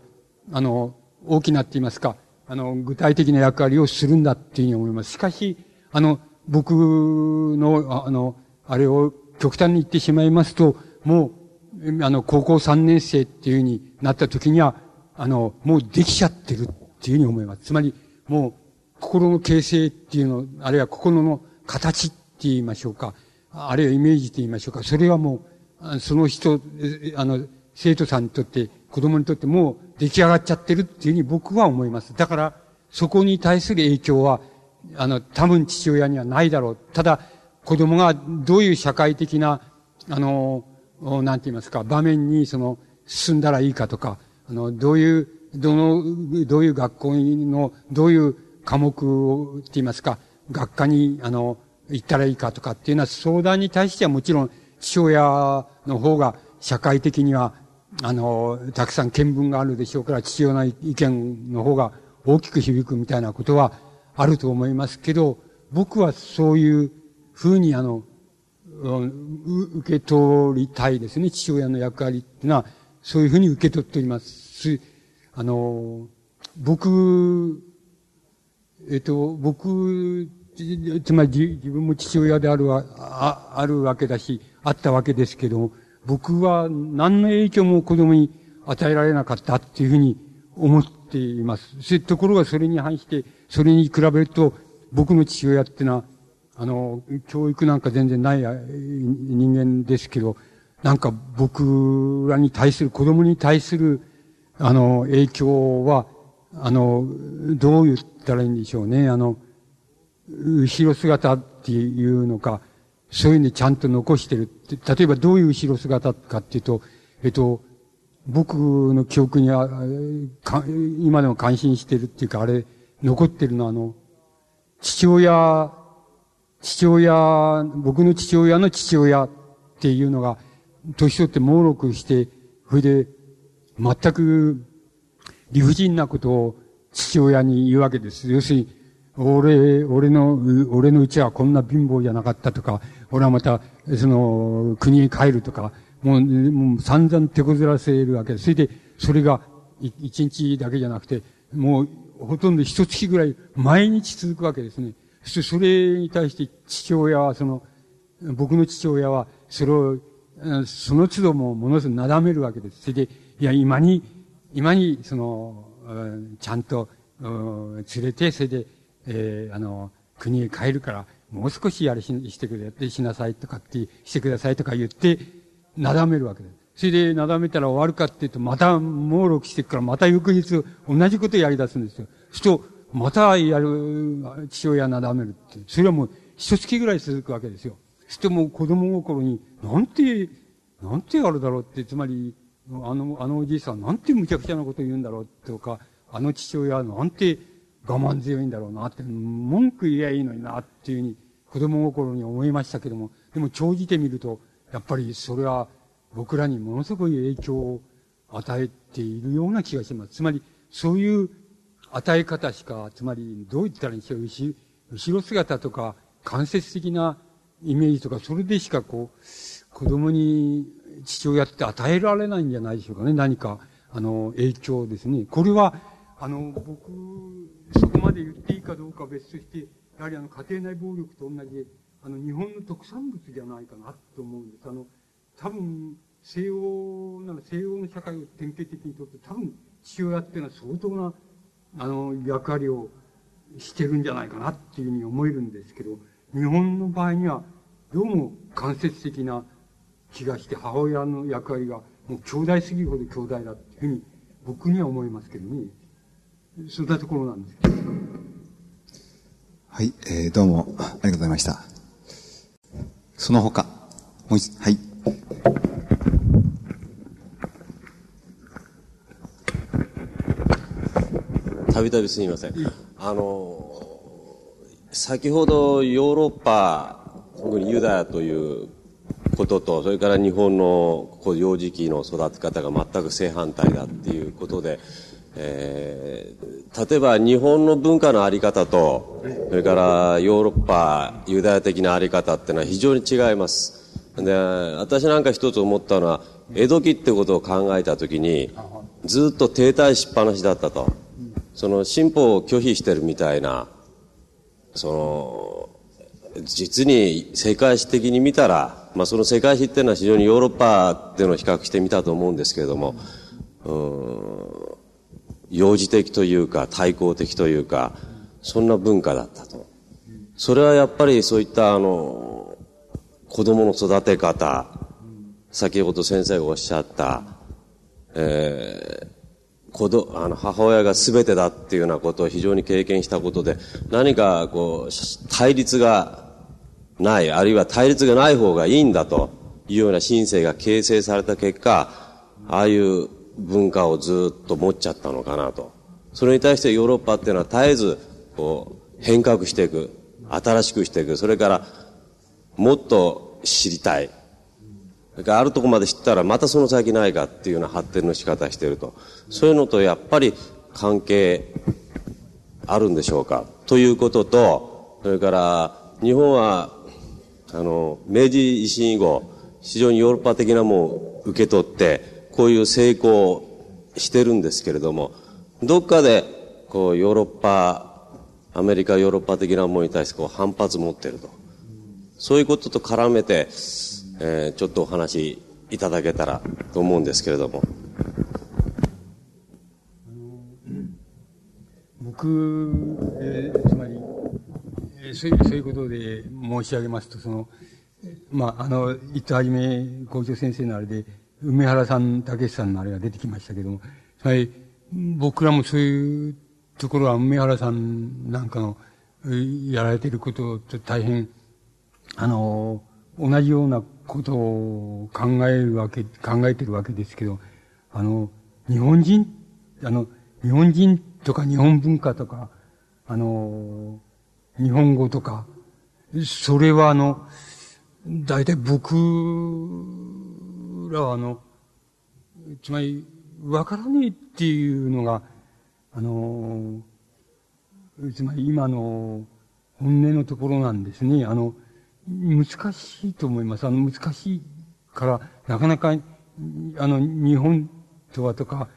あの、大きなって言いますか、あの、具体的な役割をするんだっていうふうに思います。しかし、あの、僕の、あの、あれを極端に言ってしまいますと、もう、あの、高校3年生っていうふうになった時には、あの、もうできちゃってるっていうふうに思います。つまり、もう、心の形成っていうの、あるいは心の形って言いましょうか、あるいはイメージって言いましょうか、それはもう、その人、あの、生徒さんにとって、子供にとってもう出来上がっちゃってるっていうふうに僕は思います。だから、そこに対する影響は、あの、多分父親にはないだろう。ただ、子供がどういう社会的な、あの、なんて言いますか、場面にその、進んだらいいかとか、あの、どういう、どの、どういう学校の、どういう科目を、って言いますか、学科に、あの、行ったらいいかとかっていうのは相談に対してはもちろん父親の方が社会的にはあの、たくさん見聞があるでしょうから、父親の意見の方が大きく響くみたいなことはあると思いますけど、僕はそういうふうにあの、受け取りたいですね。父親の役割っていうのは、そういうふうに受け取っております。あの、僕、えっと、僕、つまり自分も父親であるわ、ああるわけだし、あったわけですけども、僕は何の影響も子供に与えられなかったっていうふうに思っています。ところがそれに反して、それに比べると、僕の父親ってのは、あの、教育なんか全然ない人間ですけど、なんか僕らに対する、子供に対する、あの、影響は、あの、どう言ったらいいんでしょうね。あの、後ろ姿っていうのか、そういうふうにちゃんと残してる。例えばどういう後ろ姿かっていうと、えっと、僕の記憶には、今でも感心してるっていうか、あれ、残ってるのはあの、父親、父親、僕の父親の父親っていうのが、年取って猛録して、それで、全く理不尽なことを父親に言うわけです。要するに、俺、俺の、俺のうちはこんな貧乏じゃなかったとか、俺はまた、その、国に帰るとか、もう、もう散々手こずらせるわけです。それで、それが、一日だけじゃなくて、もう、ほとんど一月ぐらい、毎日続くわけですね。それに対して父親は、その、僕の父親は、それを、その都度もものすごくなだめるわけです。それで、いや、今に、今に、その、ちゃんと、連れて、それで、えー、あの、国へ帰るから、もう少しやれししてくれ、てしなさいとかって、してくださいとか言って、なだめるわけです。それでなだめたら終わるかっていうと、また猛録してくから、また翌日、同じことやり出すんですよ。そうすると、またやる、父親なだめるって。それはもう、一月ぐらい続くわけですよ。そしてもう子供心に、なんて、なんてやるだろうって、つまり、あの、あのおじいさんなんて無茶苦茶なこと言うんだろうとか、あの父親なんて我慢強いんだろうなって、文句言えばいいのになっていうふうに子供心に思いましたけども、でも長じてみると、やっぱりそれは僕らにものすごい影響を与えているような気がします。つまり、そういう与え方しか、つまり、どう言ったらいいんでしょう、後後ろ姿とか、間接的なイメージとか、それでしかこう、子供に父親って与えられないんじゃないでしょうかね。何か、あの、影響ですね。これは、あの、僕、そこまで言っていいかどうか別として、やはりあの、家庭内暴力と同じで、あの、日本の特産物じゃないかなと思うんです。あの、多分、西洋なら西洋の社会を典型的にとって、多分、父親っていうのは相当な、あの、役割をしてるんじゃないかなっていうふうに思えるんですけど、日本の場合には、どうも間接的な気がして、母親の役割がもう兄弟すぎるほど兄弟だっていうふうに僕には思いますけどね。そんなところなんですけど。はい、えー、どうもありがとうございました。その他、もう一、はい。たびたびすみません。あの、先ほどヨーロッパ、特にユダヤということと、それから日本のこう幼児期の育て方が全く正反対だっていうことで、えー、例えば日本の文化のあり方と、それからヨーロッパ、ユダヤ的なあり方っていうのは非常に違います。で、私なんか一つ思ったのは、江戸期ってことを考えたときに、ずっと停滞しっぱなしだったと。その進歩を拒否してるみたいな、その、実に世界史的に見たら、まあその世界史っていうのは非常にヨーロッパっていうのを比較してみたと思うんですけれども、うん、幼児的というか対抗的というか、そんな文化だったと。それはやっぱりそういったあの、子供の育て方、先ほど先生がおっしゃった、えー、子どあの母親が全てだっていうようなことを非常に経験したことで、何かこう、対立がない、あるいは対立がない方がいいんだというような神聖が形成された結果、ああいう文化をずっと持っちゃったのかなと。それに対してヨーロッパっていうのは絶えず、こう、変革していく。新しくしていく。それから、もっと知りたい。それからあるとこまで知ったらまたその先ないかっていうような発展の仕方してると。そういうのとやっぱり関係あるんでしょうか。ということと、それから日本は、あの、明治維新以後、非常にヨーロッパ的なものを受け取って、こういう成功してるんですけれども、どっかで、こう、ヨーロッパ、アメリカ、ヨーロッパ的なものに対してこう反発持ってると。そういうことと絡めて、えー、ちょっとお話いただけたらと思うんですけれども。僕、えー、つまり、えー、そういうそういうことで申し上げますと、その、まあ、あの、いつはじめ校長先生のあれで、梅原さん、竹内さんのあれが出てきましたけども、はい、僕らもそういうところは梅原さんなんかのやられていることと大変、あの、同じようなことを考えるわけ、考えてるわけですけど、あの、日本人、あの、日本人とか日本文化とか、あの、日本語とか、それはあの、大体僕らはあの、つまり、わからねえっていうのが、あの、つまり今の本音のところなんですね。あの、難しいと思います。あの、難しいから、なかなか、あの、日本とはとか、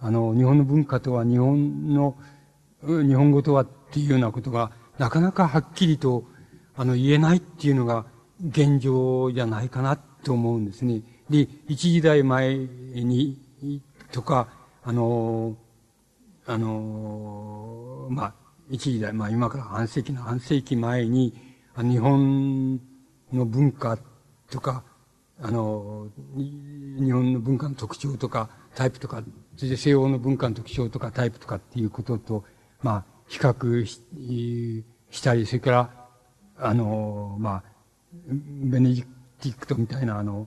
あの、日本の文化とは、日本の、日本語とはっていうようなことが、なかなかはっきりと、あの、言えないっていうのが、現状じゃないかなと思うんですね。で、一時代前に、とか、あの、あの、まあ、一時代、まあ今から半世紀の半世紀前に、日本の文化とか、あの、日本の文化の特徴とか、タイプとか、それで西欧の文化の特徴とかタイプとかっていうことと、まあ、比較ししたり、それから、あの、まあ、ベネディクトみたいな、あの、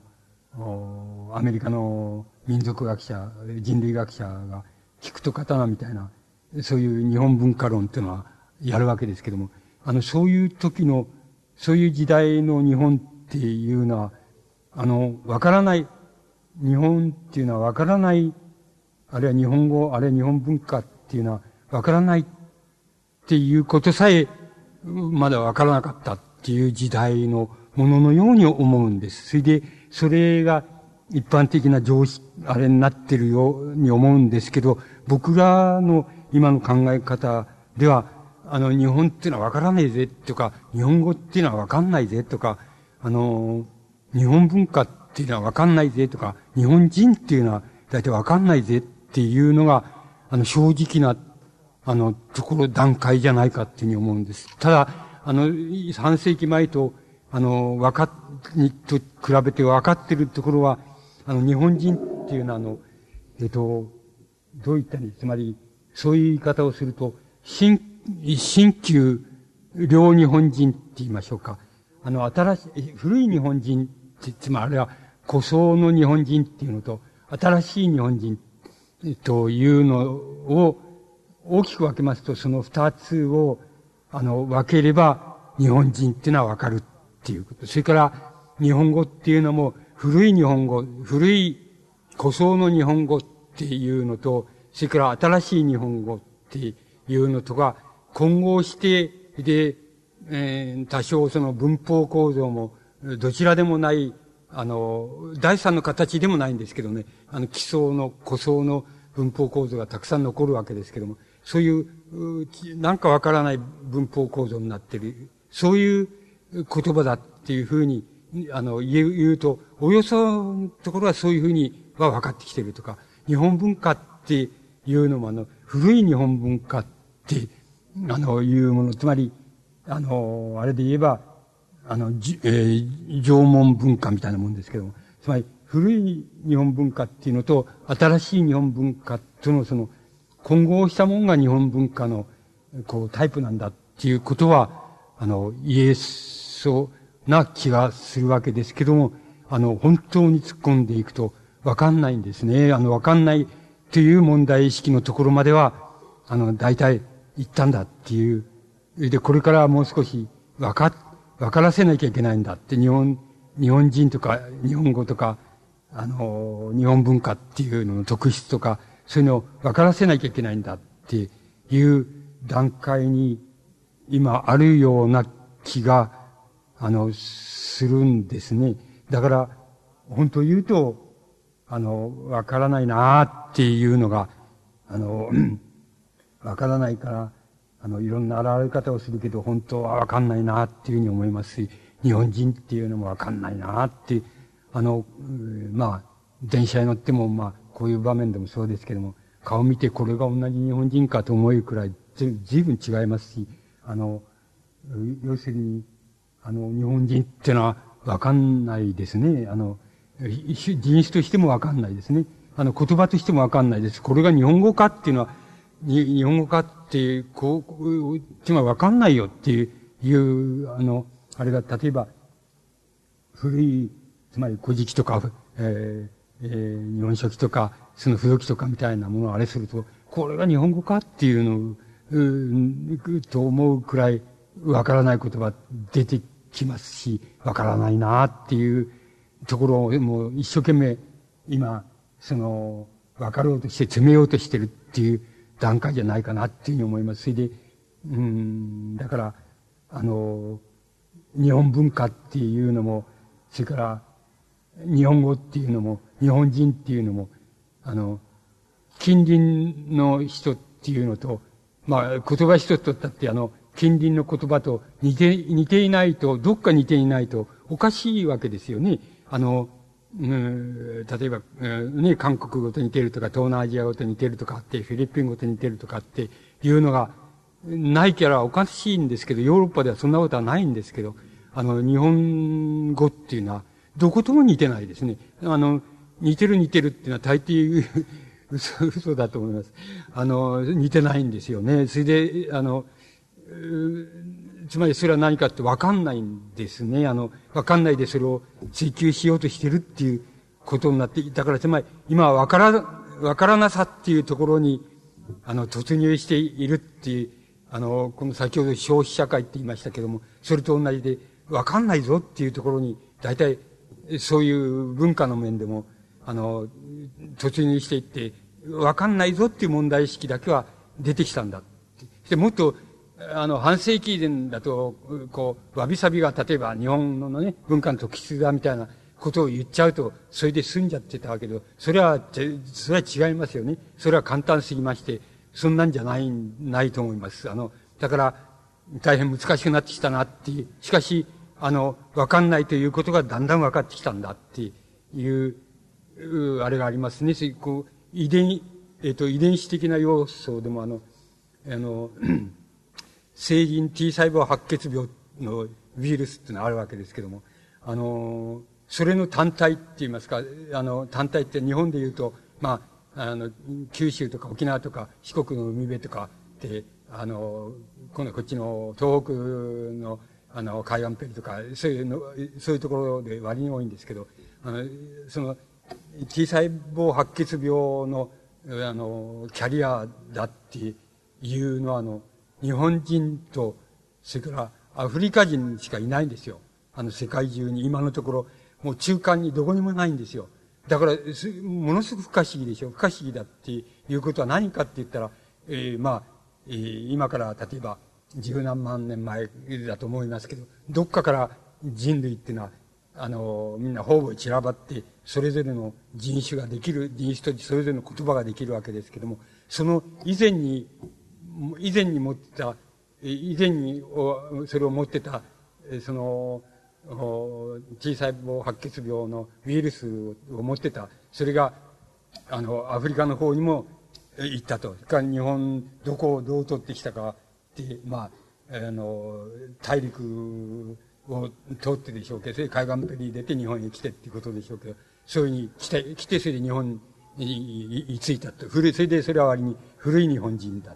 アメリカの民族学者、人類学者が、聞くと刀みたいな、そういう日本文化論っていうのはやるわけですけども、あの、そういう時の、そういう時代の日本っていうのは、あの、わからない、日本っていうのはわからない、あるいは日本語、あるいは日本文化っていうのはわからないっていうことさえ、まだわからなかったっていう時代のもののように思うんです。それで、それが一般的な常識、あれになってるように思うんですけど、僕らの今の考え方では、あの、日本っていうのはわからないぜとか、日本語っていうのはわかんないぜとか、あの、日本文化っていうのはわかんないぜとか、日本人っていうのは大体わかんないぜっていうのが、あの、正直な、あの、ところ、段階じゃないかっていうふうに思うんです。ただ、あの、3世紀前と、あの、わか、に、と比べて分かってるところは、あの、日本人っていうのは、あの、えっ、と、どういったに、つまり、そういう言い方をすると、新、新旧、両日本人って言いましょうか。あの、新しい、古い日本人つまりあれは古装の日本人っていうのと、新しい日本人というのを大きく分けますと、その二つを、あの、分ければ日本人っていうのはわかるっていうこと。それから、日本語っていうのも、古い日本語、古い古装の日本語っていうのと、それから新しい日本語っていうのとが混合して、で、えー、多少その文法構造もどちらでもない、あの、第三の形でもないんですけどね、あの、基礎の、古装の文法構造がたくさん残るわけですけども、そういう、なんかわからない文法構造になってる、そういう言葉だっていうふうに、あの、言う、言うと、およそのところはそういうふうには分かってきてるとか、日本文化っていうのも、あの、古い日本文化って、あの、いうもの、つまり、あの、あれで言えば、あの、じえー、縄文文化みたいなもんですけども、つまり、古い日本文化っていうのと、新しい日本文化とのその、混合したもんが日本文化の、こう、タイプなんだっていうことは、あの、言えそうな気がするわけですけども、あの、本当に突っ込んでいくと、わかんないんですね。あの、わかんないという問題意識のところまでは、あの、大体行ったんだっていう。で、これからもう少し分か、分からせなきゃいけないんだって、日本、日本人とか、日本語とか、あの、日本文化っていうのの特質とか、そういうのを分からせなきゃいけないんだっていう段階に今あるような気が、あの、するんですね。だから、本当言うと、あの、わからないなっていうのが、あの、わからないから、あの、いろんな現れ方をするけど、本当はわかんないなっていうふうに思いますし、日本人っていうのもわかんないなって、あの、まあ、電車に乗っても、まあ、こういう場面でもそうですけども、顔見てこれが同じ日本人かと思うくらい、ずいぶん違いますし、あの、要するに、あの、日本人ってのはわかんないですね。あの、人種としてもわかんないですね。あの、言葉としてもわかんないです。これが日本語かっていうのは、日本語かっていう、こう、っていうのはわかんないよっていう、いう、あの、あれが、例えば、古い、つまり古事記とか、えー、えー、日本書紀とか、その古記とかみたいなものをあれすると、これが日本語かっていうのを、うんと思うくらいわからない言葉出てきますし、わからないなっていうところをもう一生懸命今、その、わかろうとして詰めようとしてるっていう段階じゃないかなっていうふうに思います。それで、うん、だから、あの、日本文化っていうのも、それから、日本語っていうのも、日本人っていうのも、あの、近隣の人っていうのと、まあ、言葉一つとったって、あの、近隣の言葉と似て、似ていないと、どっか似ていないと、おかしいわけですよね。あの、うん、例えば、うん、ね、韓国語と似てるとか、東南アジア語と似てるとかって、フィリピン語と似てるとかっていうのが、ないからおかしいんですけど、ヨーロッパではそんなことはないんですけど、あの、日本語っていうのは、どことも似てないですね。あの、似てる似てるっていうのは大抵 嘘、嘘だと思います。あの、似てないんですよね。それで、あの、つまりそれは何かってわかんないんですね。あの、わかんないでそれを追求しようとしてるっていうことになって、だからつまり今はわから、わからなさっていうところに、あの、突入しているっていう、あの、この先ほど消費社会って言いましたけども、それと同じで、わかんないぞっていうところに、大体、そういう文化の面でも、あの、突入していって、わかんないぞっていう問題意識だけは出てきたんだ。で、もっと、あの、半世紀前だと、こう、わびさびが、例えば日本のね、文化の特質だみたいなことを言っちゃうと、それで済んじゃってたわけど、それは、それは違いますよね。それは簡単すぎまして、そんなんじゃない、ないと思います。あの、だから、大変難しくなってきたなっていう。しかし、あの、わかんないということがだんだん分かってきたんだっていう、あれがありますね。こう、遺伝、えっ、と、遺伝子的な要素でもあの、あの、成人 T 細胞白血病のウイルスってのがあるわけですけども、あの、それの単体って言いますか、あの、単体って日本で言うと、まあ、あの、九州とか沖縄とか四国の海辺とかって、あの、今度こっちの東北の、あの、海岸ペリとか、そういうの、そういうところで割に多いんですけど、あの、その、T 細胞白血病の、あの、キャリアだっていうのは、あの、日本人と、それからアフリカ人しかいないんですよ。あの世界中に今のところ、もう中間にどこにもないんですよ。だから、ものすごく不可思議でしょ。不可思議だっていうことは何かって言ったら、えー、まあ、えー、今から例えば十何万年前だと思いますけど、どっかから人類っていうのは、あの、みんな方々散らばって、それぞれの人種ができる、人種とそれぞれの言葉ができるわけですけども、その以前に、以前に持ってた、以前にそれを持ってた、その、小さい胞白血病のウイルスを持ってた、それが、あの、アフリカの方にも行ったと。か日本、どこをどう取ってきたかって、まあ、あの、大陸を通ってでしょうけど、それ海岸ペリー出て日本に来てっていうことでしょうけど、そういうふうに来て、来てそれで日本に居ついたと。古い、それでそれは割に古い日本人だ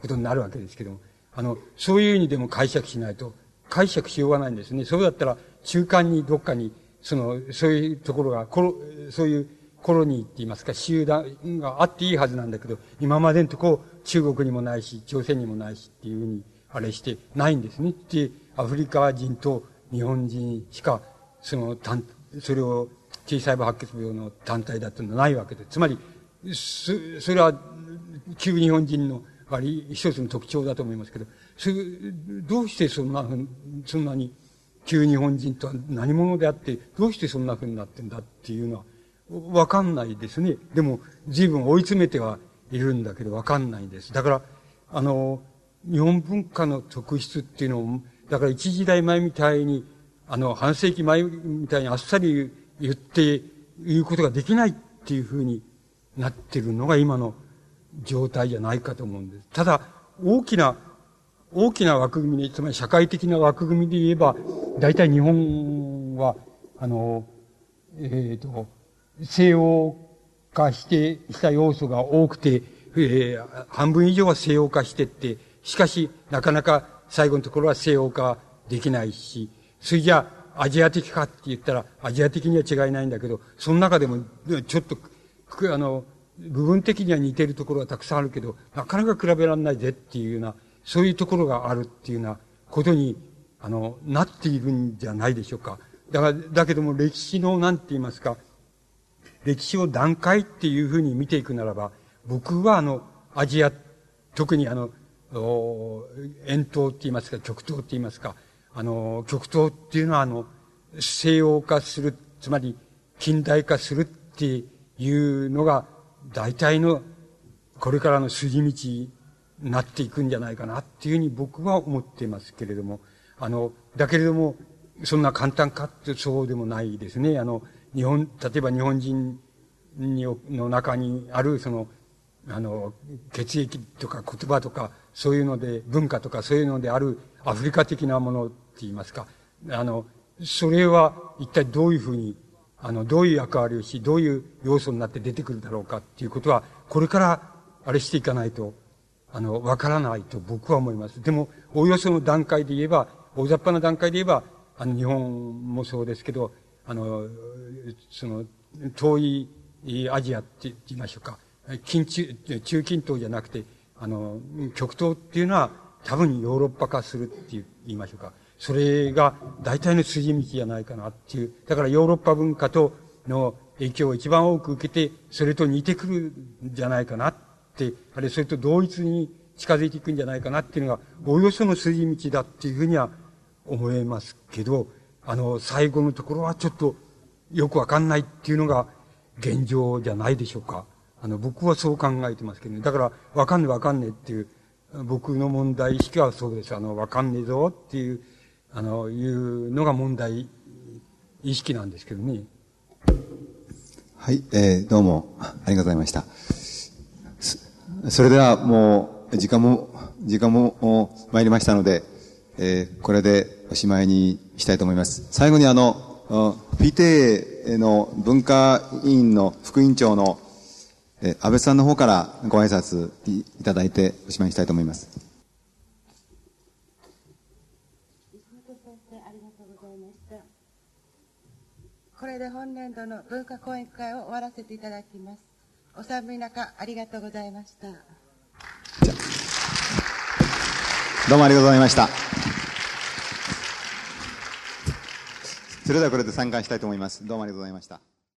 ことになるわけですけども、あの、そういう意味でも解釈しないと、解釈しようがないんですね。そうだったら、中間にどっかに、その、そういうところが、コロ、そういうコロニーって言いますか、集団があっていいはずなんだけど、今までのとこ中国にもないし、朝鮮にもないしっていうふうに、あれしてないんですね。で、アフリカ人と日本人しか、その、単、それを、T 細胞白血病の単体だっていうのはないわけで、つまり、そそれは、旧日本人の、あり、一つの特徴だと思いますけど、それ、どうしてそんなふうそんなに、旧日本人とは何者であって、どうしてそんなふうになってんだっていうのは、わかんないですね。でも、随分追い詰めてはいるんだけど、わかんないんです。だから、あの、日本文化の特質っていうのを、だから一時代前みたいに、あの、半世紀前みたいにあっさり言って、言うことができないっていうふうになってるのが今の状態じゃないかと思うんです。ただ、大きな大きな枠組みで、つまり社会的な枠組みで言えば、大体日本は、あの、えっ、ー、と、西洋化して、した要素が多くて、えー、半分以上は西洋化してって、しかし、なかなか最後のところは西洋化できないし、それじゃアジア的かって言ったら、アジア的には違いないんだけど、その中でも、ちょっと、あの、部分的には似ているところはたくさんあるけど、なかなか比べられないぜっていうような、そういうところがあるっていうようなことにあの、なっているんじゃないでしょうか。だから、だけども歴史の、なんて言いますか、歴史を段階っていうふうに見ていくならば、僕はあの、アジア、特にあの、遠東って言いますか、極東って言いますか、あの、極東っていうのはあの、西洋化する、つまり近代化するっていうのが、大体の、これからの筋道になっていくんじゃないかなっていうふうに僕は思っていますけれども、あの、だけれども、そんな簡単かってそうでもないですね。あの、日本、例えば日本人にの中にある、その、あの、血液とか言葉とか、そういうので、文化とかそういうのであるアフリカ的なものって言いますか、あの、それは一体どういうふうに、あの、どういう役割をし、どういう要素になって出てくるだろうかっていうことは、これから、あれしていかないと、あの、わからないと僕は思います。でも、おおよその段階で言えば、大雑把な段階で言えば、あの、日本もそうですけど、あの、その、遠いアジアって言いましょうか。近中、中近東じゃなくて、あの、極東っていうのは多分ヨーロッパ化するって言いましょうか。それが大体の筋道じゃないかなっていう。だからヨーロッパ文化との影響を一番多く受けて、それと似てくるんじゃないかなって、あれそれと同一に近づいていくんじゃないかなっていうのが、およその筋道だっていうふうには思えますけど、あの、最後のところはちょっとよくわかんないっていうのが現状じゃないでしょうか。あの、僕はそう考えてますけどね。だから、わかんねわかんねっていう、僕の問題意識はそうです。あの、わかんねえぞっていう、あの、いうのが問題意識なんですけどね。はい、えー、どうもありがとうございました。それではもう、時間も、時間も参りましたので、えー、これでおしまいにしたいと思います。最後にあの、PTA の文化委員の副委員長のえ安倍さんの方からご挨拶いただいておしまいにしたいと思います。で本年度の文化講演会を終わらせていただきます。お寒い中、ありがとうございました。どうもありがとうございました。それではこれで参加したいと思います。どうもありがとうございました。